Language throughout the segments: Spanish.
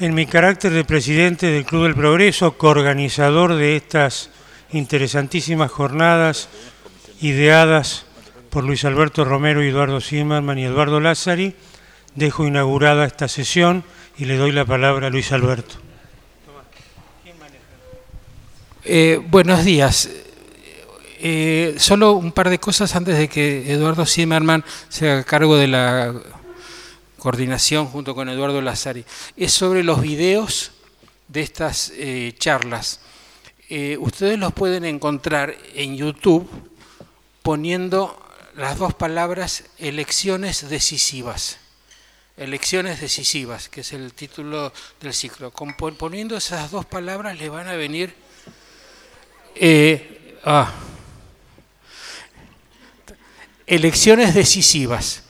En mi carácter de presidente del Club del Progreso, coorganizador de estas interesantísimas jornadas ideadas por Luis Alberto Romero Eduardo Zimmerman y Eduardo Lázari, dejo inaugurada esta sesión y le doy la palabra a Luis Alberto. Eh, buenos días. Eh, solo un par de cosas antes de que Eduardo Zimmerman se haga cargo de la coordinación junto con Eduardo Lazari. Es sobre los videos de estas eh, charlas. ustedes los pueden encontrar en YouTube poniendo las dos palabras elecciones decisivas. Elecciones decisivas, que es el título del ciclo. Poniendo esas dos palabras le van a venir... Eh, ah, elecciones decisivas.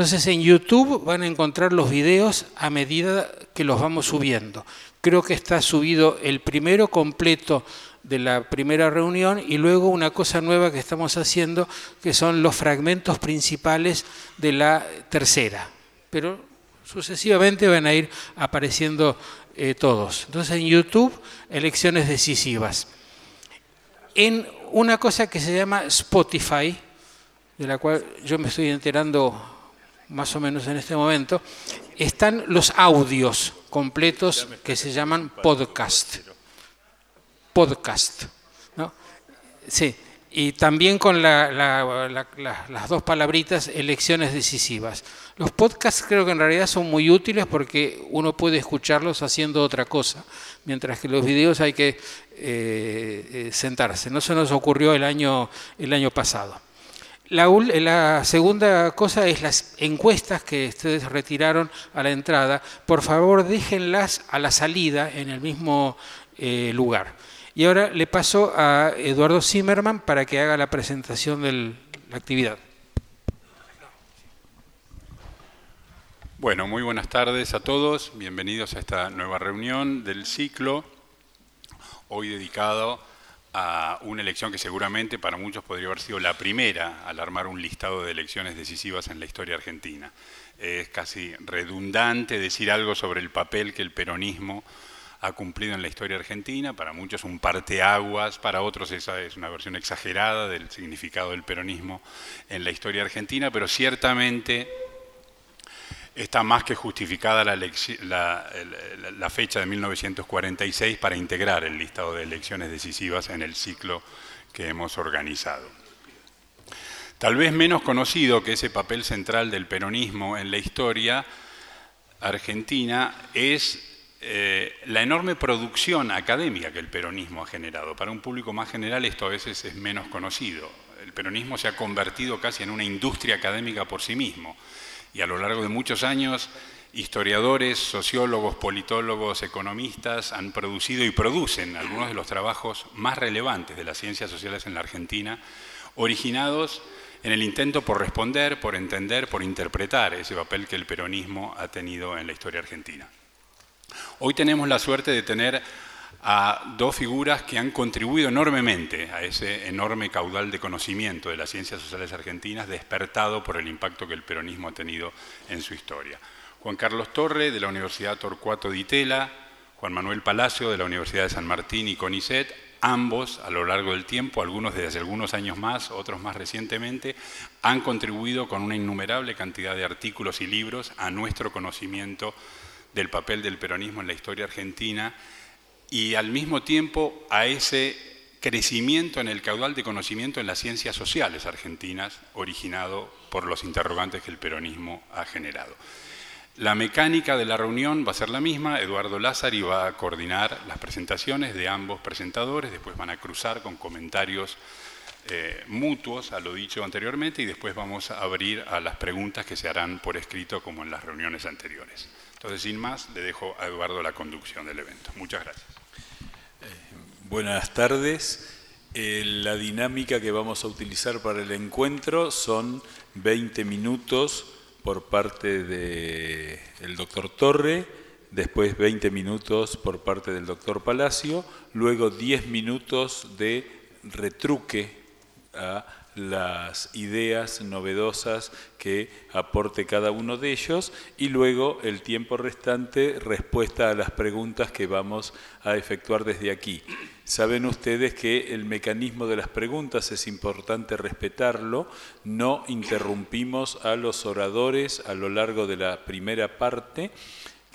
Entonces en YouTube van a encontrar los videos a medida que los vamos subiendo. Creo que está subido el primero completo de la primera reunión y luego una cosa nueva que estamos haciendo que son los fragmentos principales de la tercera. Pero sucesivamente van a ir apareciendo eh, todos. Entonces en YouTube, elecciones decisivas. En una cosa que se llama Spotify, de la cual yo me estoy enterando más o menos en este momento, están los audios completos que se llaman podcast. Podcast. ¿no? Sí, y también con las dos palabritas elecciones decisivas. Los podcasts creo que en realidad son muy útiles porque uno puede escucharlos haciendo otra cosa, mientras que los videos hay que eh, eh, sentarse. No se nos ocurrió el año, el año pasado. La, segunda cosa es las encuestas que ustedes retiraron a la entrada. Por favor, déjenlas a la salida en el mismo eh, lugar. Y ahora le paso a Eduardo Zimmerman para que haga la presentación de la actividad. Bueno, muy buenas tardes a todos. Bienvenidos a esta nueva reunión del ciclo, hoy dedicado a una elección que seguramente para muchos podría haber sido la primera al armar un listado de elecciones decisivas en la historia argentina. Es casi redundante decir algo sobre el papel que el peronismo ha cumplido en la historia argentina, para muchos un parteaguas, para otros esa es una versión exagerada del significado del peronismo en la historia argentina, pero ciertamente está más que justificada la, fecha de 1946 para integrar el listado de elecciones decisivas en el ciclo que hemos organizado. Tal vez menos conocido que ese papel central del peronismo en la historia argentina es eh, la enorme producción académica que el peronismo ha generado. Para un público más general esto a veces es menos conocido. El peronismo se ha convertido casi en una industria académica por sí mismo y a lo largo de muchos años historiadores, sociólogos, politólogos, economistas han producido y producen algunos de los trabajos más relevantes de las ciencias sociales en la Argentina, originados en el intento por responder, por entender, por interpretar ese papel que el peronismo ha tenido en la historia argentina. Hoy tenemos la suerte de tener a dos figuras que han contribuido enormemente a ese enorme caudal de conocimiento de las ciencias sociales argentinas despertado por el impacto que el peronismo ha tenido en su historia. Juan Carlos Torre, de la Universidad Torcuato Di Tella, Juan Manuel Palacio, de la Universidad de San Martín y CONICET, ambos a lo largo del tiempo, algunos desde hace algunos años más, otros más recientemente, han contribuido con una innumerable cantidad de artículos y libros a nuestro conocimiento del papel del peronismo en la historia argentina y al mismo tiempo a ese crecimiento en el caudal de conocimiento en las ciencias sociales argentinas, originado por los interrogantes que el peronismo ha generado. La mecánica de la reunión va a ser la misma, Eduardo Lázari va a coordinar las presentaciones de ambos presentadores, después van a cruzar con comentarios eh, mutuos a lo dicho anteriormente y después vamos a abrir a las preguntas que se harán por escrito como en las reuniones anteriores. Entonces, sin más, le dejo a Eduardo la conducción del evento. Muchas gracias. Buenas tardes. Eh, la dinámica que vamos a utilizar para el encuentro son 20 minutos por parte del doctor Torre, después 20 minutos por parte del doctor Palacio, luego 10 minutos de retruque a las ideas novedosas que aporte cada uno de ellos y luego el tiempo restante respuesta a las preguntas que vamos a efectuar desde aquí. Saben ustedes que el mecanismo de las preguntas es importante respetarlo, no interrumpimos a los oradores a lo largo de la primera parte,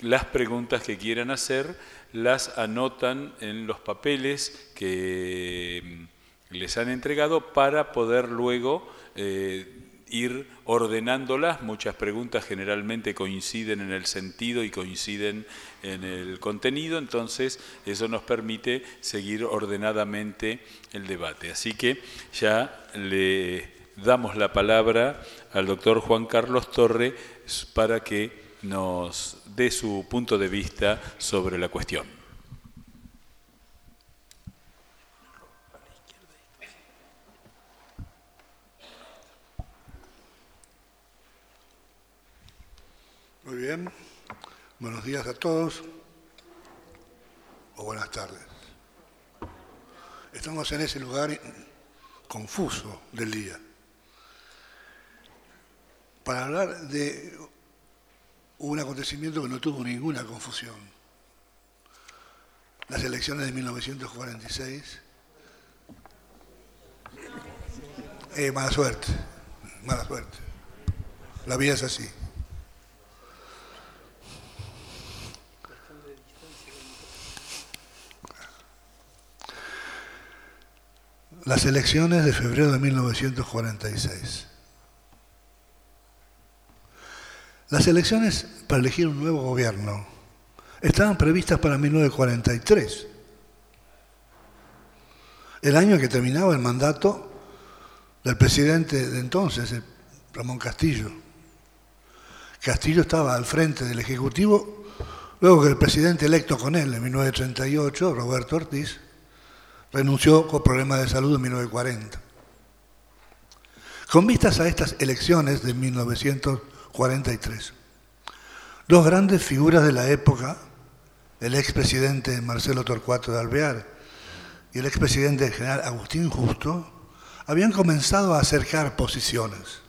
las preguntas que quieran hacer las anotan en los papeles que les han entregado para poder luego eh, ir ordenándolas. Muchas preguntas generalmente coinciden en el sentido y coinciden en el contenido, entonces eso nos permite seguir ordenadamente el debate. Así que ya le damos la palabra al doctor Juan Carlos Torre para que nos dé su punto de vista sobre la cuestión. Muy bien. Buenos días a todos o buenas tardes. Estamos en ese lugar confuso del día para hablar de un acontecimiento que no tuvo ninguna confusión. Las elecciones de 1946. Eh, mala suerte, mala suerte. La vida es así. Las elecciones de febrero de 1946. Las elecciones para elegir un nuevo gobierno estaban previstas para 1943, el año que terminaba el mandato del presidente de entonces, Ramón Castillo. Castillo estaba al frente del Ejecutivo, luego que el presidente electo con él en 1938, Roberto Ortiz, renunció con problemas de salud en 1940. Con vistas a estas elecciones de 1943, dos grandes figuras de la época, el expresidente Marcelo Torcuato de Alvear y el expresidente general Agustín Justo, habían comenzado a acercar posiciones.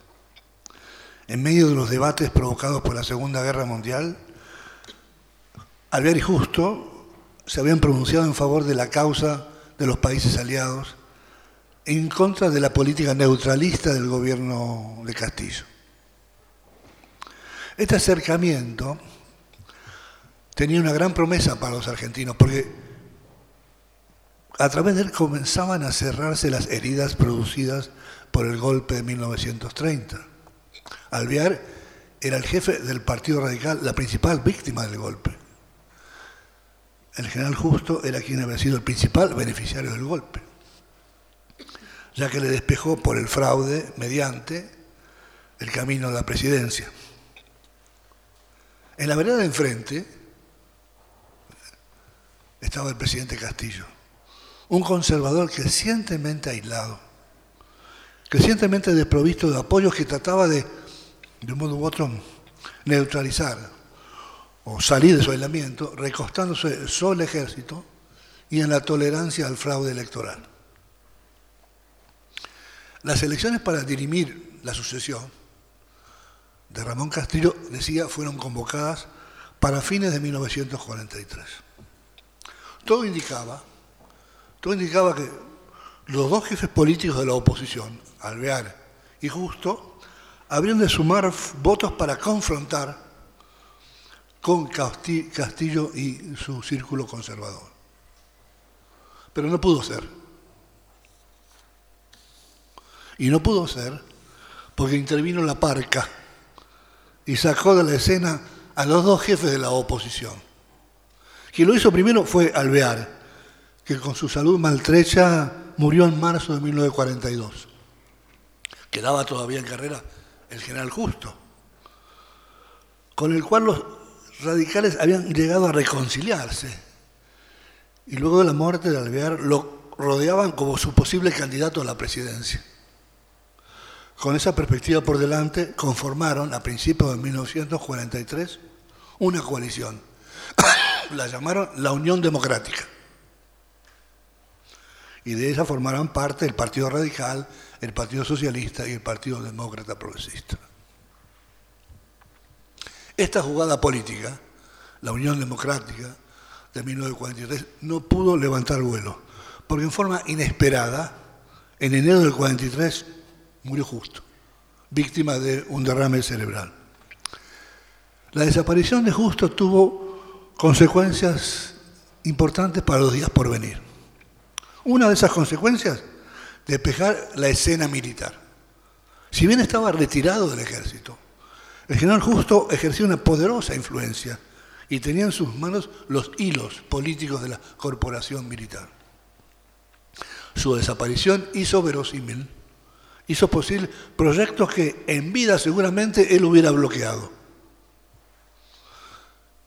En medio de los debates provocados por la Segunda Guerra Mundial, Alvear y Justo se habían pronunciado en favor de la causa de los países aliados en contra de la política neutralista del gobierno de Castillo. Este acercamiento tenía una gran promesa para los argentinos, porque a través de él comenzaban a cerrarse las heridas producidas por el golpe de 1930. Alvear era el jefe del Partido Radical, la principal víctima del golpe el general Justo era quien había sido el principal beneficiario del golpe, ya que le despejó por el fraude mediante el camino a la presidencia. En la vereda de enfrente estaba el presidente Castillo, un conservador crecientemente aislado, crecientemente desprovisto de apoyos que trataba de, de un modo u otro, neutralizar o salir de su aislamiento, recostándose el ejército y en la tolerancia al fraude electoral. Las elecciones para dirimir la sucesión de Ramón Castillo, decía, fueron convocadas para fines de 1943. Todo indicaba, todo indicaba que los dos jefes políticos de la oposición, Alvear y Justo, habrían de sumar votos para confrontar con Castillo y su círculo conservador. Pero no pudo ser. Y no pudo ser porque intervino la parca y sacó de la escena a los dos jefes de la oposición. Quien lo hizo primero fue Alvear, que con su salud maltrecha murió en marzo de 1942. Quedaba todavía en carrera el general Justo, con el cual los radicales habían llegado a reconciliarse y luego de la muerte de Alvear lo rodeaban como su posible candidato a la presidencia. Con esa perspectiva por delante, conformaron a principios de 1943 una coalición. la llamaron la Unión Democrática. y de esa formarán parte el Partido Radical, el Partido Socialista y el Partido Demócrata Progresista. Esta jugada política, la Unión Democrática de 1943, no pudo levantar vuelo, porque en forma inesperada, en enero del 43, murió justo, víctima de un derrame cerebral. La desaparición de Justo tuvo consecuencias importantes para los días por venir. Una de esas consecuencias, despejar la escena militar. Si bien estaba retirado del ejército, el general Justo ejerció una poderosa influencia y tenía en sus manos los hilos políticos de la corporación militar. Su desaparición hizo verosímil, hizo posible proyectos que en vida seguramente él hubiera bloqueado.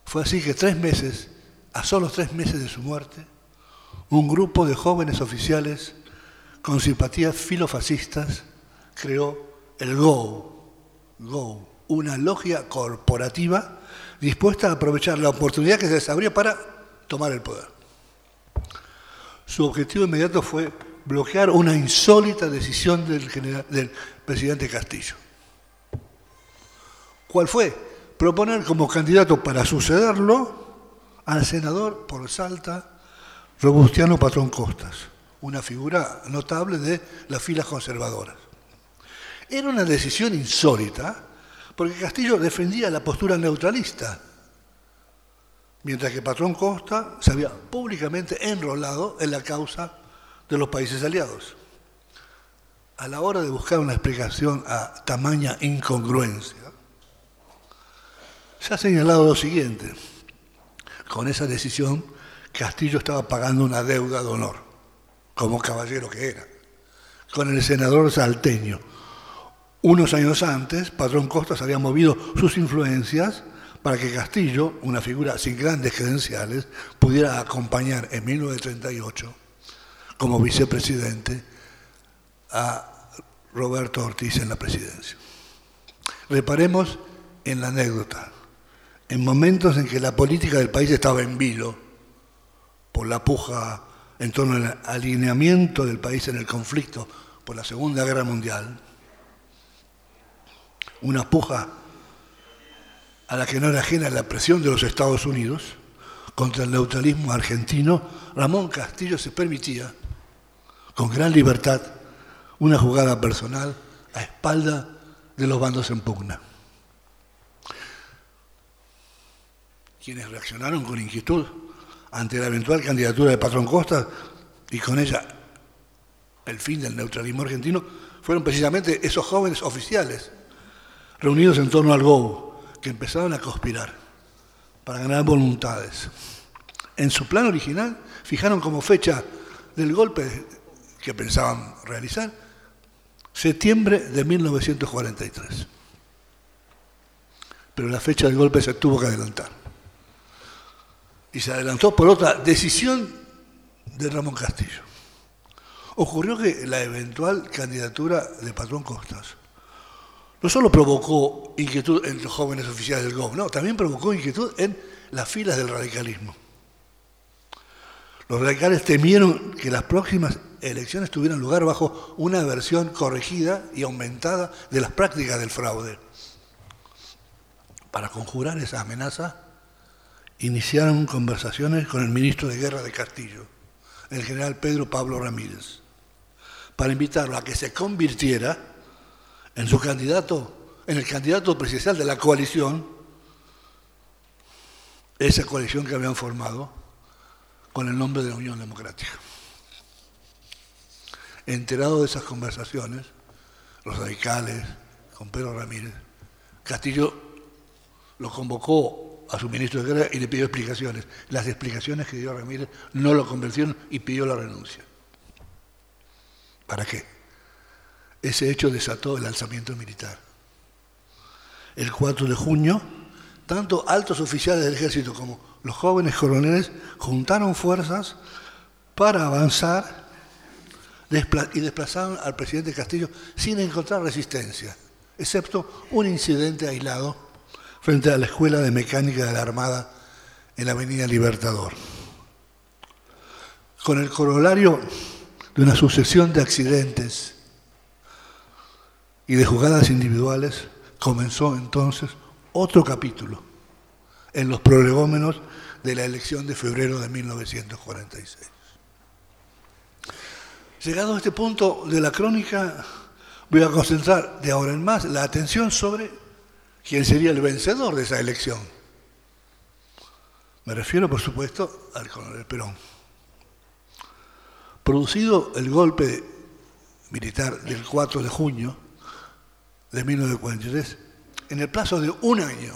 Fue así que tres meses, a solo tres meses de su muerte, un grupo de jóvenes oficiales con simpatías filofascistas creó el GO, GO, una logia corporativa dispuesta a aprovechar la oportunidad que se les abrió para tomar el poder. Su objetivo inmediato fue bloquear una insólita decisión del, del presidente Castillo. ¿Cuál fue? Proponer como candidato para sucederlo al senador por Salta, Robustiano Patrón Costas, una figura notable de las filas conservadoras. Era una decisión insólita porque Castillo defendía la postura neutralista, mientras que Patrón Costa se había públicamente enrolado en la causa de los países aliados. A la hora de buscar una explicación a tamaña incongruencia, se ha señalado lo siguiente. Con esa decisión, Castillo estaba pagando una deuda de honor, como caballero que era, con el senador salteño, unos años antes, Patrón Costas había movido sus influencias para que Castillo, una figura sin grandes credenciales, pudiera acompañar en 1938 como vicepresidente a Roberto Ortiz en la presidencia. Reparemos en la anécdota. En momentos en que la política del país estaba en vilo por la puja en torno al alineamiento del país en el conflicto por la Segunda Guerra Mundial, una puja a la que no era ajena la presión de los Estados Unidos contra el neutralismo argentino, Ramón Castillo se permitía, con gran libertad, una jugada personal a espalda de los bandos en pugna. Quienes reaccionaron con inquietud ante la eventual candidatura de Patrón Costa y con ella el fin del neutralismo argentino fueron precisamente esos jóvenes oficiales reunidos en torno al GO, que empezaron a conspirar para ganar voluntades. En su plan original fijaron como fecha del golpe que pensaban realizar septiembre de 1943. Pero la fecha del golpe se tuvo que adelantar. Y se adelantó por otra decisión de Ramón Castillo. Ocurrió que la eventual candidatura de Patrón Costas no solo provocó inquietud en los jóvenes oficiales del GOV, no, también provocó inquietud en las filas del radicalismo. Los radicales temieron que las próximas elecciones tuvieran lugar bajo una versión corregida y aumentada de las prácticas del fraude. Para conjurar esa amenaza, iniciaron conversaciones con el ministro de Guerra de Castillo, el general Pedro Pablo Ramírez, para invitarlo a que se convirtiera en su candidato, en el candidato presidencial de la coalición, esa coalición que habían formado con el nombre de la Unión Democrática. Enterado de esas conversaciones, los radicales, con Pedro Ramírez, Castillo lo convocó a su ministro de guerra y le pidió explicaciones. Las explicaciones que dio Ramírez no lo convencieron y pidió la renuncia. ¿Para qué? Ese hecho desató el alzamiento militar. El 4 de junio, tanto altos oficiales del ejército como los jóvenes coroneles juntaron fuerzas para avanzar y desplazaron al presidente Castillo sin encontrar resistencia, excepto un incidente aislado frente a la Escuela de Mecánica de la Armada en la Avenida Libertador. Con el corolario de una sucesión de accidentes y de jugadas individuales, comenzó entonces otro capítulo en los prolegómenos de la elección de febrero de 1946. Llegado a este punto de la crónica, voy a concentrar de ahora en más la atención sobre quién sería el vencedor de esa elección. Me refiero, por supuesto, al coronel Perón. Producido el golpe militar del 4 de junio de 1943, en el plazo de un año,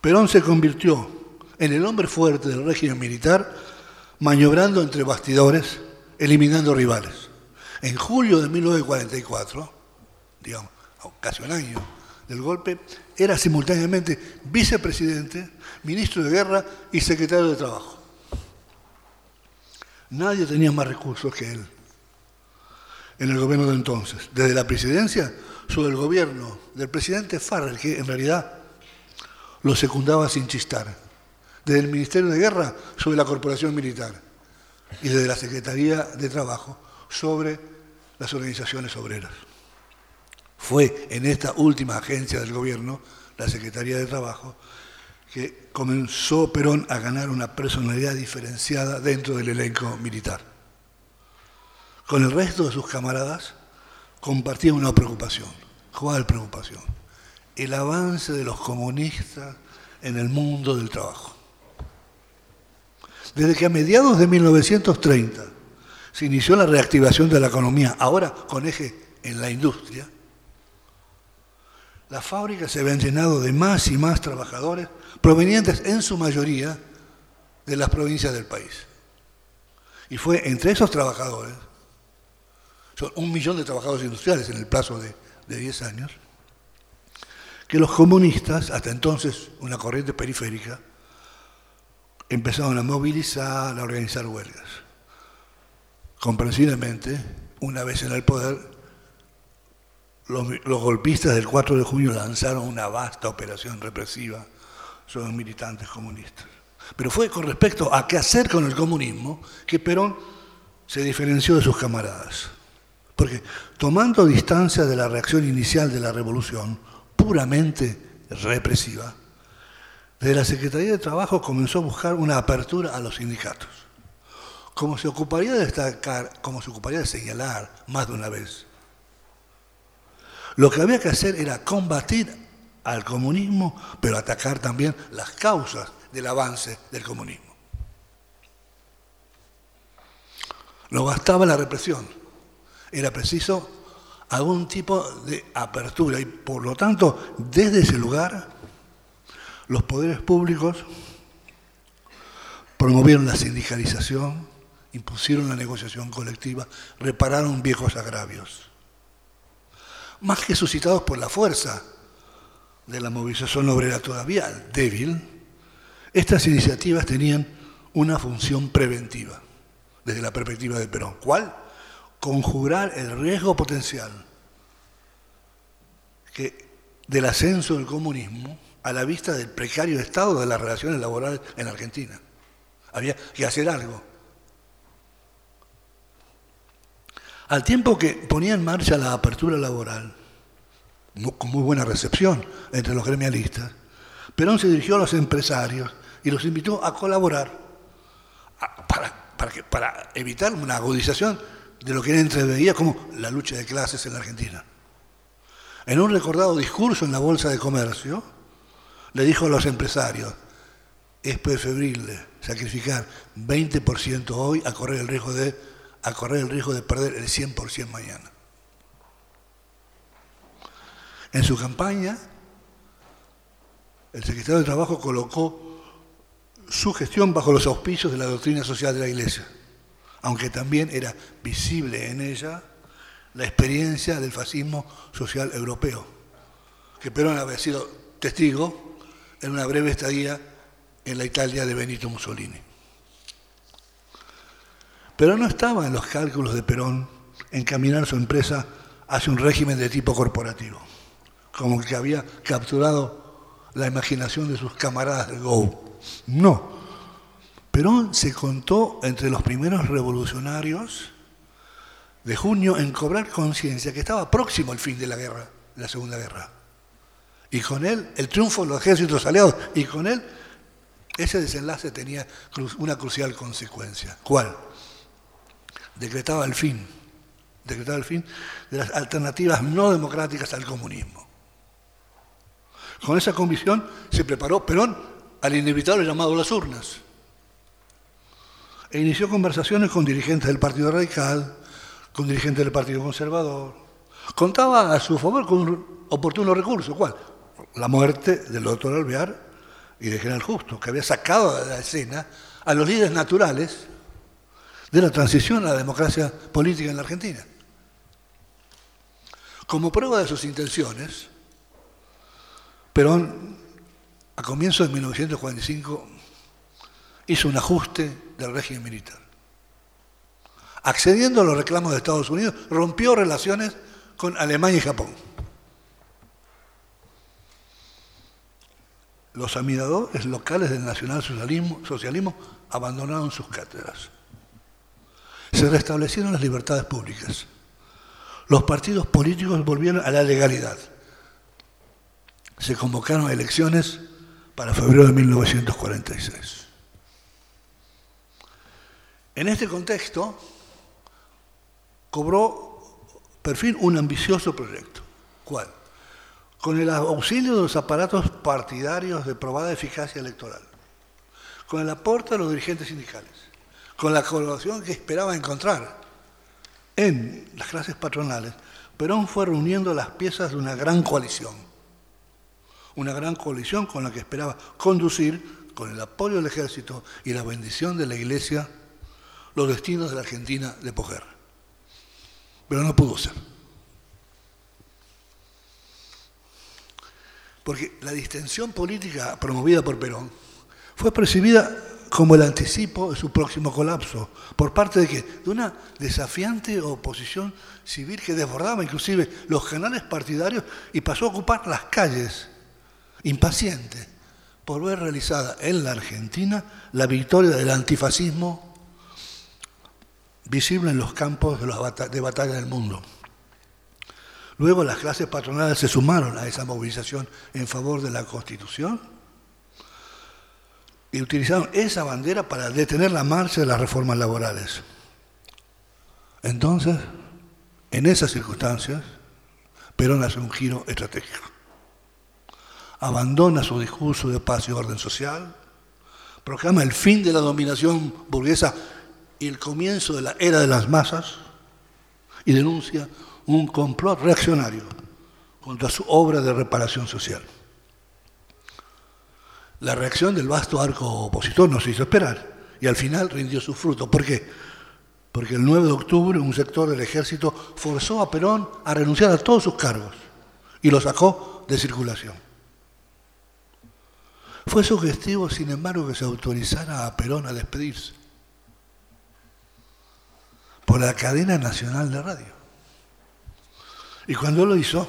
Perón se convirtió en el hombre fuerte del régimen militar, maniobrando entre bastidores eliminando rivales. En julio de 1944, digamos, casi un año del golpe, era simultáneamente vicepresidente, ministro de guerra y secretario de trabajo. Nadie tenía más recursos que él en el gobierno de entonces. Desde la presidencia, sobre el gobierno del presidente Farrell, que en realidad lo secundaba sin chistar. Desde el Ministerio de Guerra, sobre la corporación militar y desde la Secretaría de Trabajo sobre las organizaciones obreras. Fue en esta última agencia del gobierno, la Secretaría de Trabajo, que comenzó Perón a ganar una personalidad diferenciada dentro del elenco militar. Con el resto de sus camaradas compartía una preocupación. ¿Cuál preocupación? El avance de los comunistas en el mundo del trabajo. Desde que a mediados de 1930 se inició la reactivación de la economía, ahora con eje en la industria, las fábricas se habían llenado de más y más trabajadores provenientes en su mayoría de las provincias del país. Y fue entre esos trabajadores, son un millón de trabajadores industriales en el plazo de, de 10 años, que los comunistas, hasta entonces una corriente periférica, empezaron a movilizar, a organizar huelgas. Comprensiblemente, una vez en el poder, los, golpistas del 4 de junio lanzaron una vasta operación represiva sobre los militantes comunistas. Pero fue con respecto a qué hacer con el comunismo que Perón se diferenció de sus camaradas. Porque tomando distancia de la reacción inicial de la revolución, puramente represiva, desde la Secretaría de Trabajo comenzó a buscar una apertura a los sindicatos. Como se ocuparía de destacar, como se ocuparía de señalar más de una vez, lo que había que hacer era combatir al comunismo, pero atacar también las causas del avance del comunismo. No bastaba la represión, era preciso algún tipo de apertura y por lo tanto desde ese lugar los poderes públicos promovieron la sindicalización, impusieron la negociación colectiva, repararon viejos agravios. Más que suscitados por la fuerza de la movilización obrera todavía débil, estas iniciativas tenían una función preventiva desde la perspectiva de Perón. ¿Cuál? Conjurar el riesgo potencial que del ascenso del comunismo a la vista del precario estado de las relaciones laborales en Argentina. Había que hacer algo. Al tiempo que ponía en marcha la apertura laboral, con muy buena recepción entre los gremialistas, Perón se dirigió a los empresarios y los invitó a colaborar para, para evitar una agudización de lo que él entreveía como la lucha de clases en la Argentina. En un recordado discurso en la Bolsa de Comercio, le dijo a los empresarios, es preferible sacrificar 20% hoy a correr el riesgo de, a correr el riesgo de perder el 100% mañana. En su campaña, el secretario de Trabajo colocó su gestión bajo los auspicios de la doctrina social de la Iglesia, aunque también era visible en ella la experiencia del fascismo social europeo, que Perón había sido testigo en una breve estadía en la Italia de Benito Mussolini. Pero no estaba en los cálculos de Perón encaminar su empresa hacia un régimen de tipo corporativo, como que había capturado la imaginación de sus camaradas del GO. No. Perón se contó entre los primeros revolucionarios de junio en cobrar conciencia que estaba próximo el fin de la guerra, la Segunda Guerra. Y con él, el triunfo de los ejércitos aliados, y con él, ese desenlace tenía una crucial consecuencia. ¿Cuál? Decretaba el fin, decretaba el fin de las alternativas no democráticas al comunismo. Con esa convicción se preparó Perón al inevitable llamado a las urnas. E inició conversaciones con dirigentes del Partido Radical, con dirigentes del Partido Conservador. Contaba a su favor con un oportuno recurso. ¿Cuál? La muerte del doctor Alvear y de General Justo, que había sacado de la escena a los líderes naturales de la transición a la democracia política en la Argentina. Como prueba de sus intenciones, Perón, a comienzos de 1945, hizo un ajuste del régimen militar. Accediendo a los reclamos de Estados Unidos, rompió relaciones con Alemania y Japón. Los admiradores locales del nacionalsocialismo abandonaron sus cátedras. Se restablecieron las libertades públicas. Los partidos políticos volvieron a la legalidad. Se convocaron elecciones para febrero de 1946. En este contexto, cobró por fin un ambicioso proyecto. ¿Cuál? Con el auxilio de los aparatos partidarios de probada eficacia electoral, con el aporte de los dirigentes sindicales, con la colaboración que esperaba encontrar en las clases patronales, Perón fue reuniendo las piezas de una gran coalición. Una gran coalición con la que esperaba conducir, con el apoyo del ejército y la bendición de la iglesia, los destinos de la Argentina de posguerra. Pero no pudo ser. Porque la distensión política promovida por Perón fue percibida como el anticipo de su próximo colapso, por parte de que de una desafiante oposición civil que desbordaba inclusive los canales partidarios y pasó a ocupar las calles, impaciente por ver realizada en la Argentina la victoria del antifascismo visible en los campos de, batalla del mundo. Luego las clases patronales se sumaron a esa movilización en favor de la Constitución y utilizaron esa bandera para detener la marcha de las reformas laborales. Entonces, en esas circunstancias, Perón hace un giro estratégico. Abandona su discurso de paz y orden social, proclama el fin de la dominación burguesa y el comienzo de la era de las masas y denuncia un complot reaccionario contra su obra de reparación social. La reacción del vasto arco opositor no se hizo esperar y al final rindió su fruto. ¿Por qué? Porque el 9 de octubre un sector del ejército forzó a Perón a renunciar a todos sus cargos y lo sacó de circulación. Fue sugestivo, sin embargo, que se autorizara a Perón a despedirse por la cadena nacional de radio. Y cuando lo hizo,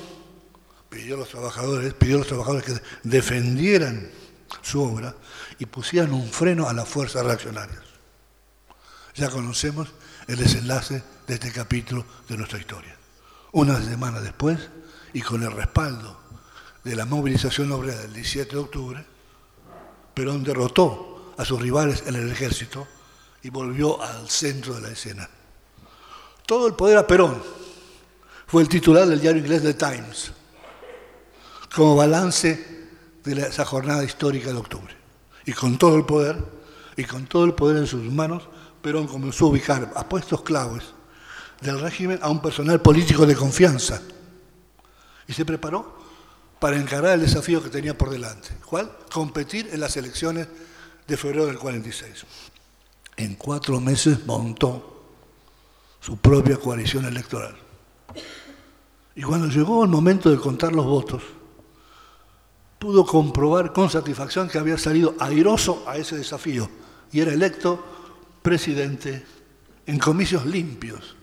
pidió a los trabajadores, pidió a los trabajadores que defendieran su obra y pusieran un freno a las fuerzas reaccionarias. Ya conocemos el desenlace de este capítulo de nuestra historia. Una semana después, y con el respaldo de la movilización obrera del 17 de octubre, Perón derrotó a sus rivales en el ejército y volvió al centro de la escena. Todo el poder a Perón fue el titular del diario inglés The Times, como balance de esa jornada histórica de octubre. Y con todo el poder, y con todo el poder en sus manos, Perón comenzó a ubicar a puestos claves del régimen a un personal político de confianza. Y se preparó para encarar el desafío que tenía por delante. ¿Cuál? Competir en las elecciones de febrero del 46. En cuatro meses montó su propia coalición electoral. Y cuando llegó el momento de contar los votos, pudo comprobar con satisfacción que había salido airoso a ese desafío y era electo presidente en comicios limpios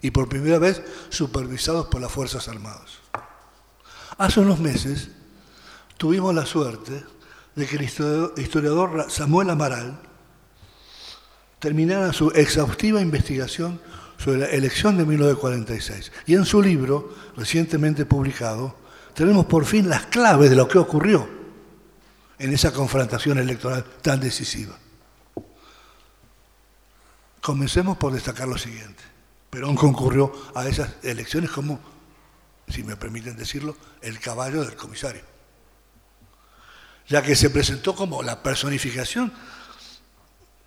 y por primera vez supervisados por las Fuerzas Armadas. Hace unos meses tuvimos la suerte de que el historiador Samuel Amaral terminara su exhaustiva investigación sobre la elección de 1946. Y en su libro, recientemente publicado, tenemos por fin las claves de lo que ocurrió en esa confrontación electoral tan decisiva. Comencemos por destacar lo siguiente. Perón concurrió a esas elecciones como, si me permiten decirlo, el caballo del comisario, ya que se presentó como la personificación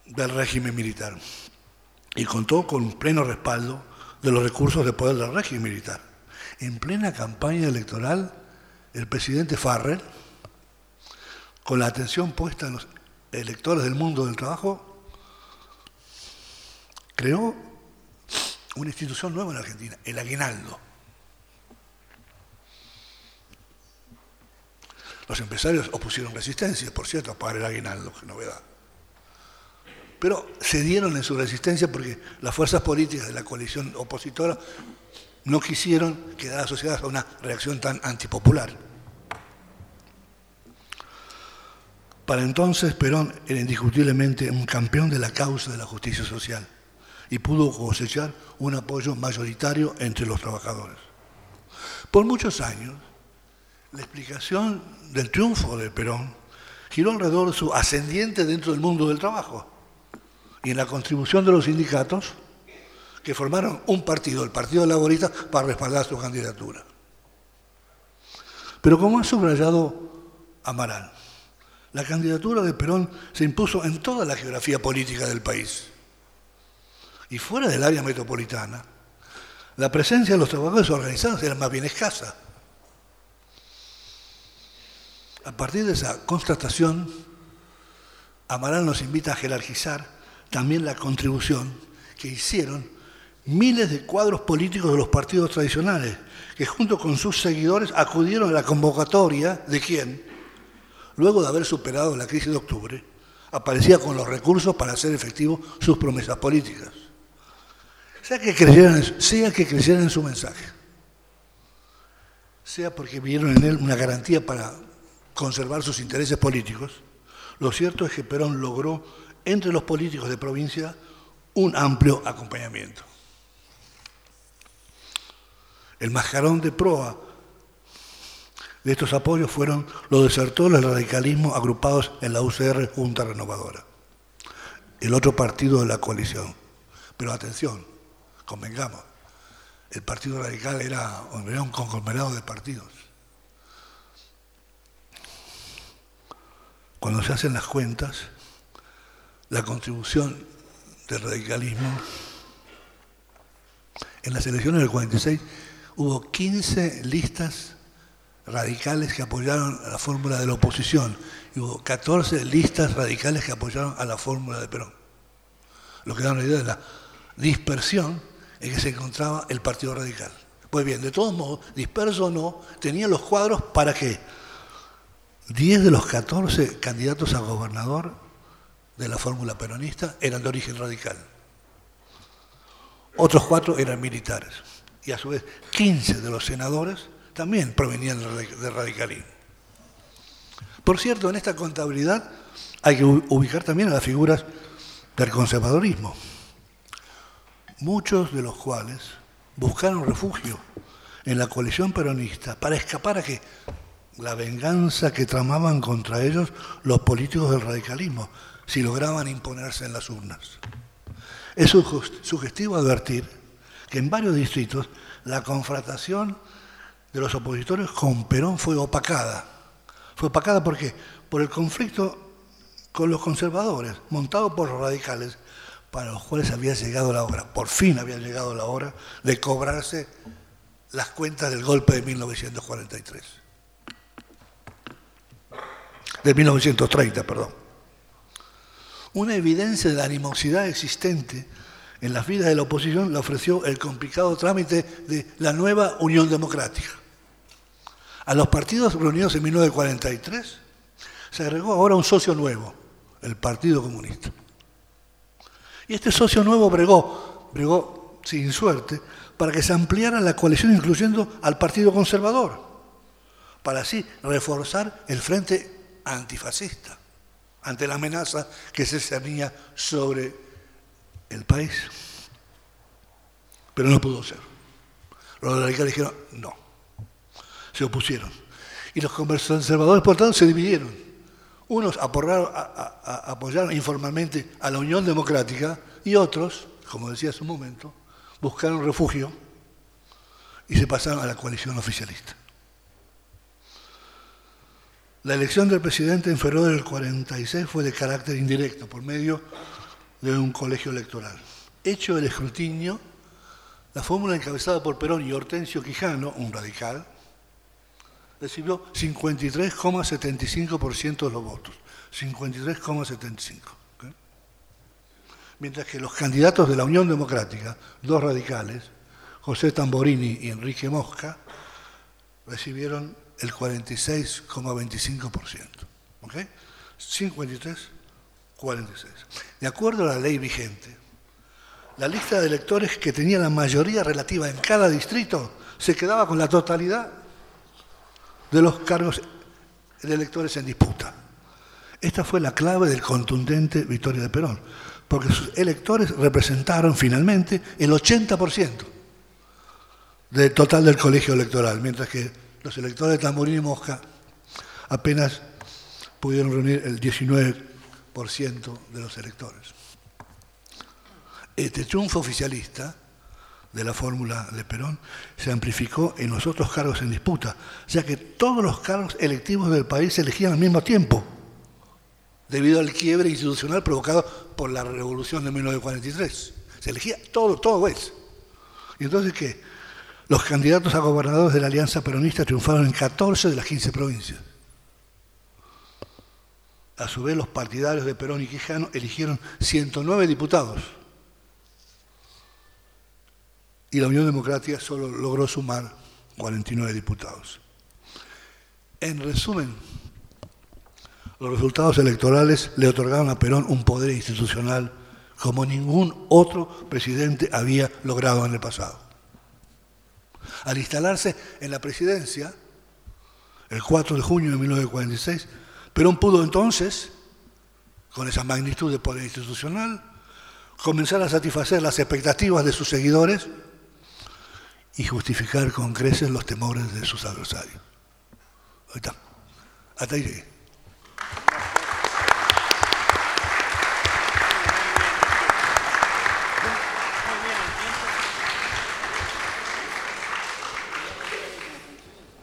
del régimen militar y contó con pleno respaldo de los recursos de poder del régimen militar. En plena campaña electoral, el presidente Farrell, con la atención puesta en los electores del mundo del trabajo, creó una institución nueva en Argentina, el aguinaldo. Los empresarios opusieron resistencia, por cierto, a pagar el aguinaldo, qué novedad. Pero cedieron en su resistencia porque las fuerzas políticas de la coalición opositora no quisieron quedar asociadas a una reacción tan antipopular. Para entonces Perón era indiscutiblemente un campeón de la causa de la justicia social y pudo cosechar un apoyo mayoritario entre los trabajadores. Por muchos años, la explicación del triunfo de Perón giró alrededor de su ascendiente dentro del mundo del trabajo y en la contribución de los sindicatos que formaron un partido, el Partido Laborista, para respaldar su candidatura. Pero como ha subrayado Amaral, la candidatura de Perón se impuso en toda la geografía política del país y fuera del área metropolitana, la presencia de los trabajadores organizados era más bien escasa. A partir de esa constatación, Amaral nos invita a jerarquizar también la contribución que hicieron miles de cuadros políticos de los partidos tradicionales, que junto con sus seguidores acudieron a la convocatoria de quién, luego de haber superado la crisis de octubre, aparecía con los recursos para hacer efectivos sus promesas políticas. Sea que creyeran, sea que creyeran en su mensaje, sea porque vieron en él una garantía para conservar sus intereses políticos, lo cierto es que Perón logró entre los políticos de provincia un amplio acompañamiento. El mascarón de proa de estos apoyos fueron los desertores del radicalismo agrupados en la UCR Junta Renovadora, el otro partido de la coalición. Pero atención, convengamos, el Partido Radical era, un conglomerado de partidos. Cuando se hacen las cuentas, la contribución del radicalismo, en las elecciones del 46 hubo 15 listas radicales que apoyaron a la fórmula de la oposición y hubo 14 listas radicales que apoyaron a la fórmula de Perón. Lo que da una idea de la dispersión en que se encontraba el Partido Radical. Pues bien, de todos modos, disperso o no, tenía los cuadros para que 10 de los 14 candidatos a gobernador de la fórmula peronista eran de origen radical. Otros cuatro eran militares. Y a su vez, 15 de los senadores también provenían del radicalismo. Por cierto, en esta contabilidad hay que ubicar también a las figuras del conservadorismo muchos de los cuales buscaron refugio en la coalición peronista para escapar a que la venganza que tramaban contra ellos los políticos del radicalismo si lograban imponerse en las urnas. Es sugestivo advertir que en varios distritos la confrontación de los opositores con Perón fue opacada. Fue opacada ¿por qué? Por el conflicto con los conservadores, montado por los radicales, para los cuales había llegado la hora, por fin había llegado la hora de cobrarse las cuentas del golpe de 1943. De 1930, perdón. Una evidencia de la animosidad existente en las vidas de la oposición la ofreció el complicado trámite de la nueva Unión Democrática. A los partidos reunidos en 1943 se agregó ahora un socio nuevo, el Partido Comunista. Y este socio nuevo bregó, bregó sin suerte, para que se ampliara la coalición incluyendo al Partido Conservador, para así reforzar el frente antifascista ante la amenaza que se cernía sobre el país. Pero no pudo ser. Los radicales dijeron no. Se opusieron. Y los conservadores, por tanto, se dividieron. Unos apoyaron informalmente a la Unión Democrática y otros, como decía hace un momento, buscaron refugio y se pasaron a la coalición oficialista. La elección del presidente en febrero del 46 fue de carácter indirecto, por medio de un colegio electoral. Hecho el escrutinio, la fórmula encabezada por Perón y Hortensio Quijano, un radical, recibió 53,75% de los votos. 53,75%. Mientras que los candidatos de la Unión Democrática, dos radicales, José Tamborini y Enrique Mosca, recibieron el 46,25%. ¿Ok? 53, 46. De acuerdo a la ley vigente, la lista de electores que tenía la mayoría relativa en cada distrito se quedaba con la totalidad de los cargos de electores en disputa. Esta fue la clave del contundente victoria de Perón, porque sus electores representaron finalmente el 80% del total del colegio electoral, mientras que los electores de Tamborín y Mosca apenas pudieron reunir el 19% de los electores. Este triunfo oficialista de la fórmula de Perón se amplificó en los otros cargos en disputa, ya que todos los cargos electivos del país se elegían al mismo tiempo, debido al quiebre institucional provocado por la revolución de 1943. Se elegía todo, todo es. ¿Y entonces qué? Los candidatos a gobernadores de la Alianza Peronista triunfaron en 14 de las 15 provincias. A su vez, los partidarios de Perón y Quijano eligieron 109 diputados y la Unión Democrática solo logró sumar 49 diputados. En resumen, los resultados electorales le otorgaron a Perón un poder institucional como ningún otro presidente había logrado en el pasado. Al instalarse en la presidencia, el 4 de junio de 1946, Perón pudo entonces, con esa magnitud de poder institucional, comenzar a satisfacer las expectativas de sus seguidores y justificar con creces los temores de sus adversarios. Ahí está. Hasta ahí llegué.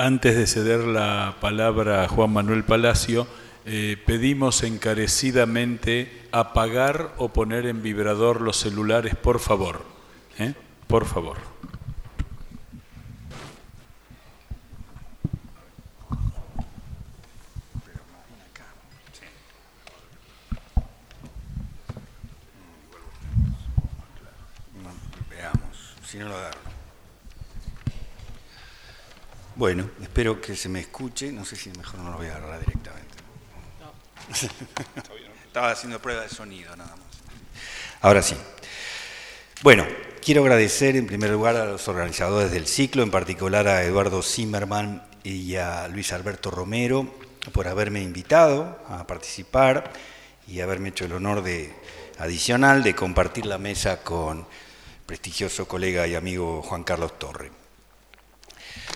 Antes de ceder la palabra a Juan Manuel Palacio, eh, pedimos encarecidamente apagar o poner en vibrador los celulares, por favor. ¿eh? Por favor. si no lo agarro. Bueno, espero que se me escuche. No sé si mejor no lo voy a agarrar directamente. Estaba haciendo prueba de sonido nada más. Ahora sí. Bueno, quiero agradecer en primer lugar a los organizadores del ciclo, en particular a Eduardo Zimmerman y a Luis Alberto Romero, por haberme invitado a participar y haberme hecho el honor de adicional de compartir la mesa con prestigioso colega y amigo Juan Carlos Torre.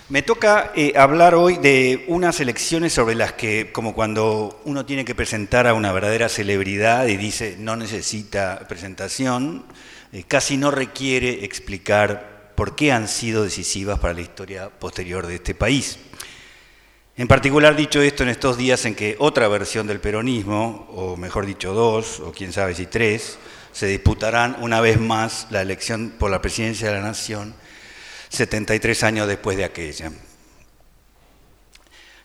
Me toca eh, hablar hoy de unas elecciones sobre las que, como cuando uno tiene que presentar a una verdadera celebridad y dice no necesita presentación, eh, casi no requiere explicar por qué han sido decisivas para la historia posterior de este país. En particular, dicho esto en estos días en que otra versión del peronismo, o mejor dicho dos, o quién sabe si tres, se disputarán una vez más la elección por la presidencia de la Nación 73 años después de aquella.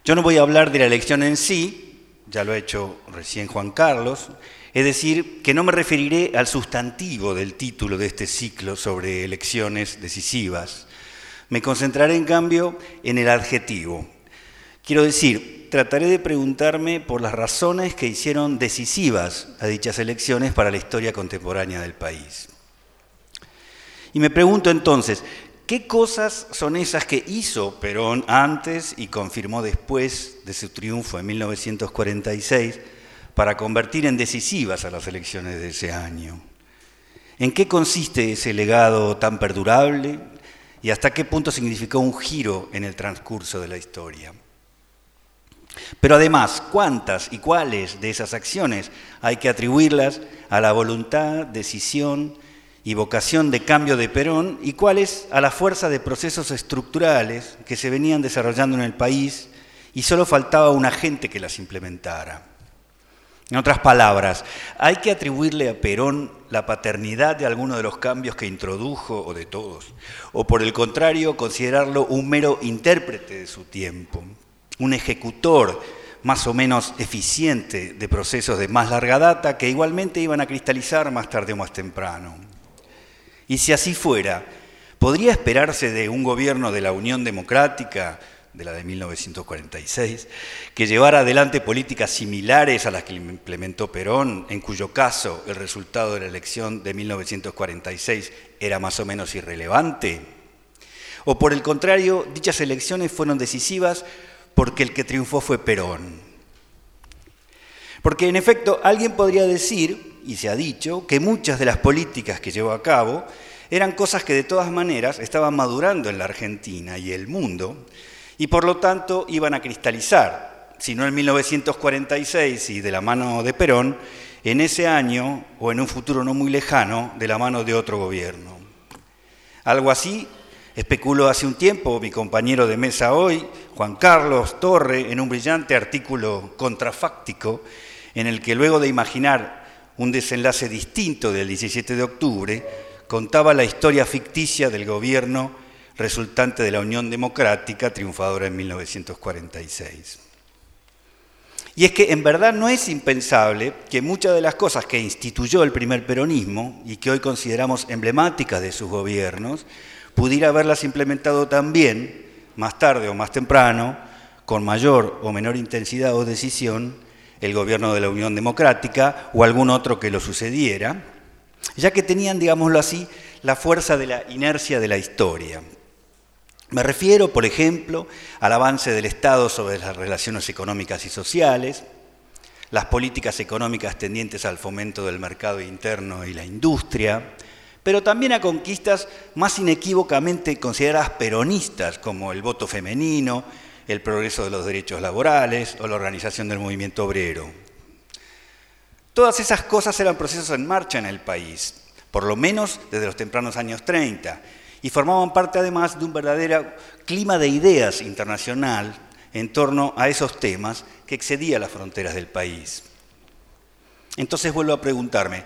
Yo no voy a hablar de la elección en sí, ya lo ha hecho recién Juan Carlos, es decir, que no me referiré al sustantivo del título de este ciclo sobre elecciones decisivas. Me concentraré en cambio en el adjetivo. Quiero decir, trataré de preguntarme por las razones que hicieron decisivas a dichas elecciones para la historia contemporánea del país. Y me pregunto entonces, ¿qué cosas son esas que hizo Perón antes y confirmó después de su triunfo en 1946 para convertir en decisivas a las elecciones de ese año? ¿En qué consiste ese legado tan perdurable y hasta qué punto significó un giro en el transcurso de la historia? Pero además, ¿cuántas y cuáles de esas acciones hay que atribuirlas a la voluntad, decisión y vocación de cambio de Perón y cuáles a la fuerza de procesos estructurales que se venían desarrollando en el país y solo faltaba un agente que las implementara? En otras palabras, ¿hay que atribuirle a Perón la paternidad de alguno de los cambios que introdujo o de todos? ¿O por el contrario, considerarlo un mero intérprete de su tiempo? un ejecutor más o menos eficiente de procesos de más larga data que igualmente iban a cristalizar más tarde o más temprano. Y si así fuera, ¿podría esperarse de un gobierno de la Unión Democrática, de la de 1946, que llevara adelante políticas similares a las que implementó Perón, en cuyo caso el resultado de la elección de 1946 era más o menos irrelevante? ¿O por el contrario, dichas elecciones fueron decisivas porque el que triunfó fue Perón. Porque en efecto alguien podría decir, y se ha dicho, que muchas de las políticas que llevó a cabo eran cosas que de todas maneras estaban madurando en la Argentina y el mundo, y por lo tanto iban a cristalizar, si no en 1946 y de la mano de Perón, en ese año o en un futuro no muy lejano de la mano de otro gobierno. Algo así Especuló hace un tiempo mi compañero de mesa hoy, Juan Carlos Torre, en un brillante artículo contrafáctico en el que luego de imaginar un desenlace distinto del 17 de octubre, contaba la historia ficticia del gobierno resultante de la Unión Democrática triunfadora en 1946. Y es que en verdad no es impensable que muchas de las cosas que instituyó el primer peronismo y que hoy consideramos emblemáticas de sus gobiernos, pudiera haberlas implementado también, más tarde o más temprano, con mayor o menor intensidad o decisión, el gobierno de la Unión Democrática o algún otro que lo sucediera, ya que tenían, digámoslo así, la fuerza de la inercia de la historia. Me refiero, por ejemplo, al avance del Estado sobre las relaciones económicas y sociales, las políticas económicas tendientes al fomento del mercado interno y la industria, pero también a conquistas más inequívocamente consideradas peronistas, como el voto femenino, el progreso de los derechos laborales o la organización del movimiento obrero. Todas esas cosas eran procesos en marcha en el país, por lo menos desde los tempranos años 30, y formaban parte además de un verdadero clima de ideas internacional en torno a esos temas que excedía las fronteras del país. Entonces vuelvo a preguntarme,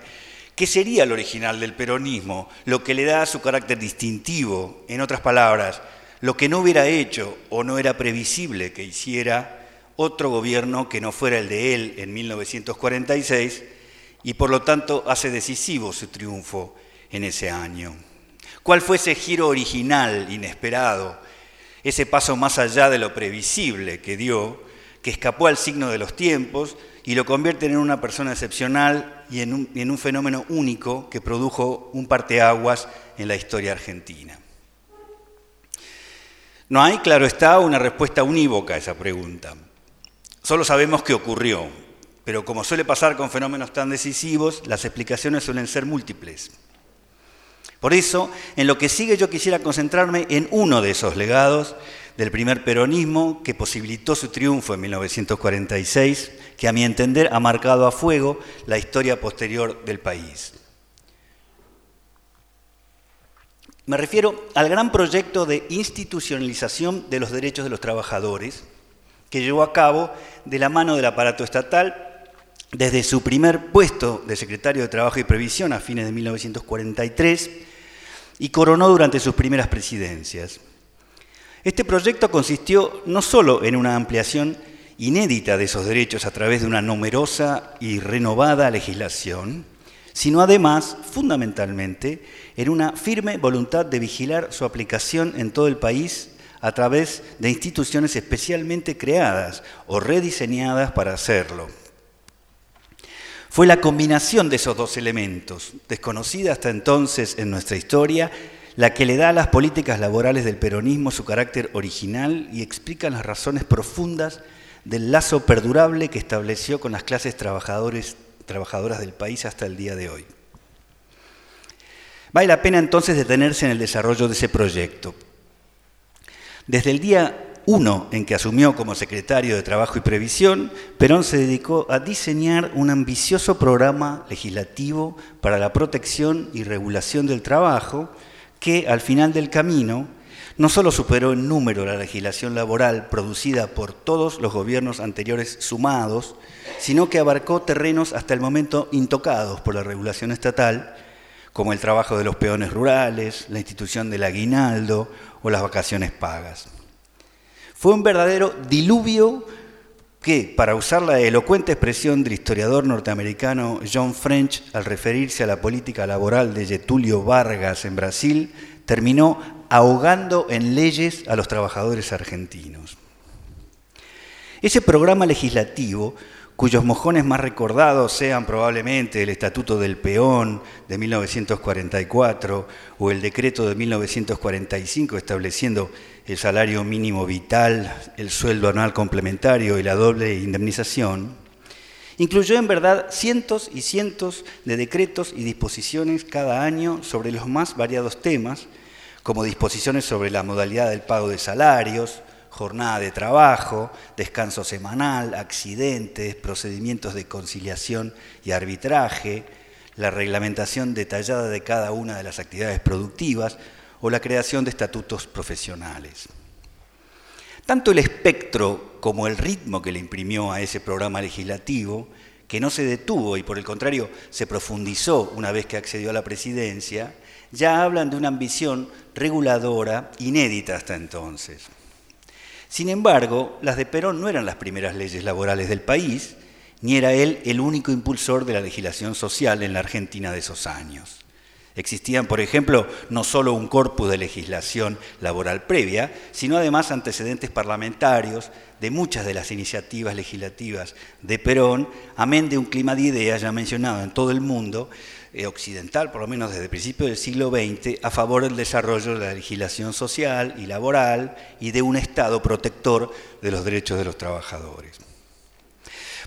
¿Qué sería el original del peronismo? Lo que le da su carácter distintivo, en otras palabras, lo que no hubiera hecho o no era previsible que hiciera otro gobierno que no fuera el de él en 1946 y por lo tanto hace decisivo su triunfo en ese año. ¿Cuál fue ese giro original, inesperado, ese paso más allá de lo previsible que dio, que escapó al signo de los tiempos y lo convierte en una persona excepcional y en un, fenómeno único que produjo un parteaguas en la historia argentina. No hay, claro está, una respuesta unívoca a esa pregunta. Solo sabemos qué ocurrió, pero como suele pasar con fenómenos tan decisivos, las explicaciones suelen ser múltiples. Por eso, en lo que sigue yo quisiera concentrarme en uno de esos legados del primer peronismo que posibilitó su triunfo en 1946, que a mi entender ha marcado a fuego la historia posterior del país. Me refiero al gran proyecto de institucionalización de los derechos de los trabajadores que llevó a cabo de la mano del aparato estatal desde su primer puesto de secretario de Trabajo y Previsión a fines de 1943 y coronó durante sus primeras presidencias. Este proyecto consistió no solo en una ampliación inédita de esos derechos a través de una numerosa y renovada legislación, sino además, fundamentalmente, en una firme voluntad de vigilar su aplicación en todo el país a través de instituciones especialmente creadas o rediseñadas para hacerlo. Fue la combinación de esos dos elementos, desconocida hasta entonces en nuestra historia, la que le da a las políticas laborales del peronismo su carácter original y explica las razones profundas del lazo perdurable que estableció con las clases trabajadores, trabajadoras del país hasta el día de hoy. Vale la pena entonces detenerse en el desarrollo de ese proyecto. Desde el día 1 en que asumió como secretario de Trabajo y Previsión, Perón se dedicó a diseñar un ambicioso programa legislativo para la protección y regulación del trabajo que al final del camino no solo superó en número la legislación laboral producida por todos los gobiernos anteriores sumados, sino que abarcó terrenos hasta el momento intocados por la regulación estatal, como el trabajo de los peones rurales, la institución del aguinaldo o las vacaciones pagas. Fue un verdadero diluvio que, para usar la elocuente expresión del historiador norteamericano John French al referirse a la política laboral de Getulio Vargas en Brasil, terminó ahogando en leyes a los trabajadores argentinos. Ese programa legislativo, cuyos mojones más recordados sean probablemente el Estatuto del Peón de 1944 o el decreto de 1945 estableciendo el salario mínimo vital, el sueldo anual complementario y la doble indemnización, incluyó en verdad cientos y cientos de decretos y disposiciones cada año sobre los más variados temas, como disposiciones sobre la modalidad del pago de salarios, jornada de trabajo, descanso semanal, accidentes, procedimientos de conciliación y arbitraje, la reglamentación detallada de cada una de las actividades productivas o la creación de estatutos profesionales. Tanto el espectro como el ritmo que le imprimió a ese programa legislativo, que no se detuvo y por el contrario se profundizó una vez que accedió a la presidencia, ya hablan de una ambición reguladora inédita hasta entonces. Sin embargo, las de Perón no eran las primeras leyes laborales del país, ni era él el único impulsor de la legislación social en la Argentina de esos años. Existían, por ejemplo, no solo un corpus de legislación laboral previa, sino además antecedentes parlamentarios de muchas de las iniciativas legislativas de Perón, amén de un clima de ideas ya mencionado en todo el mundo, occidental, por lo menos desde el principio del siglo XX, a favor del desarrollo de la legislación social y laboral y de un Estado protector de los derechos de los trabajadores.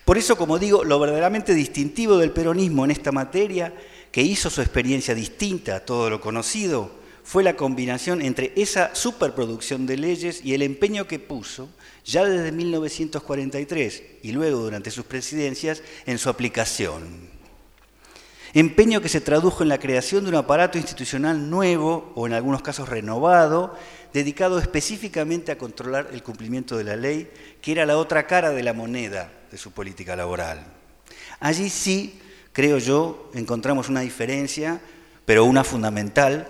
Por eso, como digo, lo verdaderamente distintivo del peronismo en esta materia, que hizo su experiencia distinta a todo lo conocido, fue la combinación entre esa superproducción de leyes y el empeño que puso, ya desde 1943 y luego durante sus presidencias, en su aplicación. Empeño que se tradujo en la creación de un aparato institucional nuevo o en algunos casos renovado, dedicado específicamente a controlar el cumplimiento de la ley, que era la otra cara de la moneda de su política laboral. Allí sí, creo yo, encontramos una diferencia, pero una fundamental,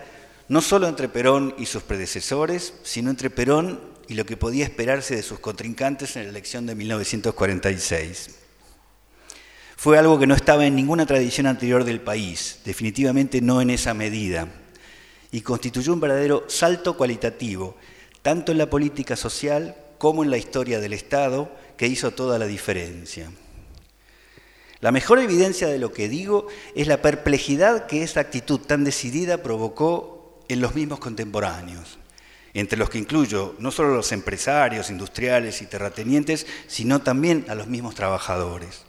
no solo entre Perón y sus predecesores, sino entre Perón y lo que podía esperarse de sus contrincantes en la elección de 1946 fue algo que no estaba en ninguna tradición anterior del país, definitivamente no en esa medida, y constituyó un verdadero salto cualitativo, tanto en la política social como en la historia del Estado, que hizo toda la diferencia. La mejor evidencia de lo que digo es la perplejidad que esa actitud tan decidida provocó en los mismos contemporáneos, entre los que incluyo no solo a los empresarios, industriales y terratenientes, sino también a los mismos trabajadores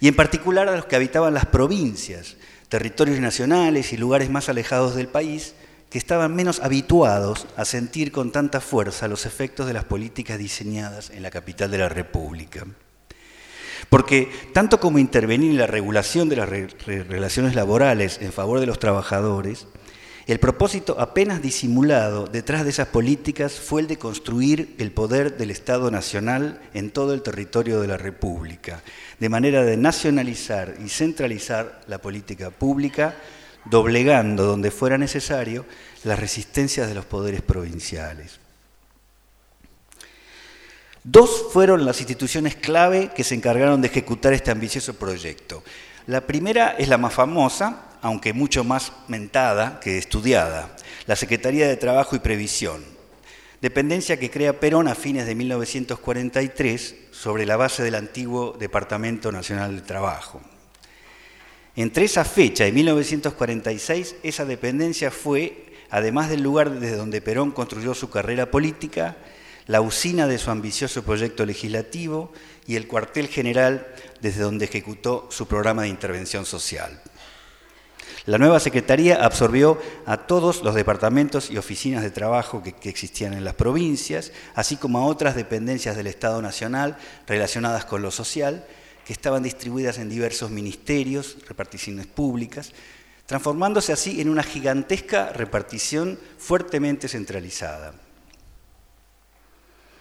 y en particular a los que habitaban las provincias, territorios nacionales y lugares más alejados del país, que estaban menos habituados a sentir con tanta fuerza los efectos de las políticas diseñadas en la capital de la República. Porque tanto como intervenir en la regulación de las relaciones laborales en favor de los trabajadores, el propósito apenas disimulado detrás de esas políticas fue el de construir el poder del Estado Nacional en todo el territorio de la República, de manera de nacionalizar y centralizar la política pública, doblegando donde fuera necesario las resistencias de los poderes provinciales. Dos fueron las instituciones clave que se encargaron de ejecutar este ambicioso proyecto. La primera es la más famosa, aunque mucho más mentada que estudiada, la Secretaría de Trabajo y Previsión, dependencia que crea Perón a fines de 1943 sobre la base del antiguo Departamento Nacional de Trabajo. Entre esa fecha y 1946, esa dependencia fue, además del lugar desde donde Perón construyó su carrera política, la usina de su ambicioso proyecto legislativo y el cuartel general desde donde ejecutó su programa de intervención social. La nueva Secretaría absorbió a todos los departamentos y oficinas de trabajo que, existían en las provincias, así como a otras dependencias del Estado Nacional relacionadas con lo social, que estaban distribuidas en diversos ministerios, reparticiones públicas, transformándose así en una gigantesca repartición fuertemente centralizada.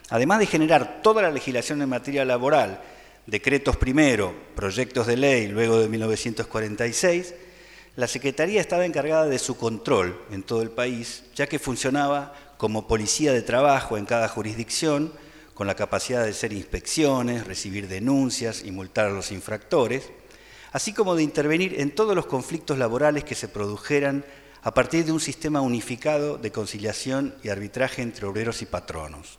Además de generar toda la legislación en materia laboral, decretos primero, proyectos de ley luego de 1946, la Secretaría estaba encargada de su control en todo el país, ya que funcionaba como policía de trabajo en cada jurisdicción, con la capacidad de hacer inspecciones, recibir denuncias y multar a los infractores, así como de intervenir en todos los conflictos laborales que se produjeran a partir de un sistema unificado de conciliación y arbitraje entre obreros y patronos.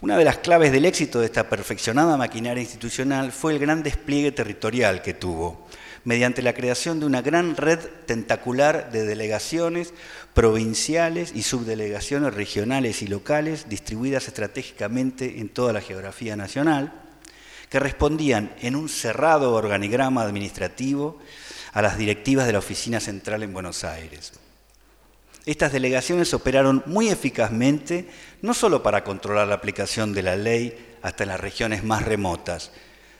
Una de las claves del éxito de esta perfeccionada maquinaria institucional fue el gran despliegue territorial que tuvo, mediante la creación de una gran red tentacular de delegaciones provinciales y subdelegaciones regionales y locales distribuidas estratégicamente en toda la geografía nacional, que respondían en un cerrado organigrama administrativo a las directivas de la Oficina Central en Buenos Aires. Estas delegaciones operaron muy eficazmente, no solo para controlar la aplicación de la ley hasta en las regiones más remotas,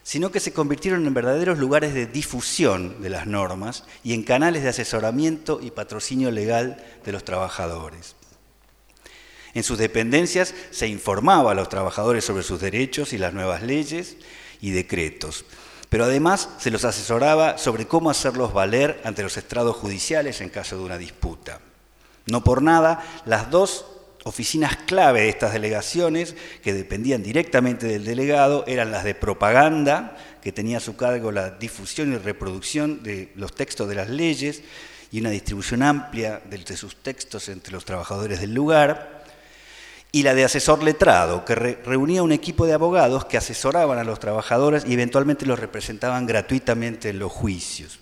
sino que se convirtieron en verdaderos lugares de difusión de las normas y en canales de asesoramiento y patrocinio legal de los trabajadores. En sus dependencias se informaba a los trabajadores sobre sus derechos y las nuevas leyes y decretos, pero además se los asesoraba sobre cómo hacerlos valer ante los estrados judiciales en caso de una disputa. No por nada, las dos oficinas clave de estas delegaciones, que dependían directamente del delegado, eran las de propaganda, que tenía a su cargo la difusión y reproducción de los textos de las leyes y una distribución amplia de sus textos entre los trabajadores del lugar, y la de asesor letrado, que reunía un equipo de abogados que asesoraban a los trabajadores y eventualmente los representaban gratuitamente en los juicios.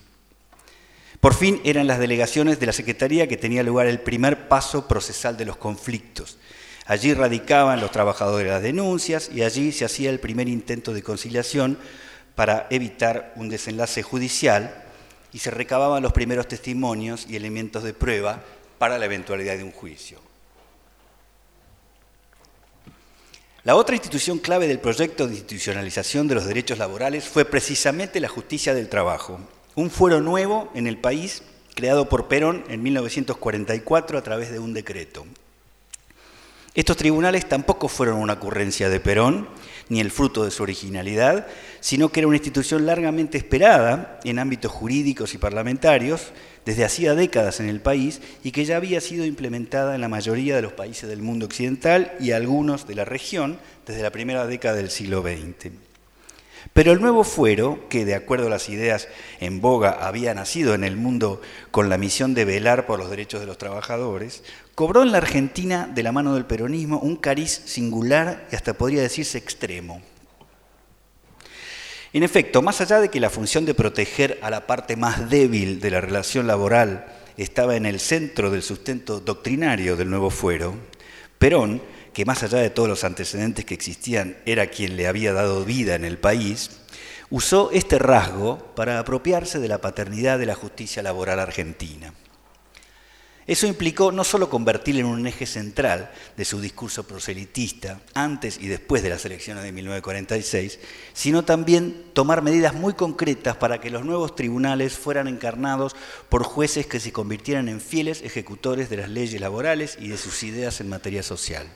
Por fin eran las delegaciones de la Secretaría que tenía lugar el primer paso procesal de los conflictos. Allí radicaban los trabajadores las denuncias y allí se hacía el primer intento de conciliación para evitar un desenlace judicial y se recababan los primeros testimonios y elementos de prueba para la eventualidad de un juicio. La otra institución clave del proyecto de institucionalización de los derechos laborales fue precisamente la justicia del trabajo, un fuero nuevo en el país creado por Perón en 1944 a través de un decreto. Estos tribunales tampoco fueron una ocurrencia de Perón, ni el fruto de su originalidad, sino que era una institución largamente esperada en ámbitos jurídicos y parlamentarios desde hacía décadas en el país y que ya había sido implementada en la mayoría de los países del mundo occidental y algunos de la región desde la primera década del siglo XX. Pero el nuevo fuero, que de acuerdo a las ideas en boga había nacido en el mundo con la misión de velar por los derechos de los trabajadores, cobró en la Argentina, de la mano del peronismo, un cariz singular y hasta podría decirse extremo. En efecto, más allá de que la función de proteger a la parte más débil de la relación laboral estaba en el centro del sustento doctrinario del nuevo fuero, Perón que más allá de todos los antecedentes que existían era quien le había dado vida en el país, usó este rasgo para apropiarse de la paternidad de la justicia laboral argentina. Eso implicó no solo convertirle en un eje central de su discurso proselitista antes y después de las elecciones de 1946, sino también tomar medidas muy concretas para que los nuevos tribunales fueran encarnados por jueces que se convirtieran en fieles ejecutores de las leyes laborales y de sus ideas en materia social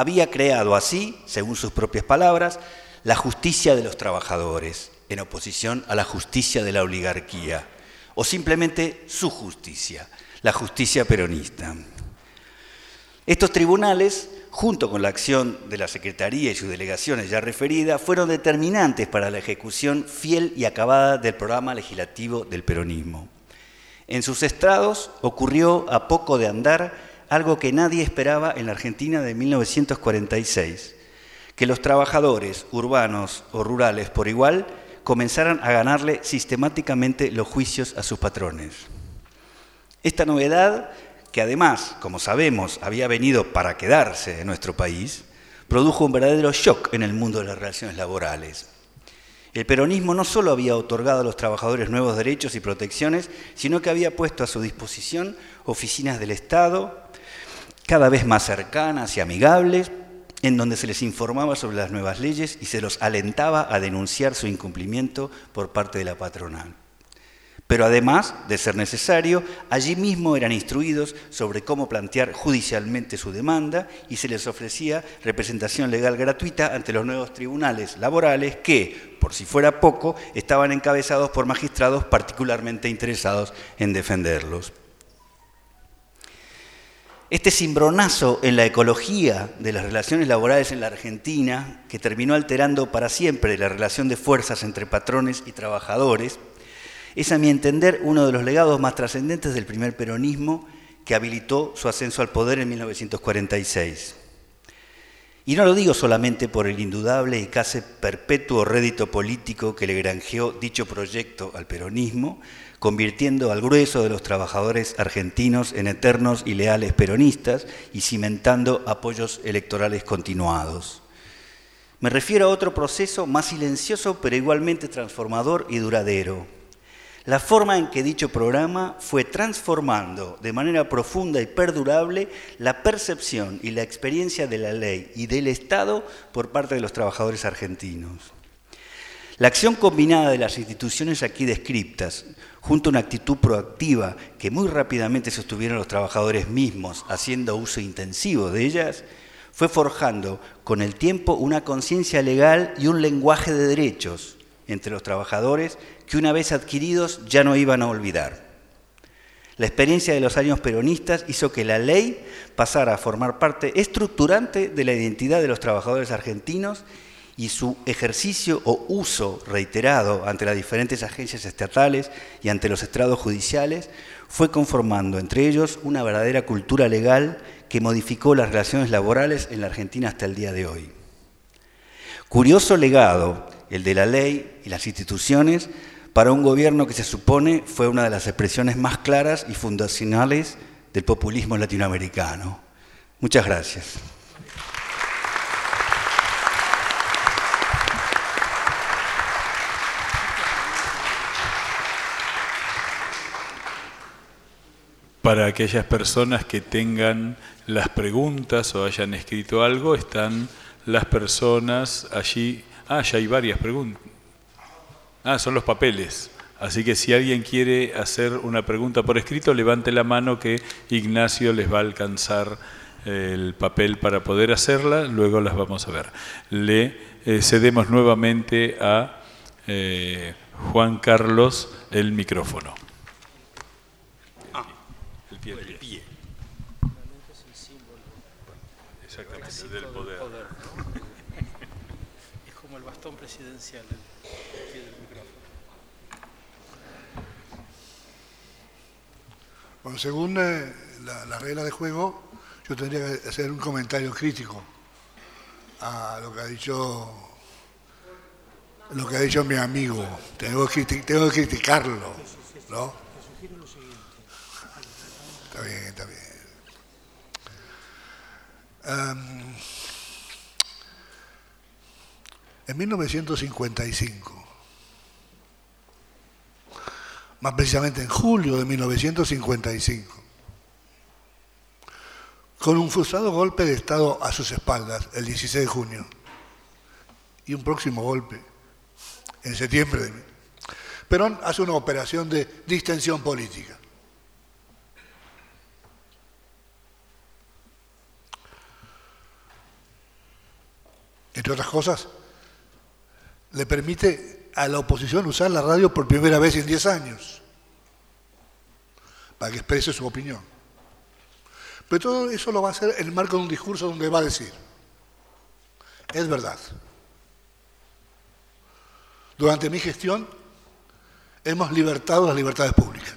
había creado así, según sus propias palabras, la justicia de los trabajadores, en oposición a la justicia de la oligarquía, o simplemente su justicia, la justicia peronista. Estos tribunales, junto con la acción de la Secretaría y sus delegaciones ya referidas, fueron determinantes para la ejecución fiel y acabada del programa legislativo del peronismo. En sus estrados ocurrió a poco de andar algo que nadie esperaba en la Argentina de 1946, que los trabajadores urbanos o rurales por igual comenzaran a ganarle sistemáticamente los juicios a sus patrones. Esta novedad, que además, como sabemos, había venido para quedarse en nuestro país, produjo un verdadero shock en el mundo de las relaciones laborales. El peronismo no solo había otorgado a los trabajadores nuevos derechos y protecciones, sino que había puesto a su disposición oficinas del Estado cada vez más cercanas y amigables, en donde se les informaba sobre las nuevas leyes y se los alentaba a denunciar su incumplimiento por parte de la patronal. Pero además, de ser necesario, allí mismo eran instruidos sobre cómo plantear judicialmente su demanda y se les ofrecía representación legal gratuita ante los nuevos tribunales laborales que, por si fuera poco, estaban encabezados por magistrados particularmente interesados en defenderlos. Este cimbronazo en la ecología de las relaciones laborales en la Argentina, que terminó alterando para siempre la relación de fuerzas entre patrones y trabajadores, es a mi entender uno de los legados más trascendentes del primer peronismo que habilitó su ascenso al poder en 1946. Y no lo digo solamente por el indudable y casi perpetuo rédito político que le granjeó dicho proyecto al peronismo, convirtiendo al grueso de los trabajadores argentinos en eternos y leales peronistas y cimentando apoyos electorales continuados. Me refiero a otro proceso más silencioso pero igualmente transformador y duradero, la forma en que dicho programa fue transformando de manera profunda y perdurable la percepción y la experiencia de la ley y del Estado por parte de los trabajadores argentinos. La acción combinada de las instituciones aquí descriptas, junto a una actitud proactiva que muy rápidamente sostuvieron los trabajadores mismos, haciendo uso intensivo de ellas, fue forjando con el tiempo una conciencia legal y un lenguaje de derechos entre los trabajadores que una vez adquiridos ya no iban a olvidar. La experiencia de los años peronistas hizo que la ley pasara a formar parte estructurante de la identidad de los trabajadores argentinos y su ejercicio o uso reiterado ante las diferentes agencias estatales y ante los estrados judiciales fue conformando entre ellos una verdadera cultura legal que modificó las relaciones laborales en la Argentina hasta el día de hoy. Curioso legado el de la ley y las instituciones para un gobierno que se supone fue una de las expresiones más claras y fundacionales del populismo latinoamericano. Muchas gracias. Para aquellas personas que tengan las preguntas o hayan escrito algo, están las personas allí. Ah, ya hay varias preguntas. Ah, son los papeles. Así que si alguien quiere hacer una pregunta por escrito, levante la mano que Ignacio les va a alcanzar el papel para poder hacerla, luego las vamos a ver. Le eh, cedemos nuevamente a eh, Juan Carlos el micrófono. El pie, el pie. Exactamente, del poder. Es como el bastón presidencial. Bueno, según eh, la, regla de juego, yo tendría que hacer un comentario crítico a lo que ha dicho lo que ha dicho mi amigo. Tengo que, tengo que criticarlo, ¿no? Está bien, está bien. en 1955 más precisamente en julio de 1955, con un frustrado golpe de Estado a sus espaldas el 16 de junio y un próximo golpe en septiembre de Perón hace una operación de distensión política. Entre otras cosas, le permite a la oposición usar la radio por primera vez en 10 años, para que exprese su opinión. Pero todo eso lo va a hacer en el marco de un discurso donde va a decir, es verdad. Durante mi gestión hemos libertado las libertades públicas.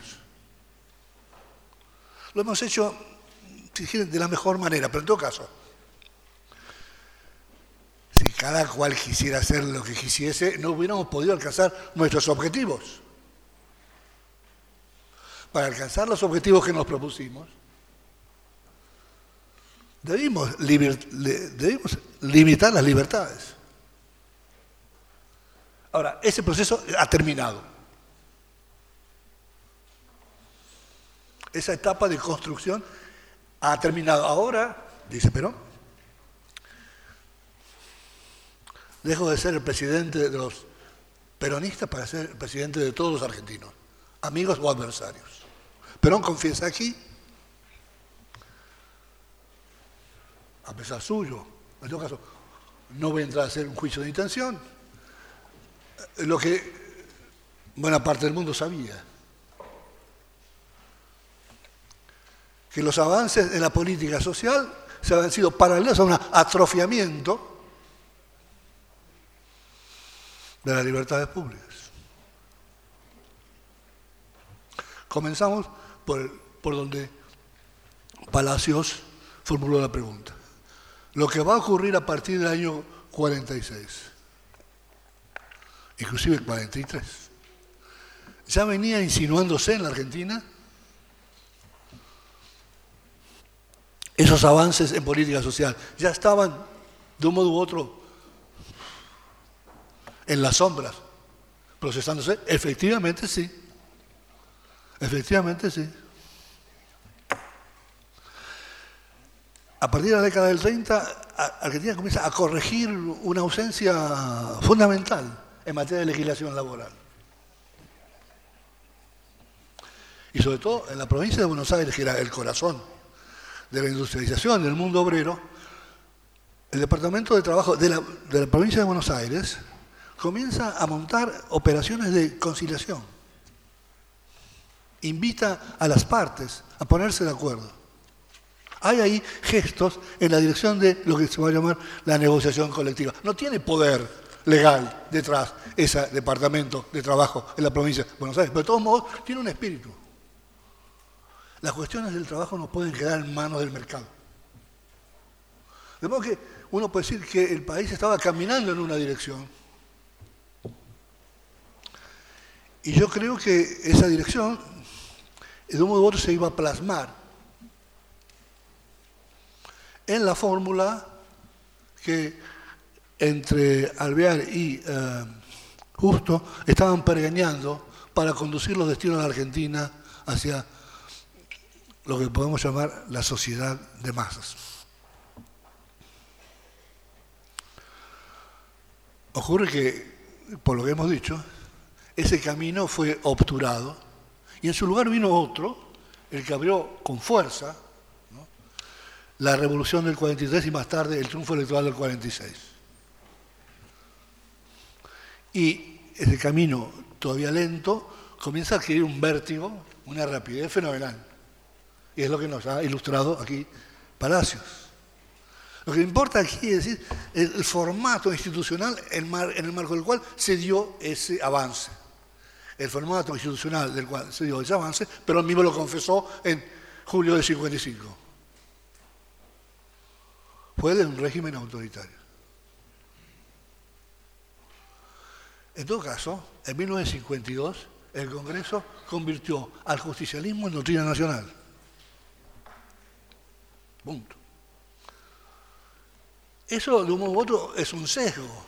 Lo hemos hecho, de la mejor manera, pero en todo caso, si cada cual quisiera hacer lo que quisiese, no hubiéramos podido alcanzar nuestros objetivos. Para alcanzar los objetivos que nos propusimos, debimos, limitar las libertades. Ahora, ese proceso ha terminado. Esa etapa de construcción ha terminado. Ahora, dice Perón, dejo de ser el presidente de los peronistas para ser el presidente de todos los argentinos, amigos o adversarios. Perón confiesa aquí, a pesar suyo, en todo caso, no voy a entrar a hacer un juicio de intención, lo que buena parte del mundo sabía. Que los avances en la política social se han sido paralelos a un atrofiamiento de las libertades públicas. Comenzamos por, por donde Palacios formuló la pregunta. Lo que va a ocurrir a partir del año 46 inclusive el 43. Ya venía insinuándose en la Argentina esos avances en política social. Ya estaban, de un modo u otro, en las sombras, procesándose. Efectivamente sí. Efectivamente sí. A partir de la década del 30, Argentina comienza a corregir una ausencia fundamental en materia de legislación laboral. Y sobre todo en la provincia de Buenos Aires, que era el corazón de la industrialización del mundo obrero, el Departamento de Trabajo de la, provincia de Buenos Aires comienza a montar operaciones de conciliación. Invita a las partes a ponerse de acuerdo. Hay ahí gestos en la dirección de lo que se va a llamar la negociación colectiva. No tiene poder legal detrás ese departamento de trabajo en la provincia de Buenos Aires. Pero de todos modos tiene un espíritu. Las cuestiones del trabajo no pueden quedar en manos del mercado. De modo que uno puede decir que el país estaba caminando en una dirección. Y yo creo que esa dirección, de un modo u otro, se iba a plasmar en la fórmula que entre Alvear y eh, Justo estaban pergeñando para conducir los destinos de la Argentina hacia lo que podemos llamar la sociedad de masas. Ocurre que, por lo que hemos dicho, ese camino fue obturado y en su lugar vino otro, el que abrió con fuerza la revolución del 43 y más tarde el triunfo electoral del 46. Y ese camino todavía lento comienza a adquirir un vértigo, una rapidez fenomenal. Y es lo que nos ha ilustrado aquí Palacios. Lo que importa aquí es decir, el formato institucional en el marco del cual se dio ese avance. El formato institucional del cual se dio ese avance, pero él mismo lo confesó en julio de 55. Fue de un régimen autoritario. En todo caso, en 1952, el Congreso convirtió al justicialismo en doctrina nacional. Punto. Eso, de un modo u otro, es un sesgo.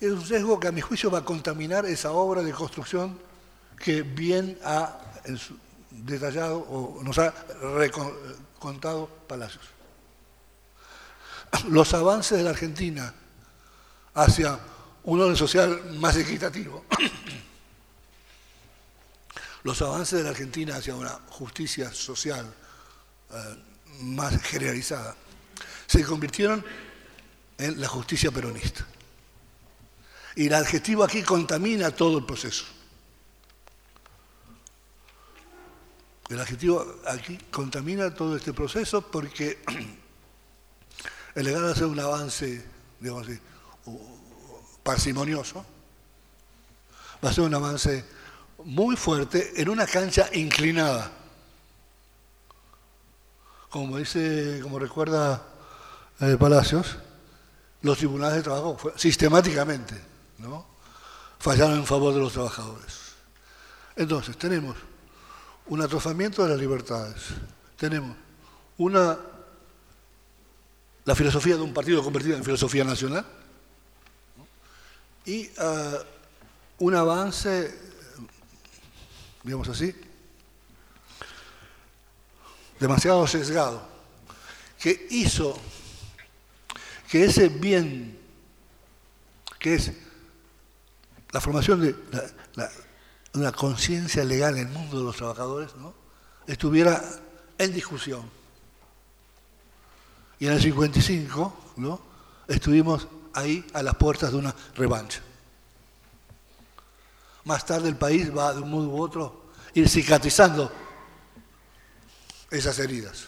Es un sesgo que, a mi juicio, va a contaminar esa obra de construcción que bien ha detallado o nos ha contado Palacios. Los avances de la Argentina hacia un orden social más equitativo. Los avances de la Argentina hacia una justicia social eh, más generalizada se convirtieron en la justicia peronista. Y el adjetivo aquí contamina todo el proceso. El adjetivo aquí contamina todo este proceso porque el legal hacer un avance, digamos así, parsimonioso, va a ser un avance muy fuerte en una cancha inclinada. Como dice, como recuerda eh, Palacios, los tribunales de trabajo sistemáticamente ¿no? fallaron en favor de los trabajadores. Entonces, tenemos un atrofamiento de las libertades, tenemos una la filosofía de un partido convertida en filosofía nacional, y eh, un avance, digamos así, demasiado sesgado, que hizo que ese bien, que es la formación de una conciencia legal en el mundo de los trabajadores, ¿no? estuviera en discusión. Y en el 55 ¿no? estuvimos ahí a las puertas de una revancha. Más tarde el país va de un modo u otro ir cicatrizando esas heridas.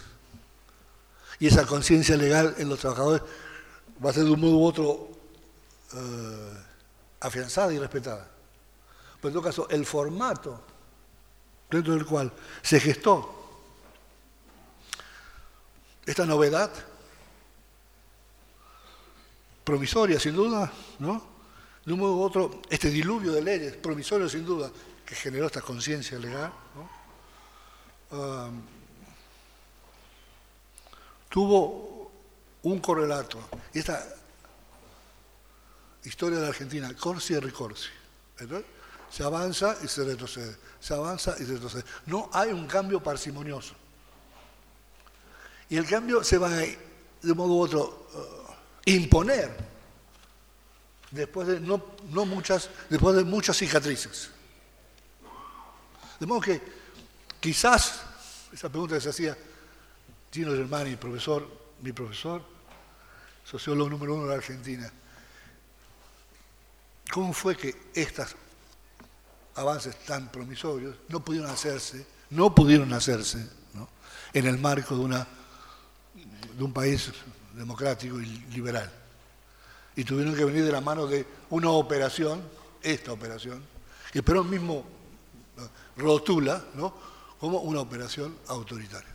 Y esa conciencia legal en los trabajadores va a ser de un modo u otro eh, afianzada y respetada. Pero en todo caso, el formato dentro del cual se gestó esta novedad, provisoria sin duda, ¿no? De un modo u otro, este diluvio de leyes, provisorio sin duda, que generó esta conciencia legal, tuvo un correlato. Y esta historia de la Argentina, corsi y ricorsi. Se avanza y se retrocede, se avanza y se retrocede. No hay un cambio parsimonioso. Y el cambio se va a, de modo u otro, uh, imponer después de, no, no muchas, después de muchas cicatrices. De modo que quizás, esa pregunta que se hacía Gino Germani, profesor, mi profesor, sociólogo número uno de la Argentina, ¿cómo fue que estos avances tan promisorios no pudieron hacerse, no pudieron hacerse en el marco de, una, de un país democrático y liberal? Y tuvieron que venir de la mano de una operación, esta operación, que Perón mismo rotula ¿no? como una operación autoritaria.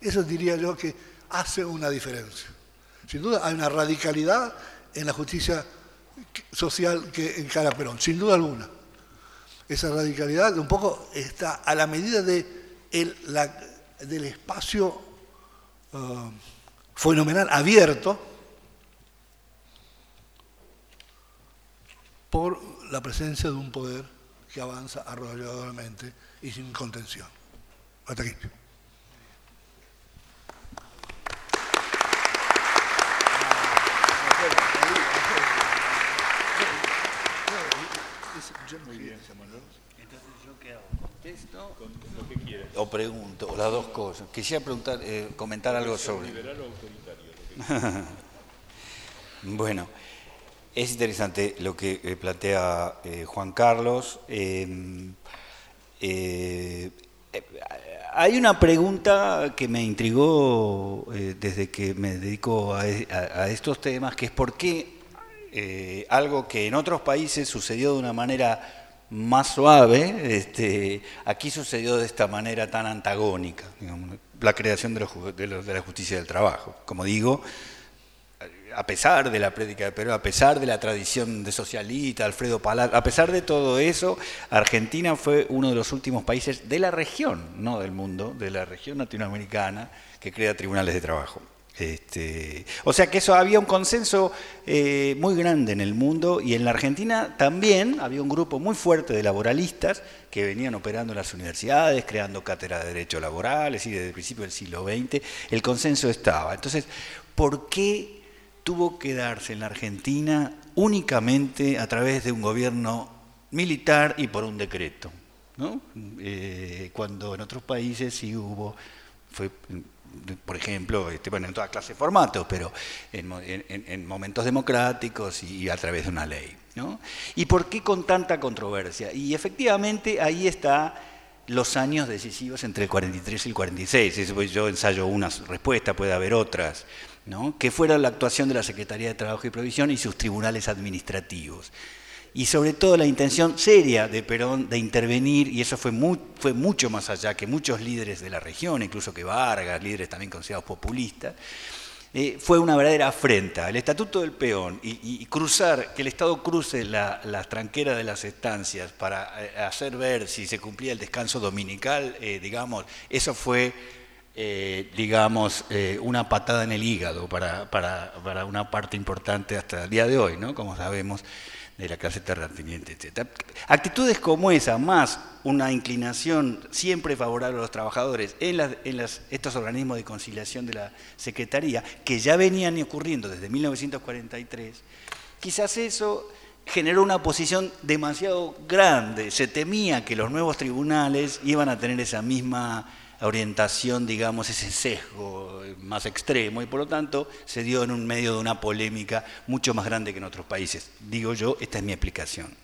Eso diría yo que hace una diferencia. Sin duda hay una radicalidad en la justicia social que encara Perón, sin duda alguna. Esa radicalidad un poco está a la medida de del espacio uh, fenomenal abierto por la presencia de un poder que avanza arrolladoramente y sin contención. Hasta aquí. O pregunto, o las dos cosas. Quisiera preguntar, eh, comentar algo sobre. bueno, es interesante lo que eh, plantea eh, Juan Carlos. Em, hay una pregunta que me intrigó desde que me dedico a, a, estos temas, que es por qué algo que en otros países sucedió de una manera más suave, este, aquí sucedió de esta manera tan antagónica, la creación de, la justicia del trabajo. Como digo, a pesar de la prédica de a pesar de la tradición de socialista, Alfredo Palat, a pesar de todo eso, Argentina fue uno de los últimos países de la región, no del mundo, de la región latinoamericana, que crea tribunales de trabajo. Este, o sea que eso había un consenso eh, muy grande en el mundo y en la Argentina también había un grupo muy fuerte de laboralistas que venían operando en las universidades, creando cátedras de derechos laborales y desde el principio del siglo XX el consenso estaba. Entonces, ¿por qué tuvo que darse en la Argentina únicamente a través de un gobierno militar y por un decreto? Eh, cuando en otros países sí hubo, fue por ejemplo, este, bueno, en toda clase de formatos, pero en, momentos democráticos y, a través de una ley. ¿Y por qué con tanta controversia? Y efectivamente ahí está los años decisivos entre el 43 y el 46. Yo ensayo una respuesta, puede haber otras. ¿no? que fuera la actuación de la Secretaría de Trabajo y Provisión y sus tribunales administrativos y sobre todo la intención seria de Perón de intervenir, y eso fue, fue mucho más allá que muchos líderes de la región, incluso que Vargas, líderes también considerados populistas, eh, fue una verdadera afrenta. El estatuto del peón y, cruzar, que el Estado cruce la, las tranqueras de las estancias para eh, hacer ver si se cumplía el descanso dominical, eh, digamos, eso fue, digamos, una patada en el hígado para, para, para, una parte importante hasta el día de hoy, ¿no? Como sabemos de la clase terrateniente, etc. Actitudes como esa, más una inclinación siempre favorable a los trabajadores en, en estos organismos de conciliación de la Secretaría, que ya venían ocurriendo desde 1943, quizás eso generó una posición demasiado grande. Se temía que los nuevos tribunales iban a tener esa misma orientación, digamos, ese sesgo más extremo y por lo tanto se dio en un medio de una polémica mucho más grande que en otros países. Digo yo, esta es mi explicación.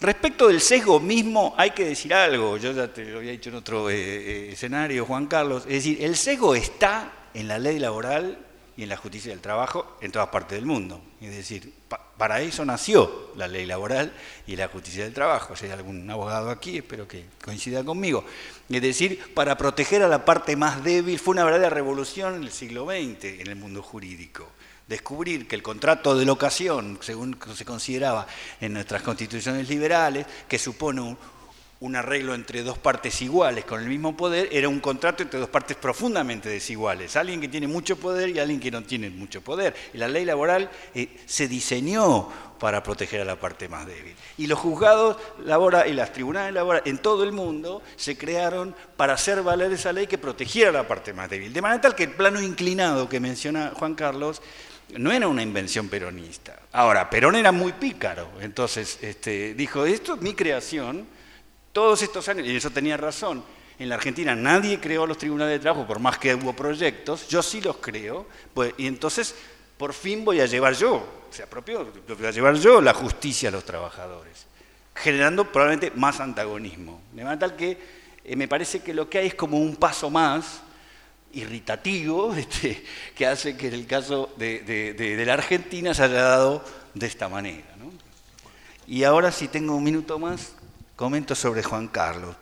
Respecto del sesgo mismo, hay que decir algo, yo ya te lo había dicho en otro eh, eh, escenario, Juan Carlos, es decir, el sesgo está en la ley laboral y en la justicia del trabajo en todas partes del mundo. Es decir, para eso nació la ley laboral y la justicia del trabajo. Si hay algún abogado aquí, espero que coincida conmigo. Es decir, para proteger a la parte más débil, fue una verdadera revolución en el siglo XX en el mundo jurídico. Descubrir que el contrato de locación, según se consideraba en nuestras constituciones liberales, que supone un, un arreglo entre dos partes iguales con el mismo poder, era un contrato entre dos partes profundamente desiguales, alguien que tiene mucho poder y alguien que no tiene mucho poder. Y la ley laboral eh, se diseñó para proteger a la parte más débil. Y los juzgados y las tribunales laborales en todo el mundo se crearon para hacer valer esa ley que protegiera a la parte más débil. De manera tal que el plano inclinado que menciona Juan Carlos no era una invención peronista. Ahora, Perón era muy pícaro, entonces este, dijo, esto es mi creación, todos estos años, y eso tenía razón, en la Argentina nadie creó los tribunales de trabajo, por más que hubo proyectos, yo sí los creo, pues, y entonces por fin voy a llevar yo, se apropió, voy a llevar yo la justicia a los trabajadores, generando probablemente más antagonismo. De manera tal que eh, me parece que lo que hay es como un paso más irritativo este, que hace que en el caso de, la Argentina se haya dado de esta manera. Y ahora si tengo un minuto más, comento sobre Juan Carlos,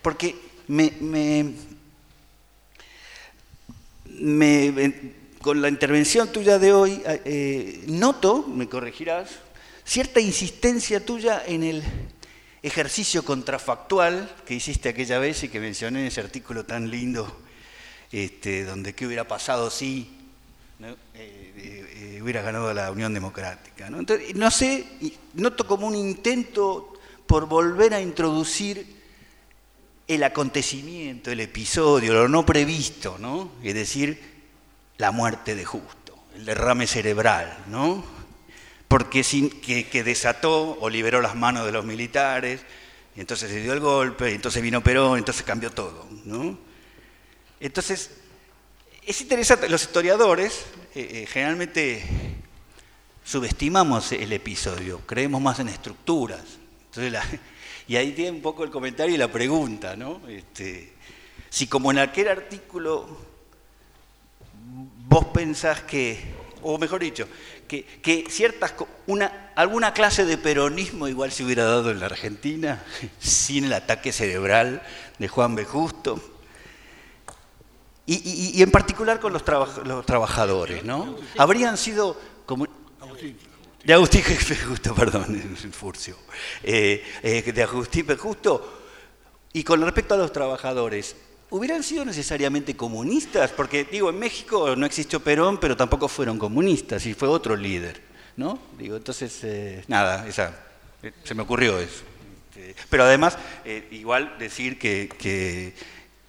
porque me, con la intervención tuya de hoy eh, noto, me corregirás, cierta insistencia tuya en el ejercicio contrafactual que hiciste aquella vez y que mencioné en ese artículo tan lindo, este, donde qué hubiera pasado si eh, eh, hubiera ganado la Unión Democrática. no sé, noto como un intento por volver a introducir el acontecimiento, el episodio, lo no previsto, ¿no? Es decir, la muerte de Justo, el derrame cerebral, ¿no? Porque sin, que, desató o liberó las manos de los militares, y entonces se dio el golpe, entonces vino Perón, entonces cambió todo, ¿no? Entonces, es interesante, los historiadores eh, eh, generalmente subestimamos el episodio, creemos más en estructuras, y ahí tiene un poco el comentario y la pregunta, ¿no? Este, si como en aquel artículo vos pensás que, o mejor dicho, que, ciertas, una, alguna clase de peronismo igual se hubiera dado en la Argentina sin el ataque cerebral de Juan B. Justo. Y, en particular con los, los trabajadores, ¿no? Habrían sido como... De Agustín Justo, perdón, Furcio. Eh, eh, de Agustín Justo. Y con respecto a los trabajadores, ¿hubieran sido necesariamente comunistas? Porque, digo, en México no existió Perón, pero tampoco fueron comunistas, y fue otro líder, ¿no? Digo, entonces, eh, nada, esa, se me ocurrió eso. Pero además, igual decir que, que,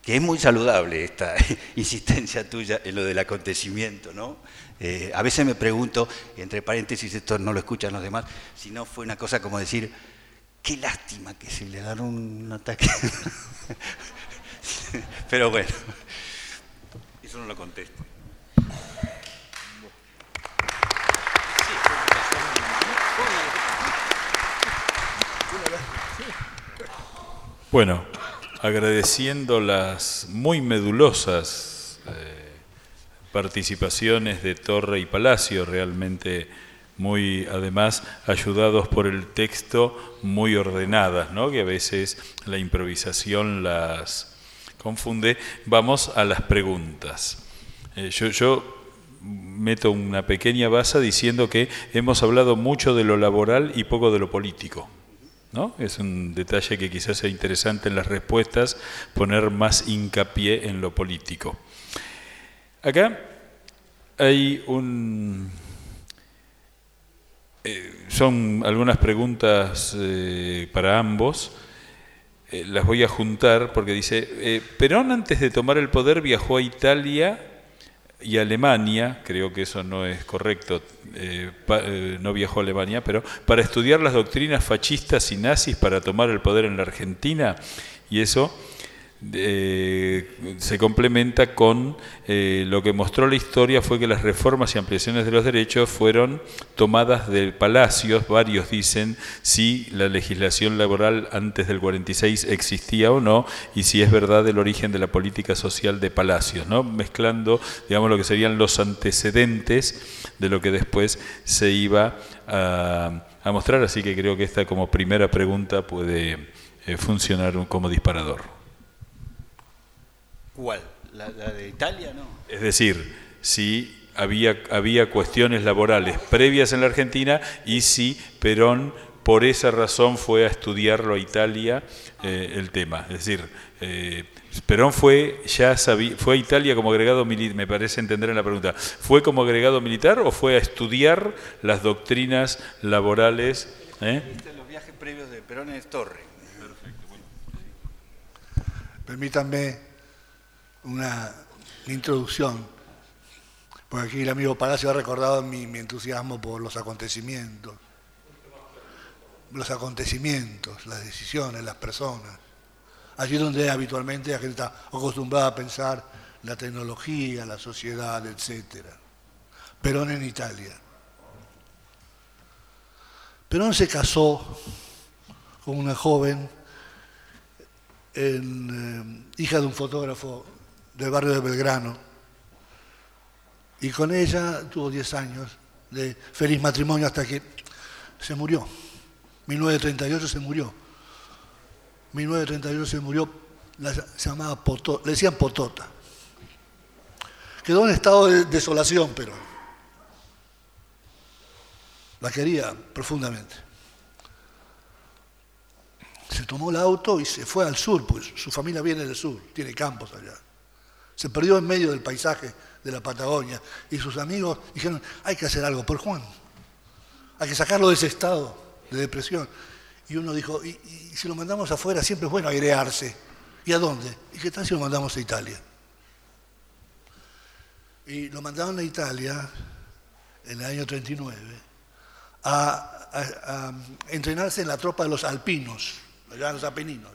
que es muy saludable esta insistencia tuya en lo del acontecimiento, ¿no? Eh, a veces me pregunto, entre paréntesis, esto no lo escuchan los demás, si no fue una cosa como decir, qué lástima que se le dieron un ataque. Pero bueno, eso no lo contesto. Bueno, agradeciendo las muy medulosas participaciones de Torre y Palacio, realmente muy, además, ayudados por el texto, muy ordenadas, ¿no? que a veces la improvisación las confunde. Vamos a las preguntas. Eh, yo, yo meto una pequeña base diciendo que hemos hablado mucho de lo laboral y poco de lo político. ¿No? Es un detalle que quizás sea interesante en las respuestas, poner más hincapié en lo político. Acá hay un, Eh, son algunas preguntas eh, para ambos. Eh, las voy a juntar porque dice, Perón antes de tomar el poder viajó a Italia y Alemania, creo que eso no es correcto, no viajó a Alemania, pero para estudiar las doctrinas fascistas y nazis para tomar el poder en la Argentina. Y eso se complementa con eh, lo que mostró la historia fue que las reformas y ampliaciones de los derechos fueron tomadas de palacios, varios dicen si la legislación laboral antes del 46 existía o no y si es verdad el origen de la política social de palacios, ¿no? mezclando digamos lo que serían los antecedentes de lo que después se iba a, mostrar, así que creo que esta como primera pregunta puede eh, funcionar como disparador. ¿Cuál? ¿La, de Italia? No. Es decir, si había, había cuestiones laborales previas en la Argentina y si Perón por esa razón fue a estudiarlo a Italia eh, el tema. Es decir, eh, Perón fue ya fue a Italia como agregado militar, me parece entender en la pregunta, ¿fue como agregado militar o fue a estudiar las doctrinas laborales? Eh? Los viajes previos de Perón en Torre. Perfecto. Permítanme una introducción, porque aquí el amigo Palacio ha recordado mi, entusiasmo por los acontecimientos, los acontecimientos, las decisiones, las personas. Allí donde habitualmente la gente está acostumbrada a pensar la tecnología, la sociedad, etc. Perón en Italia. Perón se casó con una joven, eh, hija de un fotógrafo del barrio de Belgrano. Y con ella tuvo 10 años de feliz matrimonio hasta que se murió. 1938 se murió. 1938 se murió, se llamaba le decían Potota. Quedó en estado de desolación, pero la quería profundamente. Se tomó el auto y se fue al sur, pues su familia viene del sur, tiene campos allá. Se perdió en medio del paisaje de la Patagonia y sus amigos dijeron, hay que hacer algo por Juan, hay que sacarlo de ese estado de depresión. Y uno dijo, y, si lo mandamos afuera siempre es bueno airearse. ¿Y a dónde? ¿Y qué tal si lo mandamos a Italia? Y lo mandaron a Italia en el año 39 a, entrenarse en la tropa de los alpinos, allá en los apeninos.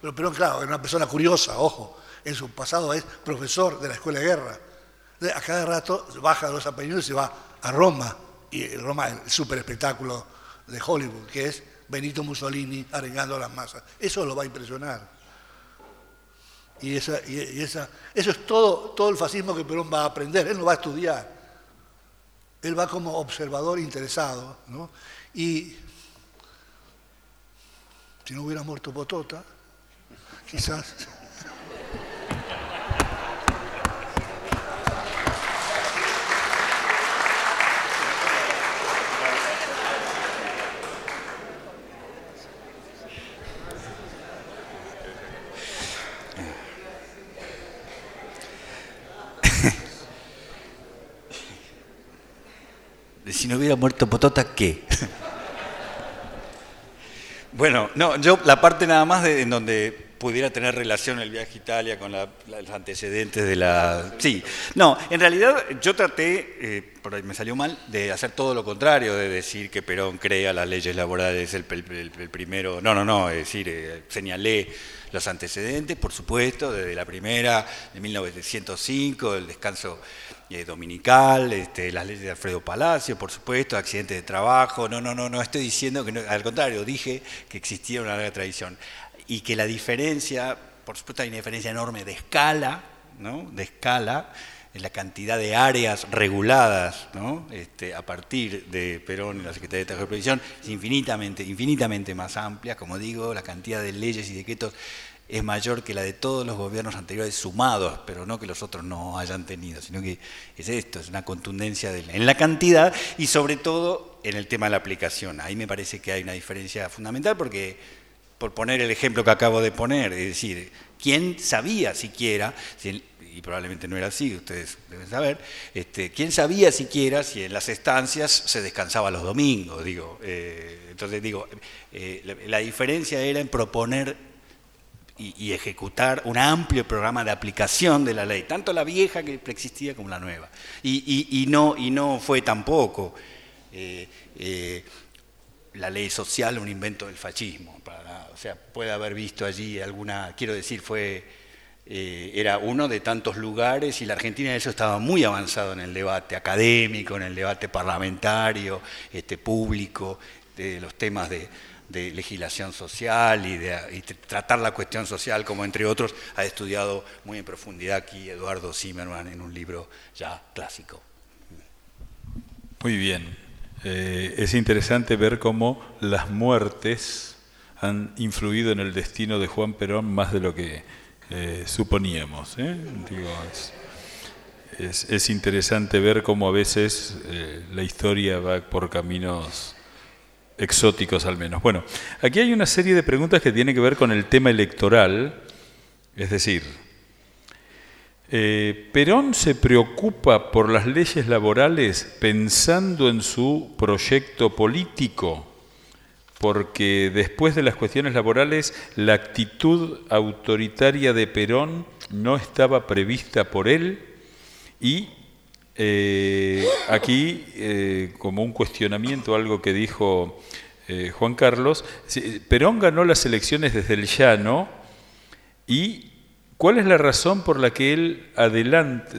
Pero Perón, claro, era una persona curiosa, ojo, en su pasado es profesor de la escuela de guerra. A cada rato baja de los Apeninos y va a Roma, y Roma es el super espectáculo de Hollywood, que es Benito Mussolini arengando a las masas. Eso lo va a impresionar. Y, esa, y esa, eso es todo, todo el fascismo que Perón va a aprender, él no va a estudiar. Él va como observador interesado. ¿no? Y si no hubiera muerto Potota, quizás si no hubiera muerto Potota, ¿qué? bueno, no, yo la parte nada más en donde pudiera tener relación el viaje a Italia con los antecedentes de la... Sí, no, en realidad yo traté, eh, por ahí me salió mal, de hacer todo lo contrario, de decir que Perón crea las leyes laborales, el, el, primero... No, no, no, es decir, eh, señalé los antecedentes, por supuesto, desde la primera, de 1905, el descanso dominical, este, las leyes de Alfredo Palacio, por supuesto, accidentes de trabajo. No, no, no, no estoy diciendo que no, al contrario, dije que existía una larga tradición y que la diferencia, por supuesto, hay una diferencia enorme de escala, ¿no? De escala en la cantidad de áreas reguladas ¿no? este, a partir de Perón y la Secretaría de Trabajo y Previsión es infinitamente, infinitamente más amplia, como digo, la cantidad de leyes y decretos es mayor que la de todos los gobiernos anteriores sumados, pero no que los otros no hayan tenido, sino que es esto, es una contundencia en la cantidad y sobre todo en el tema de la aplicación. Ahí me parece que hay una diferencia fundamental porque por poner el ejemplo que acabo de poner, es decir, ¿quién sabía siquiera, y probablemente no era así, ustedes deben saber, este, ¿quién sabía siquiera si en las estancias se descansaba los domingos? Digo, eh, entonces digo, eh, la, diferencia era en proponer y, ejecutar un amplio programa de aplicación de la ley, tanto la vieja que existía como la nueva. Y, no, y no fue tampoco eh, la ley social un invento del fascismo. o sea, puede haber visto allí alguna, quiero decir, fue, eh, era uno de tantos lugares y la Argentina en eso estaba muy avanzado en el debate académico, en el debate parlamentario, este, público, de los temas de, legislación social y de tratar la cuestión social, como entre otros ha estudiado muy en profundidad aquí Eduardo Zimmerman en un libro ya clásico. Muy bien. Eh, es interesante ver cómo las muertes han influido en el destino de Juan Perón más de lo que eh, suponíamos. ¿eh? es, interesante ver cómo a veces la historia va por caminos exóticos al menos. Bueno, aquí hay una serie de preguntas que tienen que ver con el tema electoral, es decir, eh, Perón se preocupa por las leyes laborales pensando en su proyecto político, porque después de las cuestiones laborales la actitud autoritaria de Perón no estaba prevista por él y eh, aquí, eh, como un cuestionamiento, algo que dijo Juan Carlos, Perón ganó las elecciones desde el llano y ¿Cuál es la razón por la que él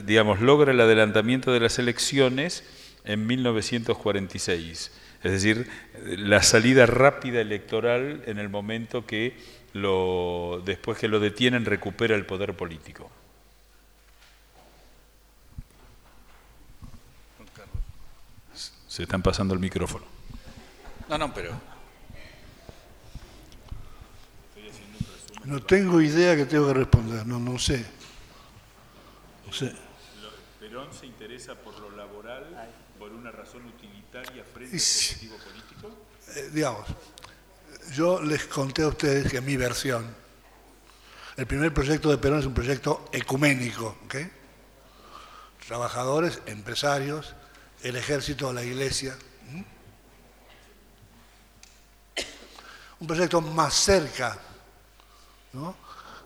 digamos, logra el adelantamiento de las elecciones en 1946? Es decir, la salida rápida electoral en el momento que lo, después que lo detienen recupera el poder político. Se están pasando el micrófono. No, no, pero No tengo idea que tengo que responder, no, no sé. No sé. ¿Perón se interesa por lo laboral por una razón utilitaria frente al objetivo político? Eh, digamos, yo les conté a ustedes que mi versión, el primer proyecto de Perón es un proyecto ecuménico, ¿ok? Trabajadores, empresarios, el ejército, la iglesia. Un proyecto más cerca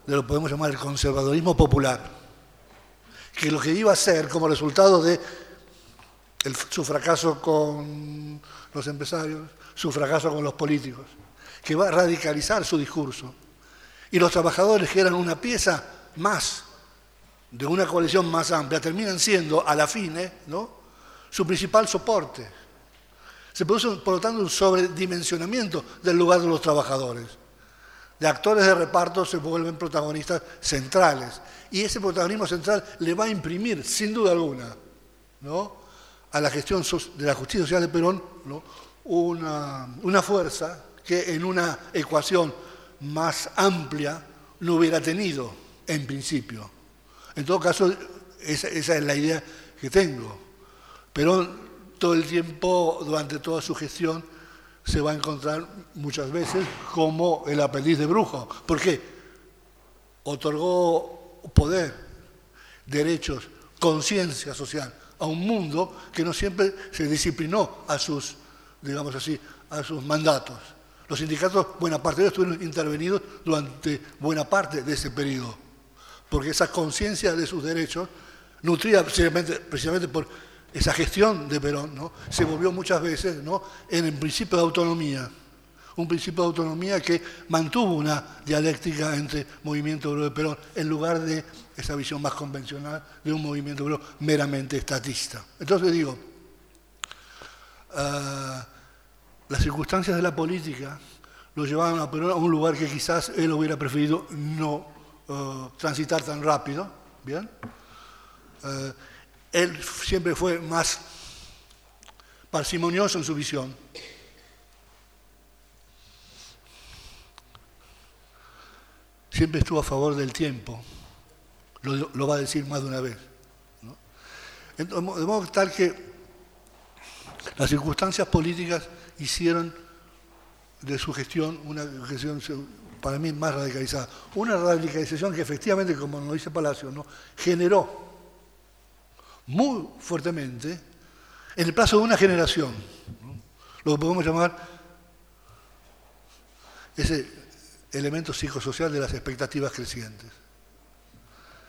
de lo que podemos llamar el conservadorismo popular, que lo que iba a ser como resultado de su fracaso con los empresarios, su fracaso con los políticos, que va a radicalizar su discurso. Y los trabajadores, que eran una pieza más de una coalición más amplia, terminan siendo, a la fine, ¿no? Su principal soporte. Se produce, por lo tanto, un sobredimensionamiento del lugar de los trabajadores de actores de reparto se vuelven protagonistas centrales. Y ese protagonismo central le va a imprimir, sin duda alguna, ¿no? a la gestión de la justicia social de Perón una, fuerza que en una ecuación más amplia no hubiera tenido en principio. En todo caso, esa, es la idea que tengo. Perón todo el tiempo, durante toda su gestión, se va a encontrar muchas veces como el aprendiz de brujo. ¿Por qué? Otorgó poder, derechos, conciencia social a un mundo que no siempre se disciplinó a sus, digamos así, a sus mandatos. Los sindicatos, buena parte de ellos estuvieron intervenidos durante buena parte de ese periodo, porque esa conciencia de sus derechos, nutrida precisamente, precisamente por esa gestión de Perón ¿no? se volvió muchas veces ¿no? en el principio de autonomía, un principio de autonomía que mantuvo una dialéctica entre movimiento obrero de Perón en lugar de esa visión más convencional de un movimiento obrero meramente estatista. Entonces digo, ah, las circunstancias de la política lo llevaban a Perón a un lugar que quizás él hubiera preferido no ah, transitar tan rápido, ¿bien? Ah, él siempre fue más parsimonioso en su visión. Siempre estuvo a favor del tiempo. Lo, va a decir más de una vez. De modo tal que las circunstancias políticas hicieron de su gestión, una gestión para mí más radicalizada. Una radicalización que efectivamente, como nos dice Palacio, generó muy fuertemente, en el plazo de una generación, lo que podemos llamar ese elemento psicosocial de las expectativas crecientes.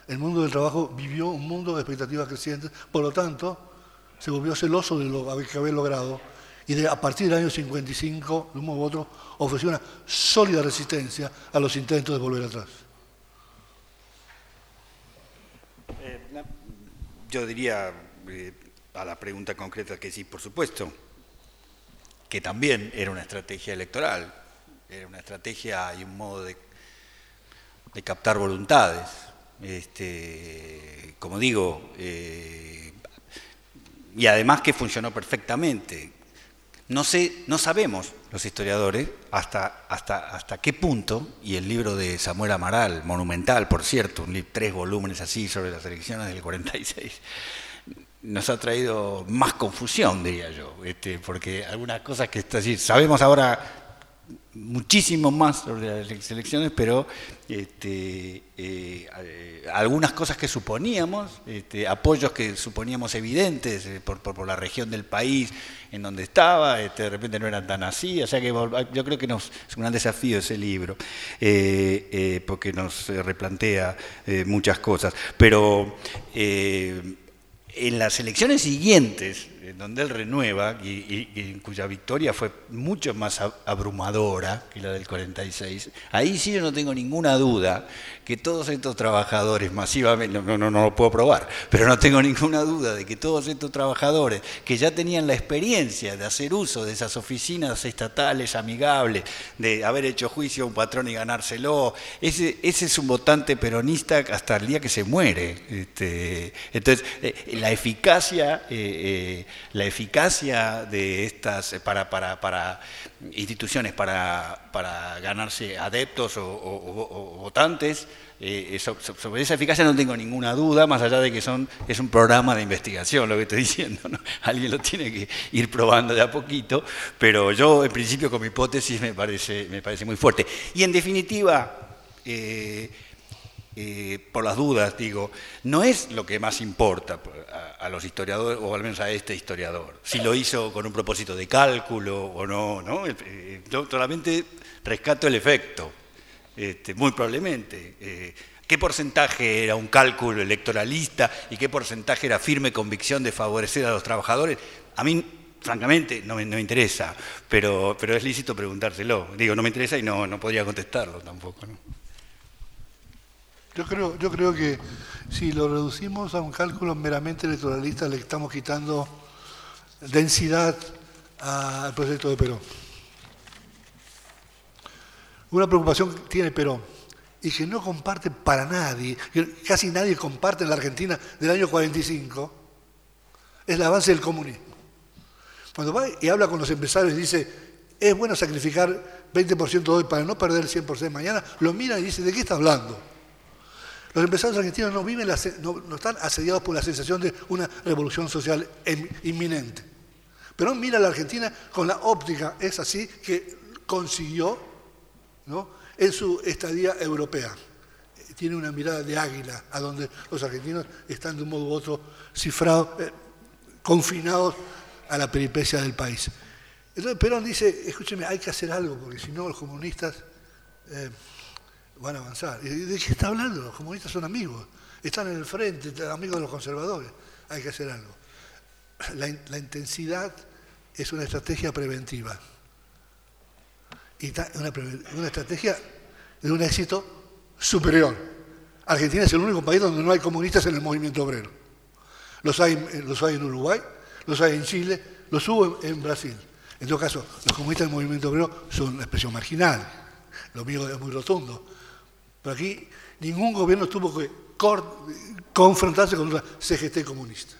El mundo del trabajo vivió un mundo de expectativas crecientes, por lo tanto, se volvió celoso de lo que había logrado y a partir del año 55, de un modo u otro, ofreció una sólida resistencia a los intentos de volver atrás. Eh, yo diría eh, a la pregunta concreta que sí, por supuesto, que también era una estrategia electoral, era una estrategia y un modo de, captar voluntades. Este, como digo, eh, y además que funcionó perfectamente. No, sé, no sabemos los historiadores hasta, hasta, hasta qué punto, y el libro de Samuel Amaral, monumental por cierto, un tres volúmenes así sobre las elecciones del 46, nos ha traído más confusión, diría yo, este, porque algunas cosas que está sabemos ahora muchísimo más sobre las elecciones, pero este, eh, eh, algunas cosas que suponíamos, este, apoyos que suponíamos evidentes eh, por, la región del país en donde estaba, este, de repente no eran tan así, o sea que yo creo que nos, es un gran desafío ese libro, porque nos replantea muchas cosas, pero en las elecciones siguientes, donde él renueva y, en cuya victoria fue mucho más abrumadora que la del 46, ahí sí yo no tengo ninguna duda que todos estos trabajadores masivamente, no, no, no lo puedo probar, pero no tengo ninguna duda de que todos estos trabajadores que ya tenían la experiencia de hacer uso de esas oficinas estatales amigables, de haber hecho juicio a un patrón y ganárselo, ese, ese es un votante peronista hasta el día que se muere. Este, entonces, eh, la eficacia... Eh, eh, la eficacia de estas para, para, para instituciones para, para, ganarse adeptos o, votantes. Eh, sobre esa eficacia no tengo ninguna duda, más allá de que son, es un programa de investigación lo que estoy diciendo. Alguien lo tiene que ir probando de a poquito, pero yo en principio con mi hipótesis me parece, me parece muy fuerte. Y en definitiva, eh, eh, por las dudas, digo, no es lo que más importa a, los historiadores, o al menos a este historiador, si lo hizo con un propósito de cálculo o no, ¿no? Eh, yo solamente rescato el efecto, este, muy probablemente. Eh, ¿Qué porcentaje era un cálculo electoralista y qué porcentaje era firme convicción de favorecer a los trabajadores? A mí francamente no me, interesa, pero, pero es lícito preguntárselo. Digo, no me interesa y no, no podría contestarlo tampoco. ¿no? Yo creo, yo creo que si lo reducimos a un cálculo meramente electoralista, le estamos quitando densidad al proyecto de Perón. Una preocupación que tiene Perón y que no comparte para nadie, que casi nadie comparte en la Argentina del año 45, es el avance del comunismo. Cuando va y habla con los empresarios y dice, es bueno sacrificar 20% hoy para no perder el 100% mañana, lo mira y dice, ¿de qué está hablando? Los empresarios argentinos no, viven no, están asediados por la sensación de una revolución social inminente. Pero mira a la Argentina con la óptica, es así, que consiguió en su estadía europea. Tiene una mirada de águila, a donde los argentinos están de un modo u otro cifrados, eh, confinados a la peripecia del país. Entonces Perón dice, escúcheme, hay que hacer algo, porque si no los comunistas... Eh, van a avanzar. ¿De qué está hablando? Los comunistas son amigos, están en el frente, amigos de los conservadores. Hay que hacer algo. La, intensidad es una estrategia preventiva. Y una, una estrategia de un éxito superior. Argentina es el único país donde no hay comunistas en el movimiento obrero. Los hay, los hay en Uruguay, los hay en Chile, los hubo en, Brasil. En todo caso, los comunistas del movimiento obrero son una expresión marginal. Lo mío es muy rotundo. Pero aquí ningún gobierno tuvo que confrontarse con una CGT comunista.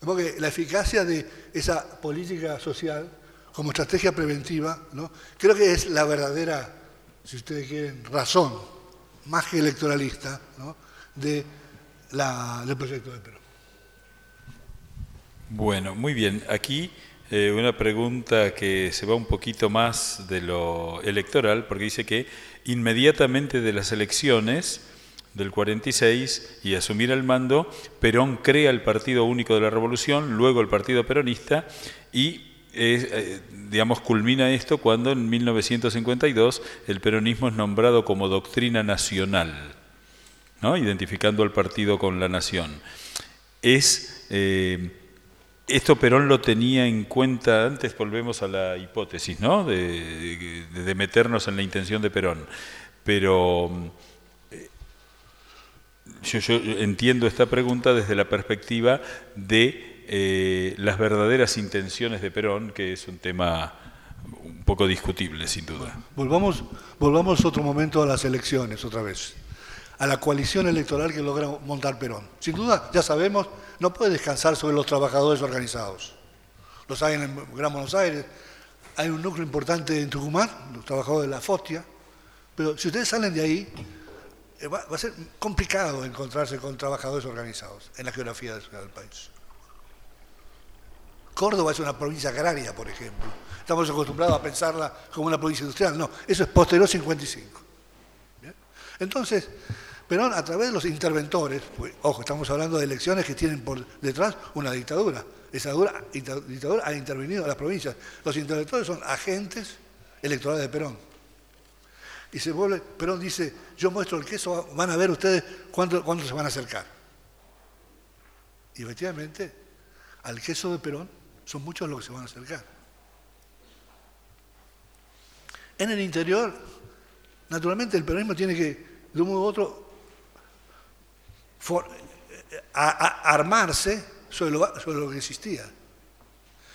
Porque la eficacia de esa política social como estrategia preventiva, ¿no? creo que es la verdadera, si ustedes quieren, razón, más que electoralista, de la, del proyecto de Perú. Bueno, muy bien. Aquí eh, una pregunta que se va un poquito más de lo electoral, porque dice que inmediatamente de las elecciones del 46 y asumir el mando, Perón crea el Partido Único de la Revolución, luego el Partido Peronista y eh, digamos, culmina esto cuando en 1952 el peronismo es nombrado como doctrina nacional, ¿no? identificando al partido con la nación. Es eh, esto Perón lo tenía en cuenta, antes volvemos a la hipótesis, ¿no? De, meternos en la intención de Perón. Pero eh, yo, entiendo esta pregunta desde la perspectiva de eh, las verdaderas intenciones de Perón, que es un tema un poco discutible, sin duda. Volvamos, volvamos otro momento a las elecciones, otra vez a la coalición electoral que logra montar Perón. Sin duda, ya sabemos, no puede descansar sobre los trabajadores organizados. Los hay en Gran Buenos Aires, hay un núcleo importante en Tucumán, los trabajadores de la FOSTIA, pero si ustedes salen de ahí, eh, va, a ser complicado encontrarse con trabajadores organizados en la geografía del país. Córdoba es una provincia agraria, por ejemplo. Estamos acostumbrados a pensarla como una provincia industrial. No, eso es posterior 55. Entonces, Perón, a través de los interventores, pues, ojo, estamos hablando de elecciones que tienen por detrás una dictadura. Esa dictadura ha intervenido en las provincias. Los interventores son agentes electorales de Perón. Y se vuelve, Perón dice, yo muestro el queso, van a ver ustedes cuánto se van a acercar. Y efectivamente, al queso de Perón son muchos los que se van a acercar. En el interior, naturalmente el peronismo tiene que, de un modo u otro, armarse sobre lo, que existía.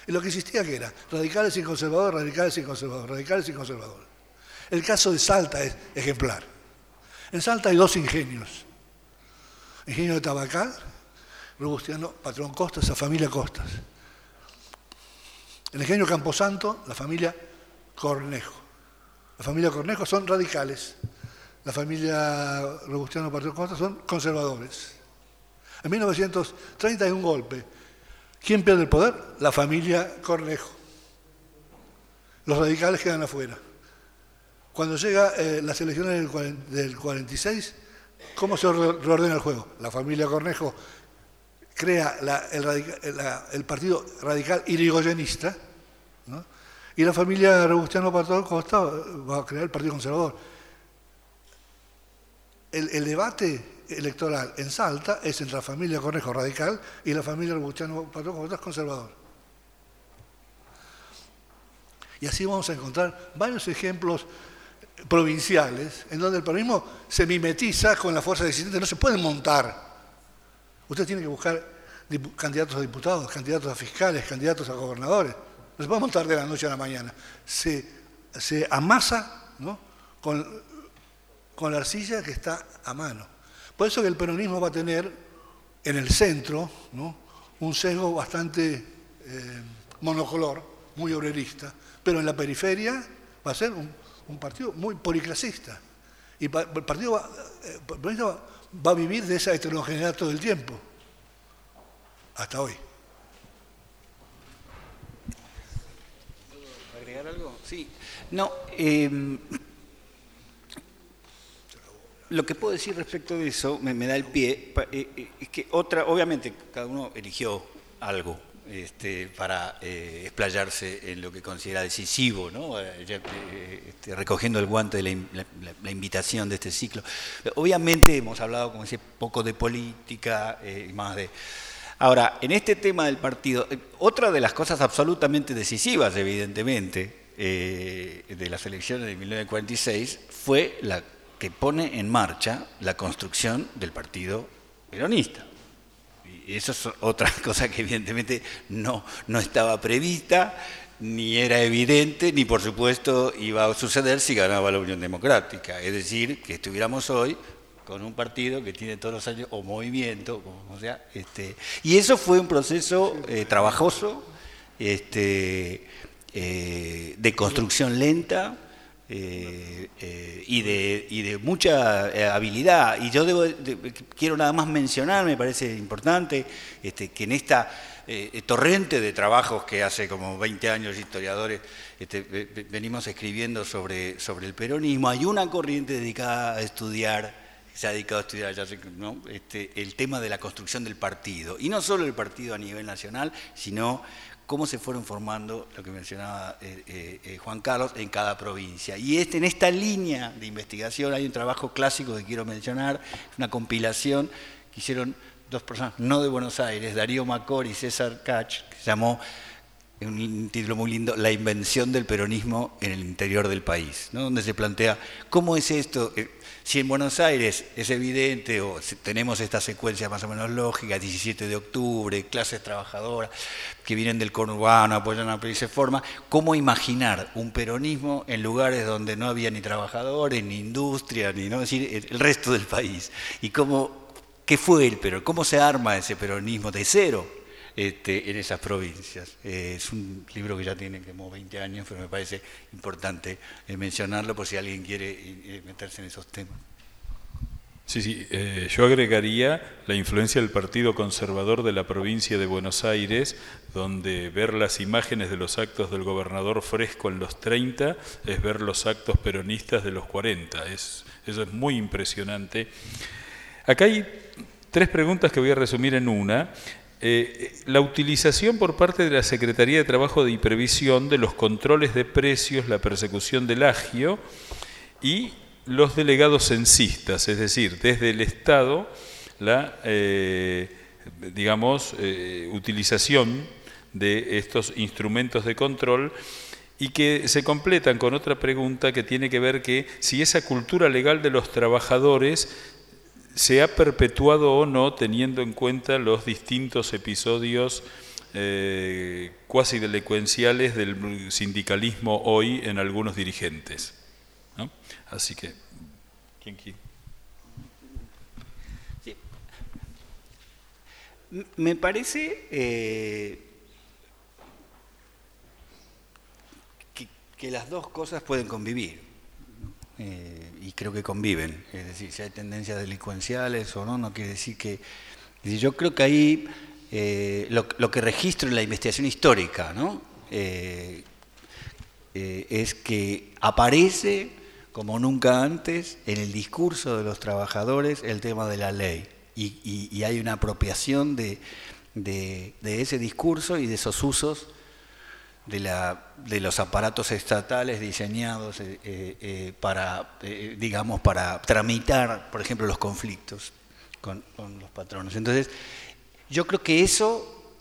Y lo que existía que era radicales y conservadores, radicales y conservadores, radicales y conservadores. El caso de Salta es ejemplar. En Salta hay dos ingenios. Ingenio de Tabacal, Robustiano, patrón Costas, esa familia Costas. El ingenio Camposanto, la familia Cornejo. La familia Cornejo son radicales la familia Robustiano Partido Costa son conservadores. En 1930 hay un golpe. ¿Quién pierde el poder? La familia Cornejo. Los radicales quedan afuera. Cuando llega eh, las elecciones del, 46, ¿cómo se reordena el juego? La familia Cornejo crea el, partido radical irigoyenista, y la familia Robustiano Partido Costa va a crear el partido conservador el, debate electoral en Salta es entre la familia Cornejo radical y la familia Robustiano Patrón conservador. Y así vamos a encontrar varios ejemplos provinciales en donde el peronismo se mimetiza con la fuerza existente, no se puede montar. Usted tiene que buscar candidatos a diputados, candidatos a fiscales, candidatos a gobernadores. No se puede montar de la noche a la mañana. Se, se amasa ¿no? con con la arcilla que está a mano. Por eso que el peronismo va a tener en el centro un sesgo bastante eh, monocolor, muy obrerista, pero en la periferia va a ser un, partido muy policlasista. Y el partido va, eh, va, a vivir de esa heterogeneidad todo el tiempo, hasta hoy. agregar algo? Sí. No, eh, lo que puedo decir respecto de eso, me, da el pie, eh, eh, es que otra, obviamente cada uno eligió algo este, para eh, explayarse en lo que considera decisivo, ¿no? Este, recogiendo el guante de la, invitación de este ciclo. Obviamente hemos hablado, como decía, poco de política y más de... Ahora, en este tema del partido, otra de las cosas absolutamente decisivas, evidentemente, de las elecciones de 1946 fue la que pone en marcha la construcción del partido peronista. Y eso es otra cosa que evidentemente no, no estaba prevista, ni era evidente, ni por supuesto iba a suceder si ganaba la Unión Democrática. Es decir, que estuviéramos hoy con un partido que tiene todos los años, o movimiento, como sea. Este, y eso fue un proceso eh, trabajoso, este, eh, de construcción lenta, eh, eh, y, de, y, de, mucha eh, habilidad. Y yo quiero nada más mencionar, me parece importante, este, que en esta torrente de trabajos que hace como 20 años historiadores este, venimos escribiendo sobre, sobre el peronismo. Hay una corriente dedicada a estudiar, se ha dedicado a estudiar ya este, el tema de la construcción del partido. Y no solo el partido a nivel nacional, sino cómo se fueron formando, lo que mencionaba eh, eh, eh, Juan Carlos, en cada provincia. Y este, en esta línea de investigación hay un trabajo clásico que quiero mencionar, una compilación que hicieron dos personas, no de Buenos Aires, Darío Macor y César Cach, que se llamó, un título muy lindo, La invención del peronismo en el interior del país, donde se plantea cómo es esto, si en Buenos Aires es evidente, o tenemos esta secuencia más o menos lógica, 17 de octubre, clases trabajadoras que vienen del conurbano, apoyan a y se forma, ¿cómo imaginar un peronismo en lugares donde no había ni trabajadores, ni industria, ni no decir el resto del país? ¿Y cómo, qué fue el peronismo? ¿Cómo se arma ese peronismo de cero? Este, en esas provincias. Eh, es un libro que ya tiene como 20 años, pero me parece importante eh, mencionarlo por si alguien quiere eh, meterse en esos temas. Sí, sí, yo agregaría la influencia del Partido Conservador de la provincia de Buenos Aires, donde ver las imágenes de los actos del gobernador Fresco en los 30 es ver los actos peronistas de los 40. Es, eso es muy impresionante. Acá hay tres preguntas que voy a resumir en una. Eh, la utilización por parte de la Secretaría de Trabajo y Previsión de los controles de precios, la persecución del agio y los delegados censistas, es decir, desde el Estado la, eh, digamos, eh, utilización de estos instrumentos de control y que se completan con otra pregunta que tiene que ver que si esa cultura legal de los trabajadores se ha perpetuado o no teniendo en cuenta los distintos episodios eh, cuasi delincuenciales del sindicalismo hoy en algunos dirigentes. Así que, ¿quién quiere? Me parece eh, que las dos cosas pueden convivir. Eh, y creo que conviven. Es decir, si hay tendencias delincuenciales o no, no quiere decir que... yo creo que ahí eh, lo, que registro en la investigación histórica ¿no? Eh, es que aparece como nunca antes en el discurso de los trabajadores el tema de la ley. Y, hay una apropiación de, de ese discurso y de esos usos de, la, de los aparatos estatales diseñados eh, eh, eh, para, digamos, para tramitar, por ejemplo, los conflictos con, los patronos. Entonces, yo creo que eso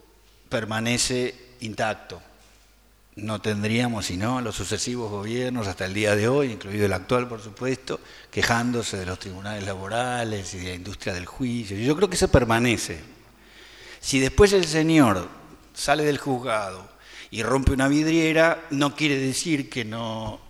permanece intacto. No tendríamos, sino los sucesivos gobiernos hasta el día de hoy, incluido el actual, por supuesto, quejándose de los tribunales laborales y de la industria del juicio. Yo creo que eso permanece. Si después el señor sale del juzgado y rompe una vidriera, no quiere decir que no,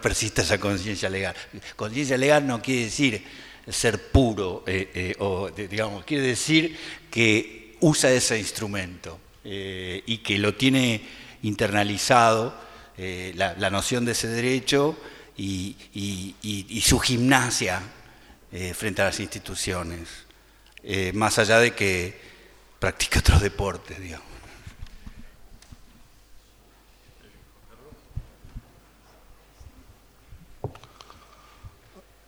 persista esa conciencia legal. Conciencia legal no quiere decir ser puro, eh, eh, o digamos, quiere decir que usa ese instrumento eh, y que lo tiene internalizado, la, noción de ese derecho y, y su gimnasia frente a las instituciones, más allá de que practica otros deportes, digamos.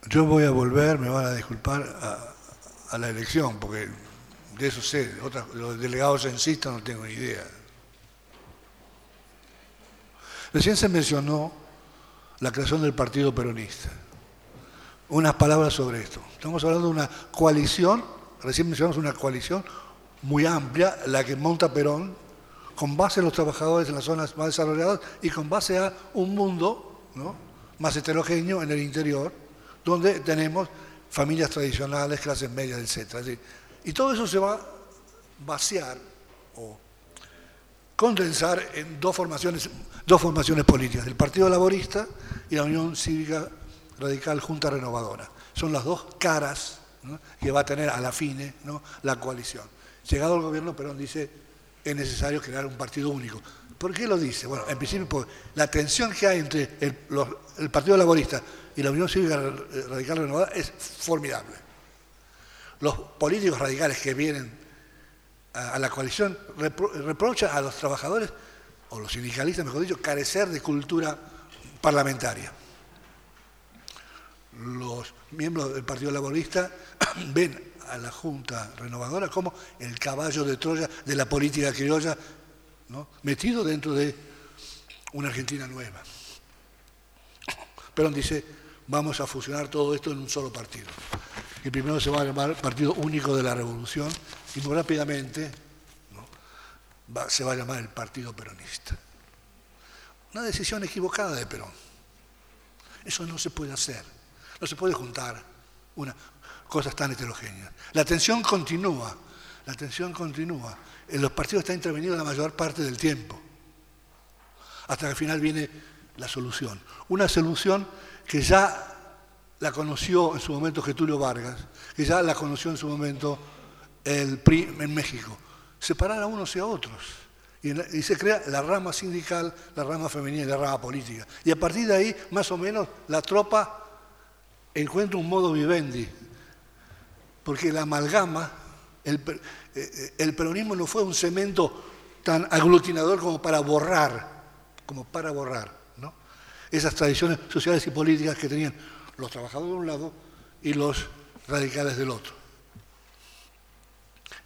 Yo voy a volver, me van a disculpar, a, la elección, porque de eso sé, los delegados censistas no tengo ni idea. Recién se mencionó la creación del Partido Peronista. Unas palabras sobre esto. Estamos hablando de una coalición, recién mencionamos una coalición muy amplia, la que monta Perón, con base en los trabajadores en las zonas más desarrolladas y con base a un mundo más heterogéneo en el interior donde tenemos familias tradicionales, clases medias, etc. Y todo eso se va a vaciar o condensar en dos formaciones, dos formaciones políticas, el Partido Laborista y la Unión Cívica Radical Junta Renovadora. Son las dos caras que va a tener a la fine la coalición. Llegado al gobierno, Perón dice, es necesario crear un partido único. ¿Por qué lo dice? Bueno, en principio, pues, la tensión que hay entre el Partido Laborista y la Unión Cívica Radical Renovada es formidable. Los políticos radicales que vienen a, la coalición, reprocha a los trabajadores, o los sindicalistas, mejor dicho, carecer de cultura parlamentaria. Los miembros del Partido Laborista ven a la Junta Renovadora como el caballo de Troya de la política criolla, metido dentro de una Argentina nueva. Perón dice, vamos a fusionar todo esto en un solo partido. Y primero se va a llamar Partido Único de la Revolución y muy rápidamente se va a llamar el Partido Peronista. Una decisión equivocada de Perón. Eso no se puede hacer. No se puede juntar una, cosas tan heterogéneas. La tensión continúa. La tensión continúa. En los partidos está intervenido la mayor parte del tiempo. Hasta que al final viene la solución. Una solución que ya la conoció en su momento Getulio Vargas, que ya la conoció en su momento el PRI en México. Separar a unos y a otros. Y, se crea la rama sindical, la rama femenina y la rama política. Y a partir de ahí, más o menos, la tropa encuentra un modo vivendi. Porque la amalgama, el, eh, eh, peronismo no fue un cemento tan aglutinador como para borrar, como para borrar. Esas tradiciones sociales y políticas que tenían los trabajadores de un lado y los radicales del otro.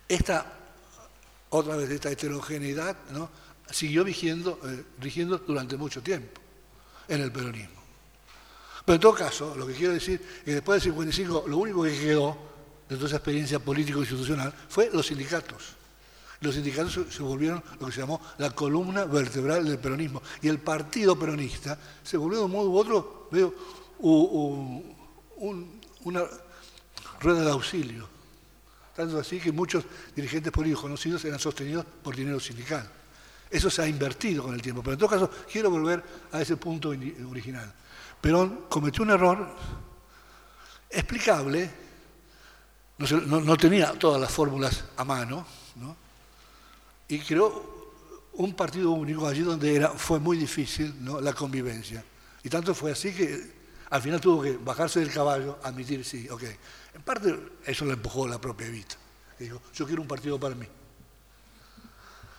Esta, otra vez, esta heterogeneidad ¿no? siguió rigiendo, eh, durante mucho tiempo en el peronismo. Pero en todo caso, lo que quiero decir es que después del 55, lo único que quedó de toda esa experiencia político-institucional fue los sindicatos. Los sindicatos se volvieron lo que se llamó la columna vertebral del peronismo. Y el partido peronista se volvió de un modo u otro veo, una rueda de auxilio. Tanto así que muchos dirigentes políticos conocidos eran sostenidos por dinero sindical. Eso se ha invertido con el tiempo. Pero en todo caso, quiero volver a ese punto original. Perón cometió un error explicable, no, tenía todas las fórmulas a mano, y creó un partido único allí donde era, fue muy difícil la convivencia. Y tanto fue así que al final tuvo que bajarse del caballo, admitir, sí, ok. En parte eso lo empujó la propia Evita. dijo, yo quiero un partido para mí.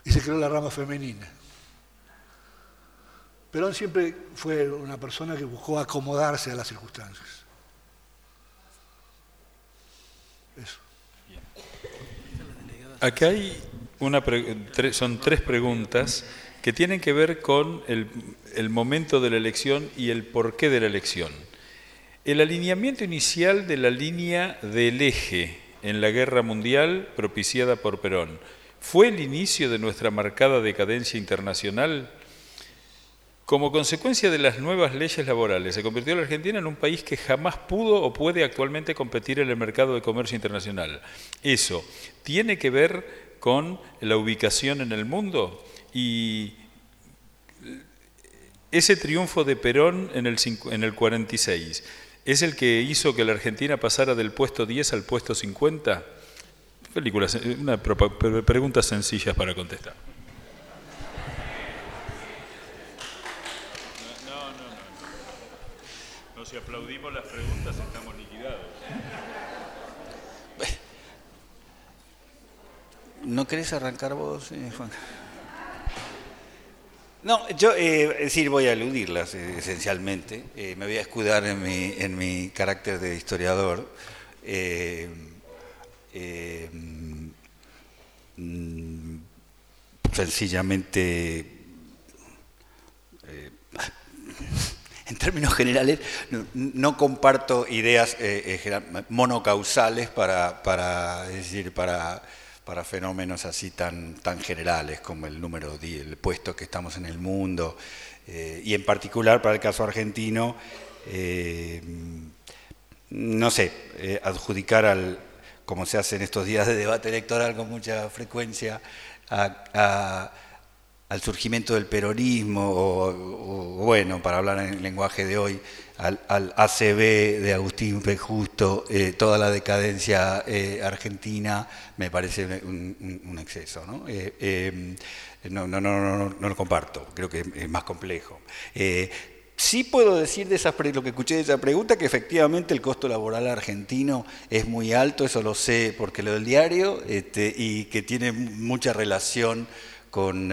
Y se creó la rama femenina. Perón siempre fue una persona que buscó acomodarse a las circunstancias. Eso. Acá hay son tres preguntas que tienen que ver con el, el momento de la elección y el porqué de la elección. El alineamiento inicial de la línea del eje en la guerra mundial propiciada por Perón, ¿fue el inicio de nuestra marcada decadencia internacional? Como consecuencia de las nuevas leyes laborales, se convirtió la Argentina en un país que jamás pudo o puede actualmente competir en el mercado de comercio internacional. Eso tiene que ver con la ubicación en el mundo y ese triunfo de Perón en el, en el 46 es el que hizo que la Argentina pasara del puesto 10 al puesto 50. Película, una pregunta sencilla para contestar. ¿No querés arrancar vos, eh, Juan? No, yo, eh, voy a eludirlas eh, esencialmente. Me voy a escudar en mi, en mi carácter de historiador. Sencillamente, en términos generales, no, comparto ideas monocausales para, para, decir, para para fenómenos así tan, tan generales como el número, el puesto que estamos en el mundo, eh, y en particular para el caso argentino, eh, no sé, eh, adjudicar al, como se hace en estos días de debate electoral con mucha frecuencia, al surgimiento del peronismo, o, bueno, para hablar en el lenguaje de hoy, al, ACB de Agustín P. Justo, eh, toda la decadencia eh, argentina, me parece un, exceso. Eh, ¿no? no, no, no, no, lo comparto, creo que es más complejo. sí puedo decir de esa, lo que escuché de esa pregunta, que efectivamente el costo laboral argentino es muy alto, eso lo sé porque lo del diario, este, y que tiene mucha relación con...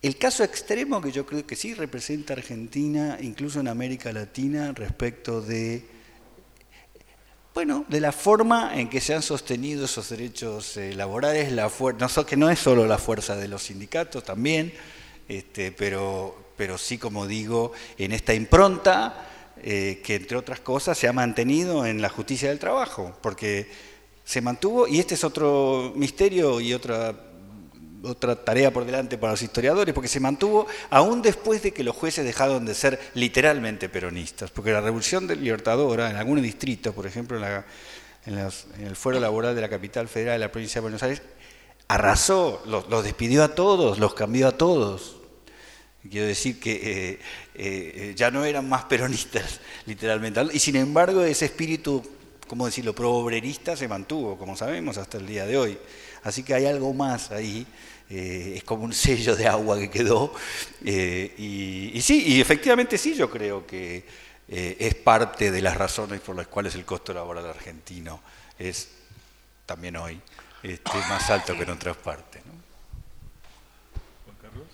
El caso extremo que yo creo que sí representa Argentina, incluso en América Latina, respecto de, bueno, de la forma en que se han sostenido esos derechos eh, laborales, la no, que no es solo la fuerza de los sindicatos también, este, pero, pero sí, como digo, en esta impronta eh, que, entre otras cosas, se ha mantenido en la justicia del trabajo, porque se mantuvo, y este es otro misterio y otra otra tarea por delante para los historiadores, porque se mantuvo aún después de que los jueces dejaron de ser literalmente peronistas, porque la Revolución del Libertadora, en algunos distritos, por ejemplo en, el fuero laboral de la capital federal de la provincia de Buenos Aires, arrasó, los, despidió a todos, los cambió a todos. Quiero decir que eh, eh, ya no eran más peronistas, literalmente. Y sin embargo, ese espíritu, ¿cómo decirlo?, pro-obrerista se mantuvo, como sabemos, hasta el día de hoy. Así que hay algo más ahí, eh, es como un sello de agua que quedó. Eh, y, sí, y efectivamente sí, yo creo que eh, es parte de las razones por las cuales el costo laboral argentino es también hoy este, más alto que en otras partes. Juan Carlos.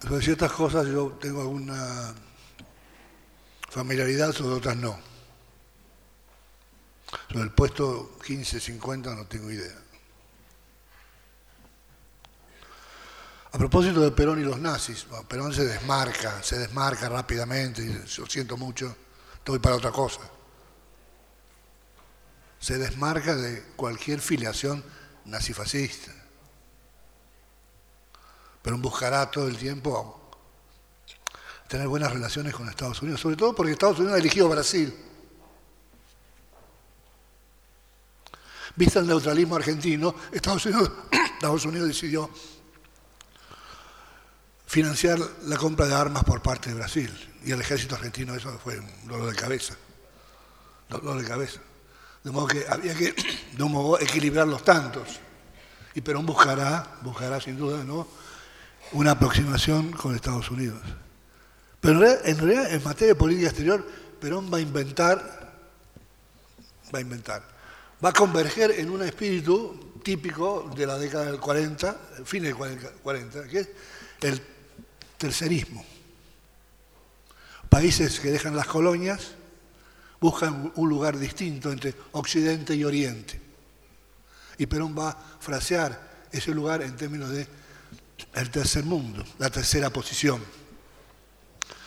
Sobre ciertas cosas yo tengo alguna familiaridad, sobre otras no. Sobre el puesto 15-50 no tengo idea. A propósito de Perón y los nazis, Perón se desmarca, se desmarca rápidamente, y lo siento mucho, estoy para otra cosa. Se desmarca de cualquier filiación nazifascista. Perón buscará todo el tiempo tener buenas relaciones con Estados Unidos, sobre todo porque Estados Unidos ha elegido Brasil. Visto el neutralismo argentino, Estados Unidos, decidió financiar la compra de armas por parte de Brasil. Y el ejército argentino eso fue un dolor de cabeza. Dolor de cabeza. De modo que había que de un modo, equilibrar los tantos. Y Perón buscará, buscará sin duda, ¿no? una aproximación con Estados Unidos. Pero en realidad, en materia de política exterior, Perón va a inventar, va a inventar va a converger en un espíritu típico de la década del 40, fin del 40, que es el tercerismo. Países que dejan las colonias buscan un lugar distinto entre Occidente y Oriente. Y Perón va a frasear ese lugar en términos de el tercer mundo, la tercera posición.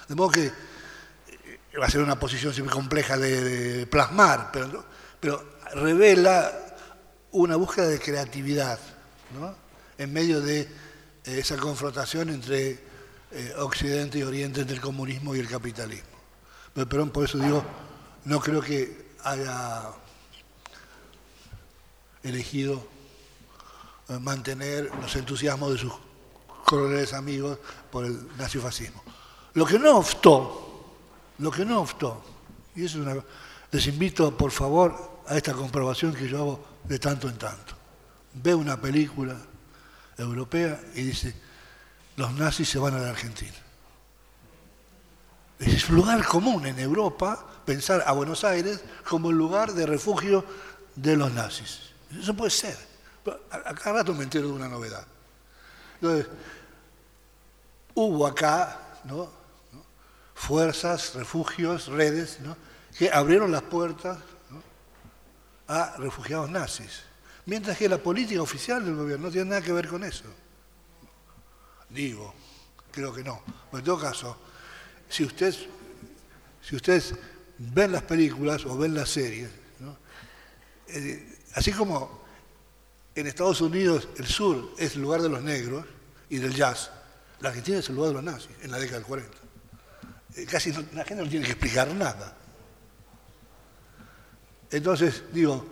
De modo que eh, va a ser una posición siempre compleja de, plasmar, pero, pero revela una búsqueda de creatividad en medio de eh, esa confrontación entre eh, Occidente y Oriente, entre el comunismo y el capitalismo. Pero por eso digo, no creo que haya elegido eh, mantener los entusiasmos de sus coroneles amigos por el nazifascismo. Lo que no optó, lo que no optó, y eso es una... Les invito, por favor, a esta comprobación que yo hago de tanto en tanto. Ve una película europea y dice, los nazis se van a la Argentina. Es un lugar común en Europa pensar a Buenos Aires como el lugar de refugio de los nazis. Eso puede ser. A cada rato me entero de una novedad. Entonces, hubo acá fuerzas, refugios, redes, que abrieron las puertas a refugiados nazis. Mientras que la política oficial del gobierno no tiene nada que ver con eso. Digo, creo que no. en todo caso, si ustedes, si ustedes ven las películas o ven las series, eh, así como en Estados Unidos el sur es el lugar de los negros y del jazz, la Argentina es el lugar de los nazis en la década del 40. Eh, casi la gente no tiene que explicar nada. Entonces, digo,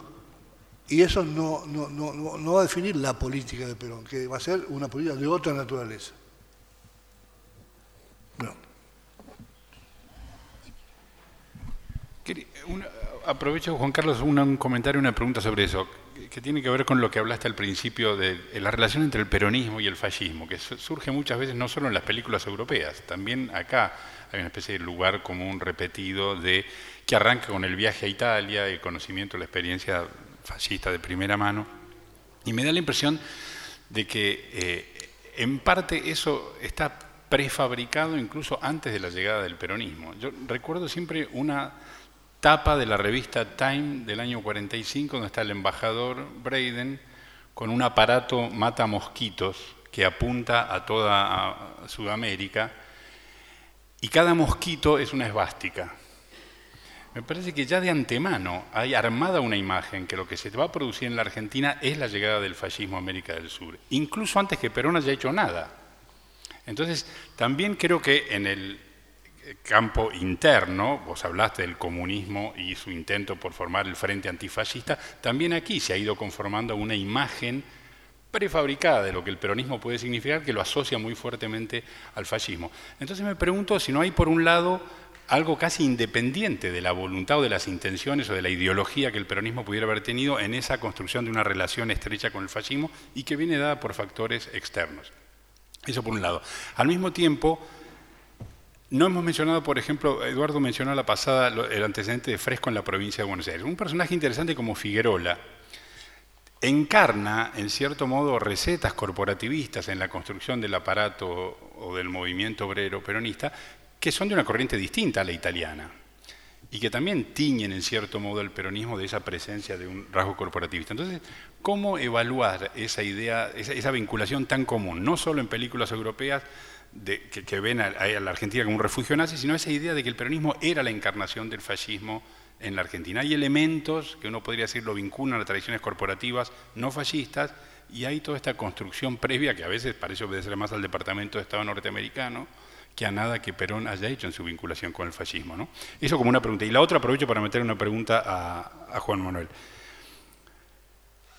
y eso no, no, va a definir la política de Perón, que va a ser una política de otra naturaleza. aprovecho, Juan Carlos, un, comentario, una pregunta sobre eso. que tiene que ver con lo que hablaste al principio de, la relación entre el peronismo y el fascismo, que surge muchas veces no solo en las películas europeas, también acá hay una especie de lugar común repetido de que arranca con el viaje a Italia, el conocimiento, la experiencia fascista de primera mano, y me da la impresión de que eh, en parte eso está prefabricado incluso antes de la llegada del peronismo. Yo recuerdo siempre una tapa de la revista Time del año 45, donde está el embajador Braden con un aparato mata mosquitos que apunta a toda Sudamérica, y cada mosquito es una esvástica. Me parece que ya de antemano hay armada una imagen que lo que se va a producir en la Argentina es la llegada del fascismo a América del Sur, incluso antes que Perón haya hecho nada. Entonces, también creo que en el campo interno, vos hablaste del comunismo y su intento por formar el frente antifascista, también aquí se ha ido conformando una imagen prefabricada de lo que el peronismo puede significar que lo asocia muy fuertemente al fascismo. Entonces me pregunto si no hay por un lado algo casi independiente de la voluntad o de las intenciones o de la ideología que el peronismo pudiera haber tenido en esa construcción de una relación estrecha con el fascismo y que viene dada por factores externos. Eso por un lado. Al mismo tiempo, no hemos mencionado, por ejemplo, Eduardo mencionó la pasada el antecedente de Fresco en la provincia de Buenos Aires. Un personaje interesante como Figuerola encarna, en cierto modo, recetas corporativistas en la construcción del aparato o del movimiento obrero peronista que son de una corriente distinta a la italiana y que también tiñen en cierto modo el peronismo de esa presencia de un rasgo corporativista. Entonces, ¿cómo evaluar esa idea, esa, vinculación tan común, no solo en películas europeas de, que, ven a, la Argentina como un refugio nazi, sino esa idea de que el peronismo era la encarnación del fascismo en la Argentina? Hay elementos que uno podría decir lo vinculan a tradiciones corporativas no fascistas y hay toda esta construcción previa que a veces parece obedecer más al Departamento de Estado norteamericano, que a nada que Perón haya hecho en su vinculación con el fascismo. Eso como una pregunta. Y la otra aprovecho para meter una pregunta a, Juan Manuel.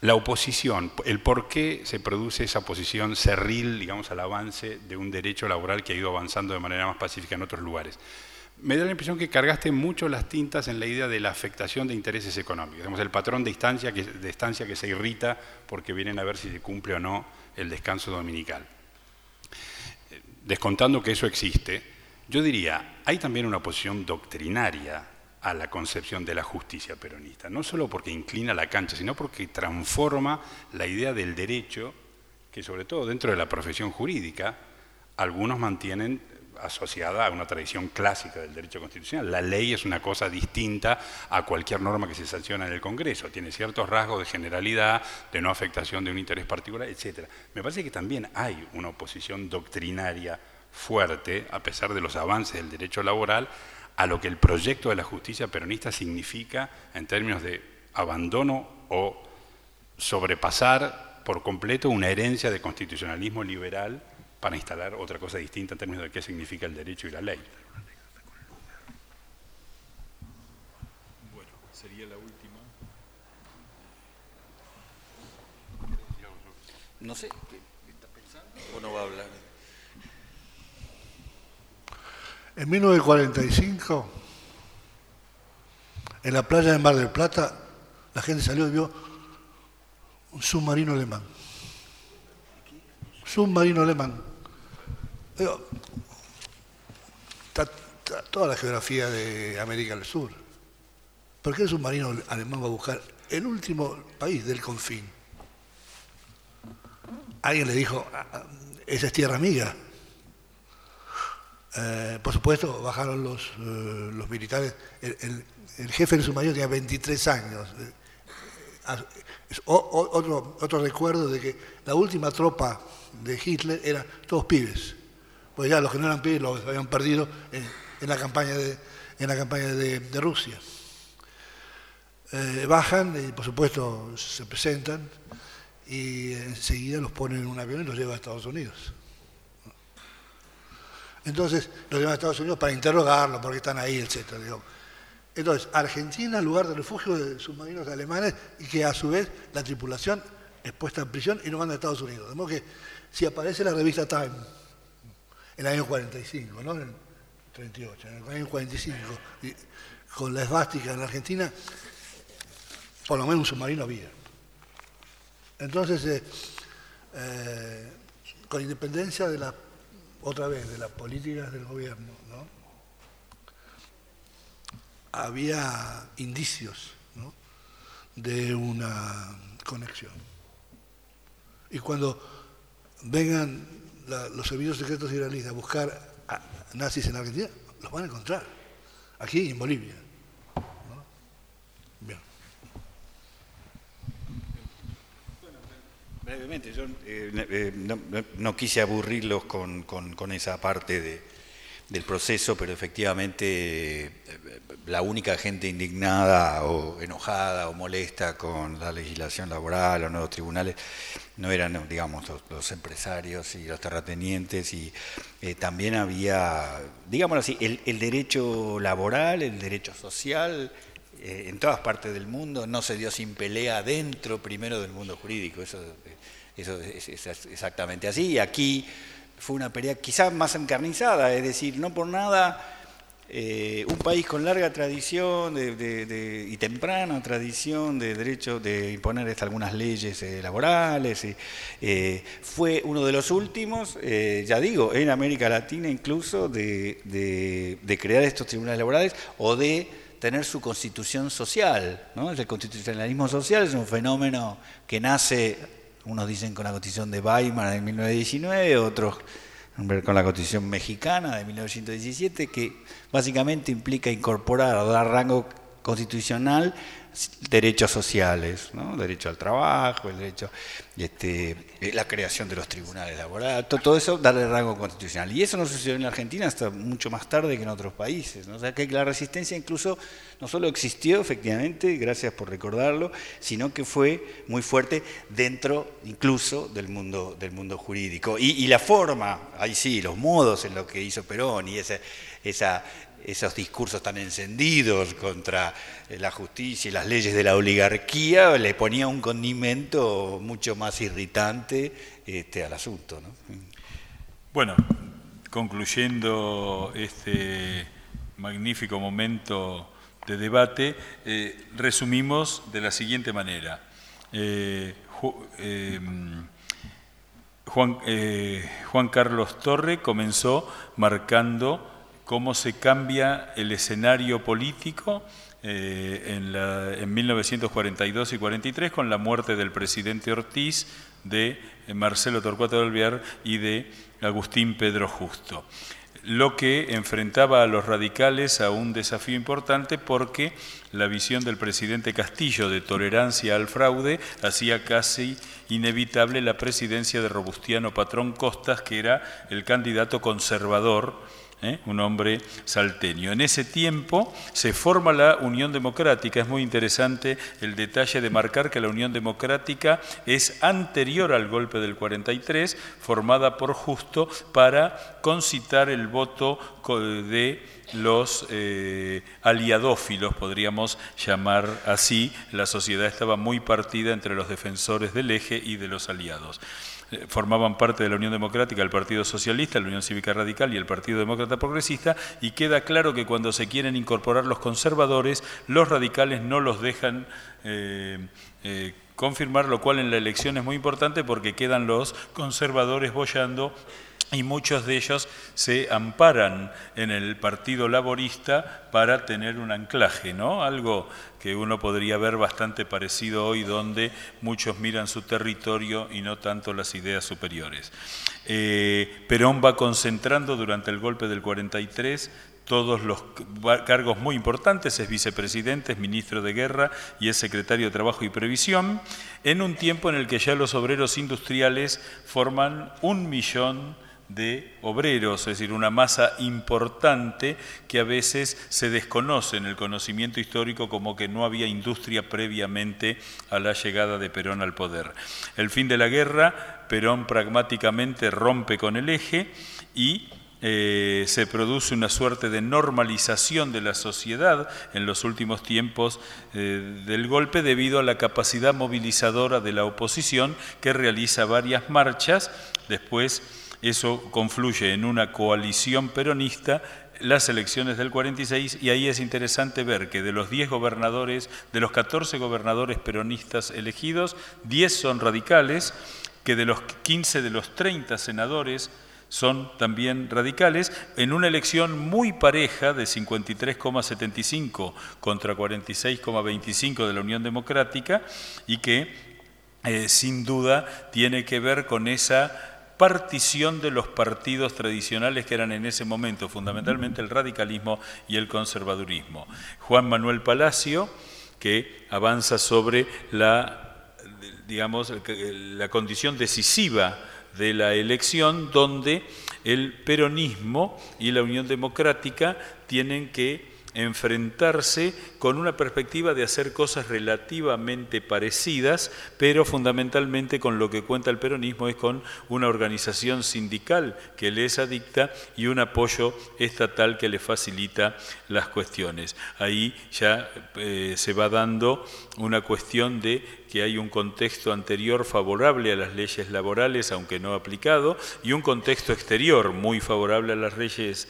La oposición, el por qué se produce esa oposición cerril, digamos, al avance de un derecho laboral que ha ido avanzando de manera más pacífica en otros lugares. Me da la impresión que cargaste mucho las tintas en la idea de la afectación de intereses económicos. Digamos, el patrón de estancia, de estancia que se irrita porque vienen a ver si se cumple o no el descanso dominical descontando que eso existe, yo diría, hay también una posición doctrinaria a la concepción de la justicia peronista, no solo porque inclina la cancha, sino porque transforma la idea del derecho, que sobre todo dentro de la profesión jurídica, algunos mantienen asociada a una tradición clásica del derecho constitucional. La ley es una cosa distinta a cualquier norma que se sanciona en el Congreso. Tiene ciertos rasgos de generalidad, de no afectación de un interés particular, etc. Me parece que también hay una oposición doctrinaria fuerte, a pesar de los avances del derecho laboral, a lo que el proyecto de la justicia peronista significa en términos de abandono o sobrepasar por completo una herencia de constitucionalismo liberal para instalar otra cosa distinta en términos de qué significa el derecho y la ley. Bueno, sería la última. No sé, ¿qué está pensando o no va a hablar? En 1945, en la playa de Mar del Plata, la gente salió y vio un submarino alemán. Submarino alemán toda la geografía de América del Sur. ¿Por qué el submarino alemán va a buscar el último país del confín? Alguien le dijo, ah, ah, esa es tierra amiga. Eh, por supuesto, bajaron los, eh, militares. El, jefe del submarino tenía 23 años. Eh, otro, otro recuerdo de que la última tropa de Hitler era todos pibes pues ya los que no eran los habían perdido en, la campaña de, Rusia. Eh, bajan y por supuesto se presentan y enseguida los ponen en un avión y los llevan a Estados Unidos. Entonces los llevan a Estados Unidos para interrogarlos, porque están ahí, etc. Entonces, Argentina, lugar de refugio de submarinos alemanes y que a su vez la tripulación es puesta en prisión y no manda a Estados Unidos. De modo que si aparece la revista Time, el año 45, ¿no? En el 38, en el año 45, con la esvástica en la Argentina, por lo menos un submarino había. Entonces, eh, eh, con independencia de la, otra vez, de las políticas del gobierno, ¿no? había indicios ¿no? de una conexión. Y cuando vengan los servicios secretos iraníes a buscar nazis en Argentina, los van a encontrar, aquí en Bolivia. Brevemente, yo eh, eh, no, quise aburrirlos con, esa parte del proceso, pero efectivamente eh, la única gente indignada o enojada o molesta con la legislación laboral, los nuevos tribunales, no eran, digamos, los, empresarios y los terratenientes, y también había, digámoslo así, el derecho laboral, el derecho social, eh, en todas partes del mundo, no se dio sin pelea dentro primero del mundo jurídico, eso, eso es, exactamente así, y aquí fue una pelea quizás más encarnizada, es decir, no por nada eh, un país con larga tradición y temprana tradición de derecho de imponer algunas leyes eh, laborales, fue uno de los últimos, ya digo, en América Latina incluso, de crear estos tribunales laborales o de tener su constitución social. El constitucionalismo social es un fenómeno que nace, unos dicen con la constitución de Weimar de 1919, otros con la constitución mexicana de 1917, que básicamente implica incorporar o dar rango constitucional derechos sociales, ¿no? derecho al trabajo, el derecho, este, eh, la creación de los tribunales laborales, todo, eso darle rango constitucional. Y eso no sucedió en la Argentina hasta mucho más tarde que en otros países. ¿no? O sea que la resistencia incluso no solo existió efectivamente, gracias por recordarlo, sino que fue muy fuerte dentro incluso del mundo, del mundo jurídico. Y, la forma, ahí sí, los modos en los que hizo Perón y esa esos discursos tan encendidos contra eh, la justicia y las leyes de la oligarquía, le ponía un condimento mucho más irritante este, al asunto. Bueno, concluyendo este magnífico momento de debate, eh, resumimos de la siguiente manera. Eh, Juan, Juan Carlos Torre comenzó marcando cómo se cambia el escenario político eh, en, 1942 y 43 con la muerte del presidente Ortiz, de Marcelo Torcuato de Alvear y de Agustín Pedro Justo. Lo que enfrentaba a los radicales a un desafío importante porque la visión del presidente Castillo de tolerancia al fraude hacía casi inevitable la presidencia de Robustiano Patrón Costas, que era el candidato conservador ¿eh? un hombre salteño. En ese tiempo se forma la Unión Democrática. Es muy interesante el detalle de marcar que la Unión Democrática es anterior al golpe del 43, formada por Justo para concitar el voto de los eh, aliadófilos, podríamos llamar así. La sociedad estaba muy partida entre los defensores del eje y de los aliados. Eh, formaban parte de la Unión Democrática, el Partido Socialista, la Unión Cívica Radical y el Partido Demócrata Progresista, y queda claro que cuando se quieren incorporar los conservadores, los radicales no los dejan eh, eh, confirmar, lo cual en la elección es muy importante porque quedan los conservadores bollando y muchos de ellos se amparan en el Partido Laborista para tener un anclaje, ¿no? Algo que uno podría ver bastante parecido hoy, donde muchos miran su territorio y no tanto las ideas superiores. Eh, Perón va concentrando durante el golpe del 43 todos los cargos muy importantes, es vicepresidente, es ministro de guerra y es secretario de Trabajo y Previsión, en un tiempo en el que ya los obreros industriales forman un millón de obreros, es decir, una masa importante que a veces se desconoce en el conocimiento histórico como que no había industria previamente a la llegada de Perón al poder. El fin de la guerra, Perón pragmáticamente rompe con el eje y eh, se produce una suerte de normalización de la sociedad en los últimos tiempos eh, del golpe debido a la capacidad movilizadora de la oposición que realiza varias marchas, después eso confluye en una coalición peronista las elecciones del 46 y ahí es interesante ver que de los 10 gobernadores, de los 14 gobernadores peronistas elegidos, 10 son radicales, que de los 15 de los 30 senadores son también radicales, en una elección muy pareja de 53,75 contra 46,25 de la Unión Democrática y que eh, sin duda tiene que ver con esa partición de los partidos tradicionales que eran en ese momento fundamentalmente el radicalismo y el conservadurismo. Juan Manuel Palacio, que avanza sobre la, digamos, la condición decisiva de la elección, donde el peronismo y la Unión Democrática tienen que enfrentarse con una perspectiva de hacer cosas relativamente parecidas, pero fundamentalmente con lo que cuenta el peronismo es con una organización sindical que les adicta y un apoyo estatal que le facilita las cuestiones. Ahí ya eh, se va dando una cuestión de que hay un contexto anterior favorable a las leyes laborales, aunque no aplicado, y un contexto exterior muy favorable a las leyes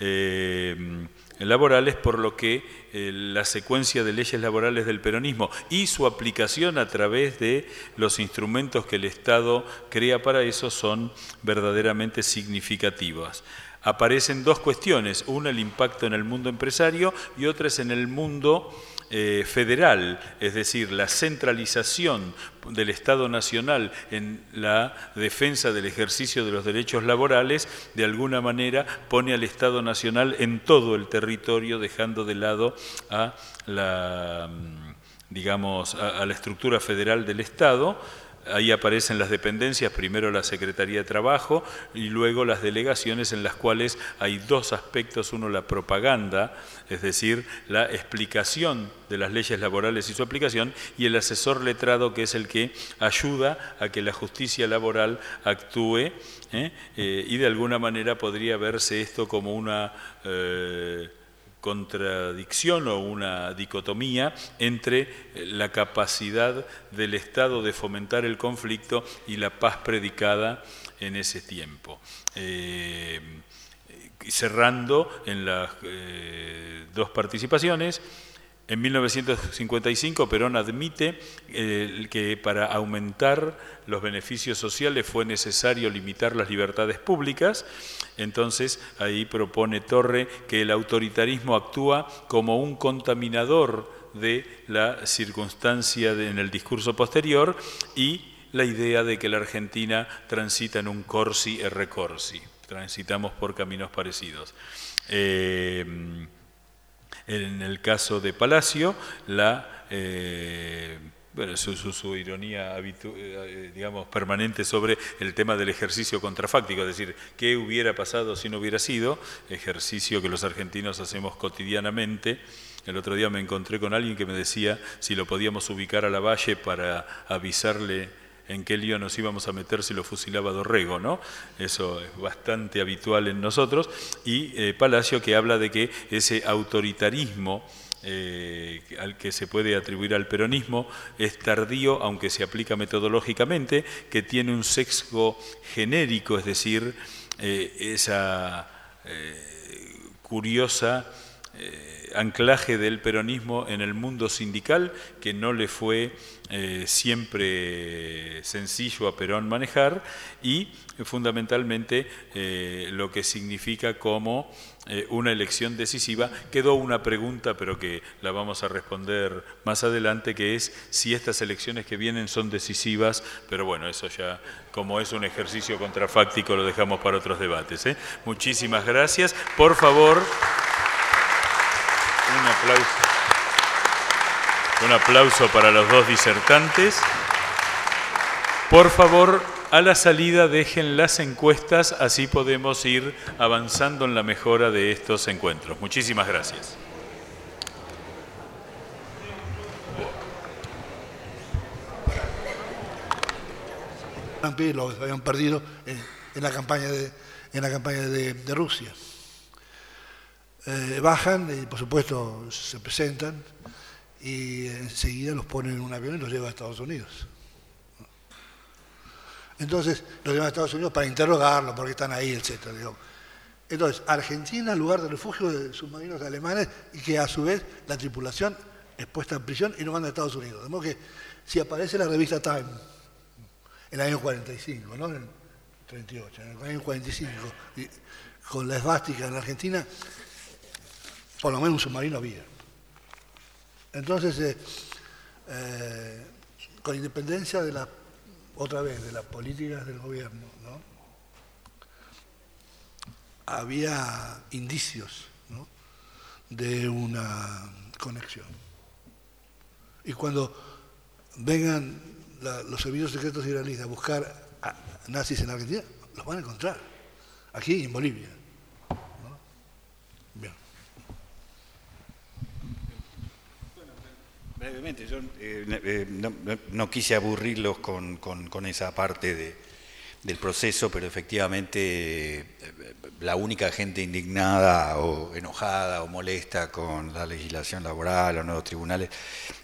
eh, laborales, por lo que eh, la secuencia de leyes laborales del peronismo y su aplicación a través de los instrumentos que el Estado crea para eso son verdaderamente significativas. Aparecen dos cuestiones, una el impacto en el mundo empresario y otra es en el mundo eh, federal, es decir, la centralización del Estado Nacional en la defensa del ejercicio de los derechos laborales, de alguna manera pone al Estado Nacional en todo el territorio, dejando de lado a la, mm, digamos, a la estructura federal del Estado Ahí aparecen las dependencias, primero la Secretaría de Trabajo y luego las delegaciones en las cuales hay dos aspectos, uno la propaganda, es decir, la explicación de las leyes laborales y su aplicación, y el asesor letrado que es el que ayuda a que la justicia laboral actúe ¿eh? Eh, y de alguna manera podría verse esto como una... Eh, contradicción o una dicotomía entre eh, la capacidad del Estado de fomentar el conflicto y la paz predicada en ese tiempo. Eh, cerrando en las eh, dos participaciones, en 1955 Perón admite eh, que para aumentar los beneficios sociales fue necesario limitar las libertades públicas, entonces ahí propone Torre que el autoritarismo actúa como un contaminador de la circunstancia en el discurso posterior y la idea de que la Argentina transita en un corsi e recorsi, transitamos por caminos parecidos. Eh, en el caso de Palacio, la, eh, su, ironía eh, digamos, permanente sobre el tema del ejercicio contrafáctico, es decir, qué hubiera pasado si no hubiera sido, ejercicio que los argentinos hacemos cotidianamente. El otro día me encontré con alguien que me decía si lo podíamos ubicar a la valle para avisarle en qué lío nos íbamos a meter si lo fusilaba Dorrego, ¿no? Eso es bastante habitual en nosotros. Y eh, Palacio que habla de que ese autoritarismo eh, al que se puede atribuir al peronismo es tardío, aunque se aplica metodológicamente, que tiene un sexo genérico, es decir, eh, esa curiosa anclaje del peronismo en el mundo sindical que no le fue eh, siempre sencillo a Perón manejar y fundamentalmente eh, lo que significa como eh, una elección decisiva. Quedó una pregunta, pero que la vamos a responder más adelante, que es si estas elecciones que vienen son decisivas, pero bueno, eso ya como es un ejercicio contrafáctico lo dejamos para otros debates. Muchísimas gracias. Por favor... Un aplauso. Un aplauso para los dos disertantes. Por favor, a la salida dejen las encuestas, así podemos ir avanzando en la mejora de estos encuentros. Muchísimas gracias. Lo habían perdido en, la campaña de, en la campaña de Rusia. Eh, bajan y por supuesto se presentan y enseguida los ponen en un avión y los llevan a Estados Unidos. Entonces, los demás Estados Unidos para interrogarlo, porque están ahí, etc. Entonces, Argentina, lugar de refugio de submarinos alemanes, y que a su vez la tripulación es puesta en prisión y no manda a Estados Unidos. De modo que si aparece la revista Time, en el año 45, ¿no? En el 38, en el año 45, con la esvástica en la Argentina, por lo menos un submarino había. Entonces, eh, eh, con independencia de la, otra vez, de las políticas del gobierno, ¿no? había indicios de una conexión. Y cuando vengan los servicios secretos iraníes a buscar a nazis en Argentina, los van a encontrar, aquí en Bolivia. Brevemente, yo eh, eh, no, quise aburrirlos con, esa parte del proceso, pero efectivamente eh, la única gente indignada o enojada o molesta con la legislación laboral, los nuevos tribunales,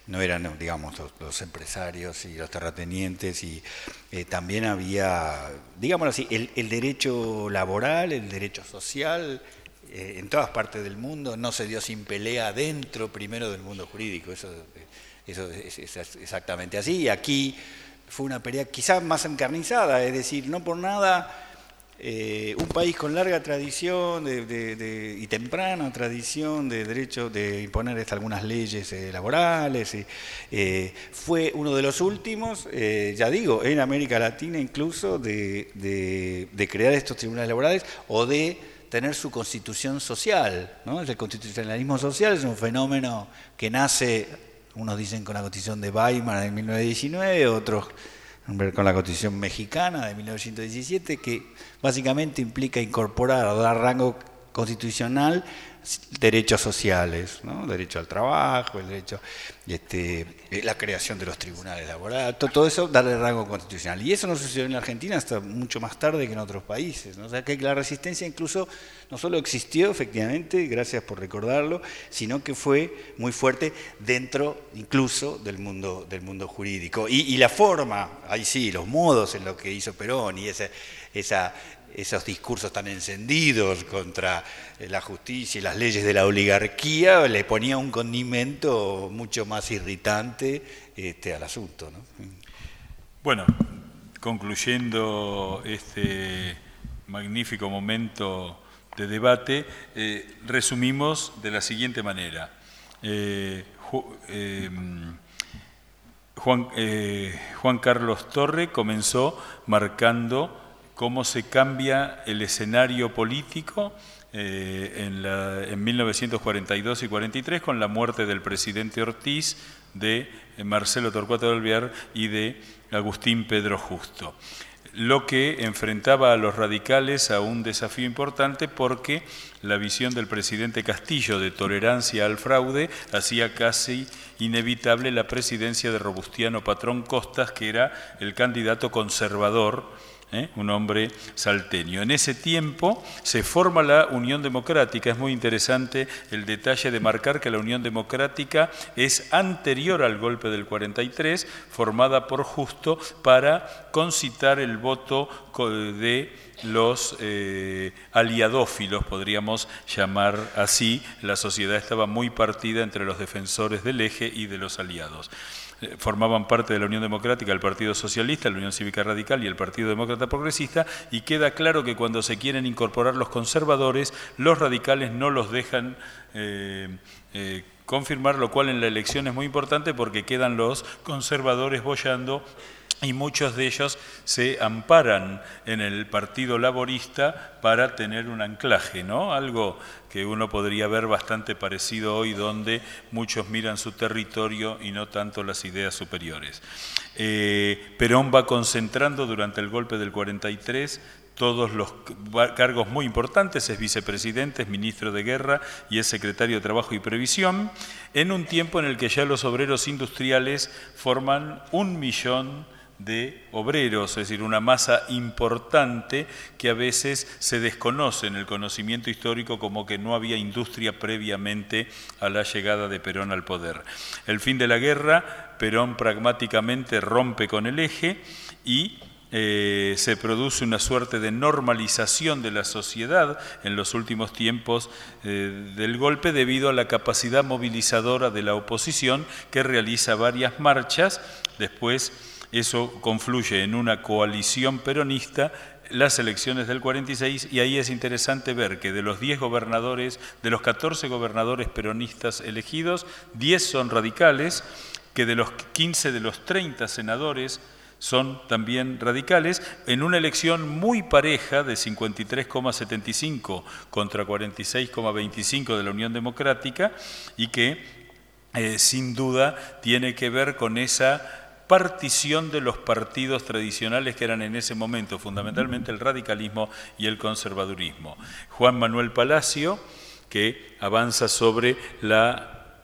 no eran, digamos, los, empresarios y los terratenientes, y también había, digámoslo así, el, derecho laboral, el derecho social, en todas partes del mundo, no se dio sin pelea dentro primero del mundo jurídico. Eso eso es, exactamente así. Y aquí fue una pelea quizás más encarnizada, es decir, no por nada eh, un país con larga tradición y temprana tradición de derecho de imponer algunas leyes eh, laborales, eh, fue uno de los últimos, ya digo, en América Latina incluso, de, crear estos tribunales laborales o de tener su constitución social. El constitucionalismo social es un fenómeno que nace unos dicen con la constitución de Weimar de 1919, otros con la constitución mexicana de 1917, que básicamente implica incorporar dar rango constitucional derechos sociales, ¿no? derecho al trabajo, el derecho, este, eh, la creación de los tribunales laborales, todo, eso darle rango constitucional. Y eso no sucedió en la Argentina hasta mucho más tarde que en otros países. O sea que la resistencia incluso no solo existió efectivamente, gracias por recordarlo, sino que fue muy fuerte dentro incluso del mundo, del mundo jurídico. Y, la forma, ahí sí, los modos en los que hizo Perón y esa, esa esos discursos tan encendidos contra eh, la justicia y las leyes de la oligarquía, le ponía un condimento mucho más irritante este, al asunto. Bueno, concluyendo este magnífico momento de debate, eh, resumimos de la siguiente manera. Eh, Juan, Juan Carlos Torre comenzó marcando cómo se cambia el escenario político eh, en, 1942 y 43 con la muerte del presidente Ortiz, de Marcelo Torcuato de Alvear y de Agustín Pedro Justo. Lo que enfrentaba a los radicales a un desafío importante porque la visión del presidente Castillo de tolerancia al fraude hacía casi inevitable la presidencia de Robustiano Patrón Costas, que era el candidato conservador ¿eh? un hombre salteño. En ese tiempo se forma la Unión Democrática. Es muy interesante el detalle de marcar que la Unión Democrática es anterior al golpe del 43, formada por Justo para concitar el voto de los eh, aliadófilos, podríamos llamar así. La sociedad estaba muy partida entre los defensores del eje y de los aliados. Eh, formaban parte de la Unión Democrática, el Partido Socialista, la Unión Cívica Radical y el Partido Demócrata Progresista, y queda claro que cuando se quieren incorporar los conservadores, los radicales no los dejan eh, eh, confirmar, lo cual en la elección es muy importante porque quedan los conservadores bollando y muchos de ellos se amparan en el Partido Laborista para tener un anclaje, ¿no? Algo que uno podría ver bastante parecido hoy, donde muchos miran su territorio y no tanto las ideas superiores. Eh, Perón va concentrando durante el golpe del 43 todos los cargos muy importantes, es vicepresidente, es ministro de guerra y es secretario de Trabajo y Previsión, en un tiempo en el que ya los obreros industriales forman un millón de obreros, es decir, una masa importante que a veces se desconoce en el conocimiento histórico como que no había industria previamente a la llegada de Perón al poder. El fin de la guerra, Perón pragmáticamente rompe con el eje y eh, se produce una suerte de normalización de la sociedad en los últimos tiempos eh, del golpe debido a la capacidad movilizadora de la oposición que realiza varias marchas. Después eso confluye en una coalición peronista las elecciones del 46 y ahí es interesante ver que de los 10 gobernadores, de los 14 gobernadores peronistas elegidos, 10 son radicales, que de los 15 de los 30 senadores son también radicales, en una elección muy pareja de 53,75 contra 46,25 de la Unión Democrática y que eh, sin duda tiene que ver con esa partición de los partidos tradicionales que eran en ese momento fundamentalmente el radicalismo y el conservadurismo. Juan Manuel Palacio, que avanza sobre la,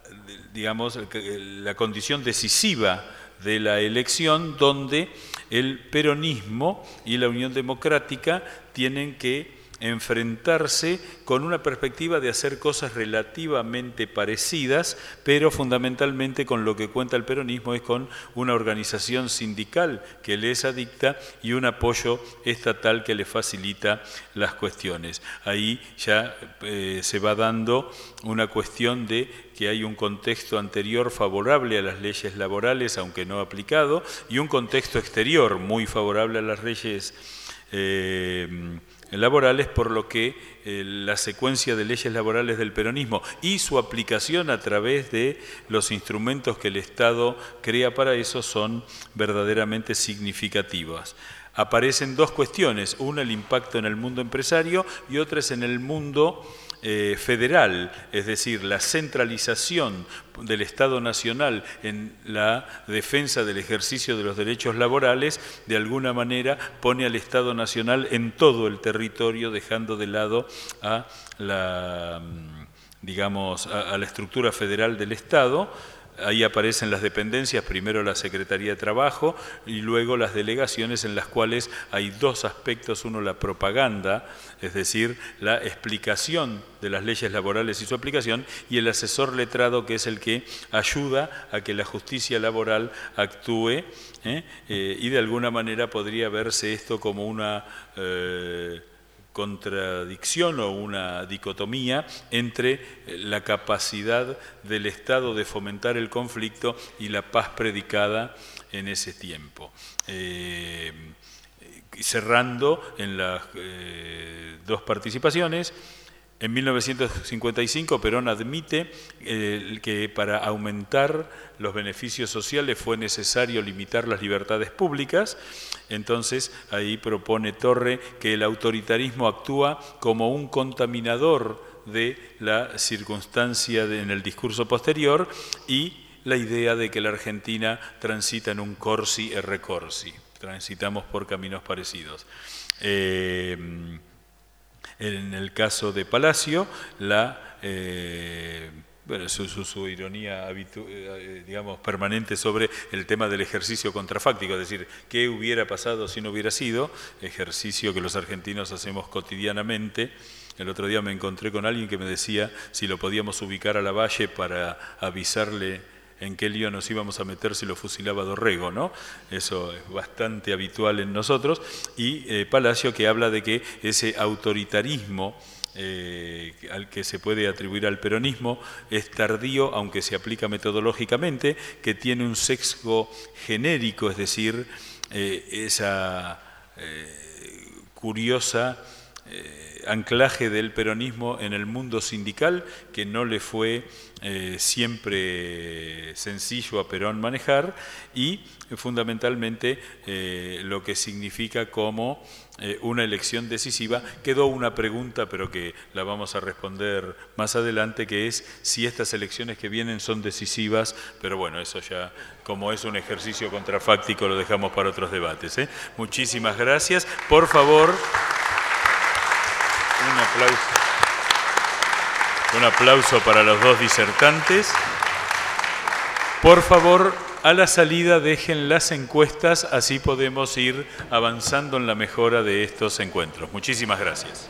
digamos, la condición decisiva de la elección, donde el peronismo y la Unión Democrática tienen que enfrentarse con una perspectiva de hacer cosas relativamente parecidas, pero fundamentalmente con lo que cuenta el peronismo es con una organización sindical que les adicta y un apoyo estatal que le facilita las cuestiones. Ahí ya eh, se va dando una cuestión de que hay un contexto anterior favorable a las leyes laborales, aunque no aplicado, y un contexto exterior muy favorable a las leyes eh, laborales, por lo que eh, la secuencia de leyes laborales del peronismo y su aplicación a través de los instrumentos que el Estado crea para eso son verdaderamente significativas. Aparecen dos cuestiones, una el impacto en el mundo empresario y otra es en el mundo eh, federal, es decir, la centralización del Estado Nacional en la defensa del ejercicio de los derechos laborales, de alguna manera pone al Estado Nacional en todo el territorio, dejando de lado a la, mm, digamos, a la estructura federal del Estado Ahí aparecen las dependencias, primero la Secretaría de Trabajo y luego las delegaciones en las cuales hay dos aspectos, uno la propaganda, es decir, la explicación de las leyes laborales y su aplicación, y el asesor letrado que es el que ayuda a que la justicia laboral actúe ¿eh? Eh, y de alguna manera podría verse esto como una... Eh, contradicción o una dicotomía entre eh, la capacidad del Estado de fomentar el conflicto y la paz predicada en ese tiempo. Eh, cerrando en las eh, dos participaciones, en 1955 Perón admite eh, que para aumentar los beneficios sociales fue necesario limitar las libertades públicas, entonces ahí propone Torre que el autoritarismo actúa como un contaminador de la circunstancia en el discurso posterior y la idea de que la Argentina transita en un corsi e recorsi, transitamos por caminos parecidos. Eh, en el caso de Palacio, la, eh, bueno, su, ironía eh, digamos, permanente sobre el tema del ejercicio contrafáctico, es decir, qué hubiera pasado si no hubiera sido, ejercicio que los argentinos hacemos cotidianamente. El otro día me encontré con alguien que me decía si lo podíamos ubicar a la valle para avisarle en qué lío nos íbamos a meter si lo fusilaba Dorrego, ¿no? Eso es bastante habitual en nosotros. Y eh, Palacio que habla de que ese autoritarismo eh, al que se puede atribuir al peronismo es tardío, aunque se aplica metodológicamente, que tiene un sexo genérico, es decir, eh, esa curiosa anclaje del peronismo en el mundo sindical que no le fue eh, siempre sencillo a Perón manejar y fundamentalmente eh, lo que significa como eh, una elección decisiva. Quedó una pregunta, pero que la vamos a responder más adelante, que es si estas elecciones que vienen son decisivas, pero bueno, eso ya como es un ejercicio contrafáctico lo dejamos para otros debates. Muchísimas gracias. Por favor... Un aplauso. Un aplauso para los dos disertantes. Por favor, a la salida dejen las encuestas, así podemos ir avanzando en la mejora de estos encuentros. Muchísimas gracias.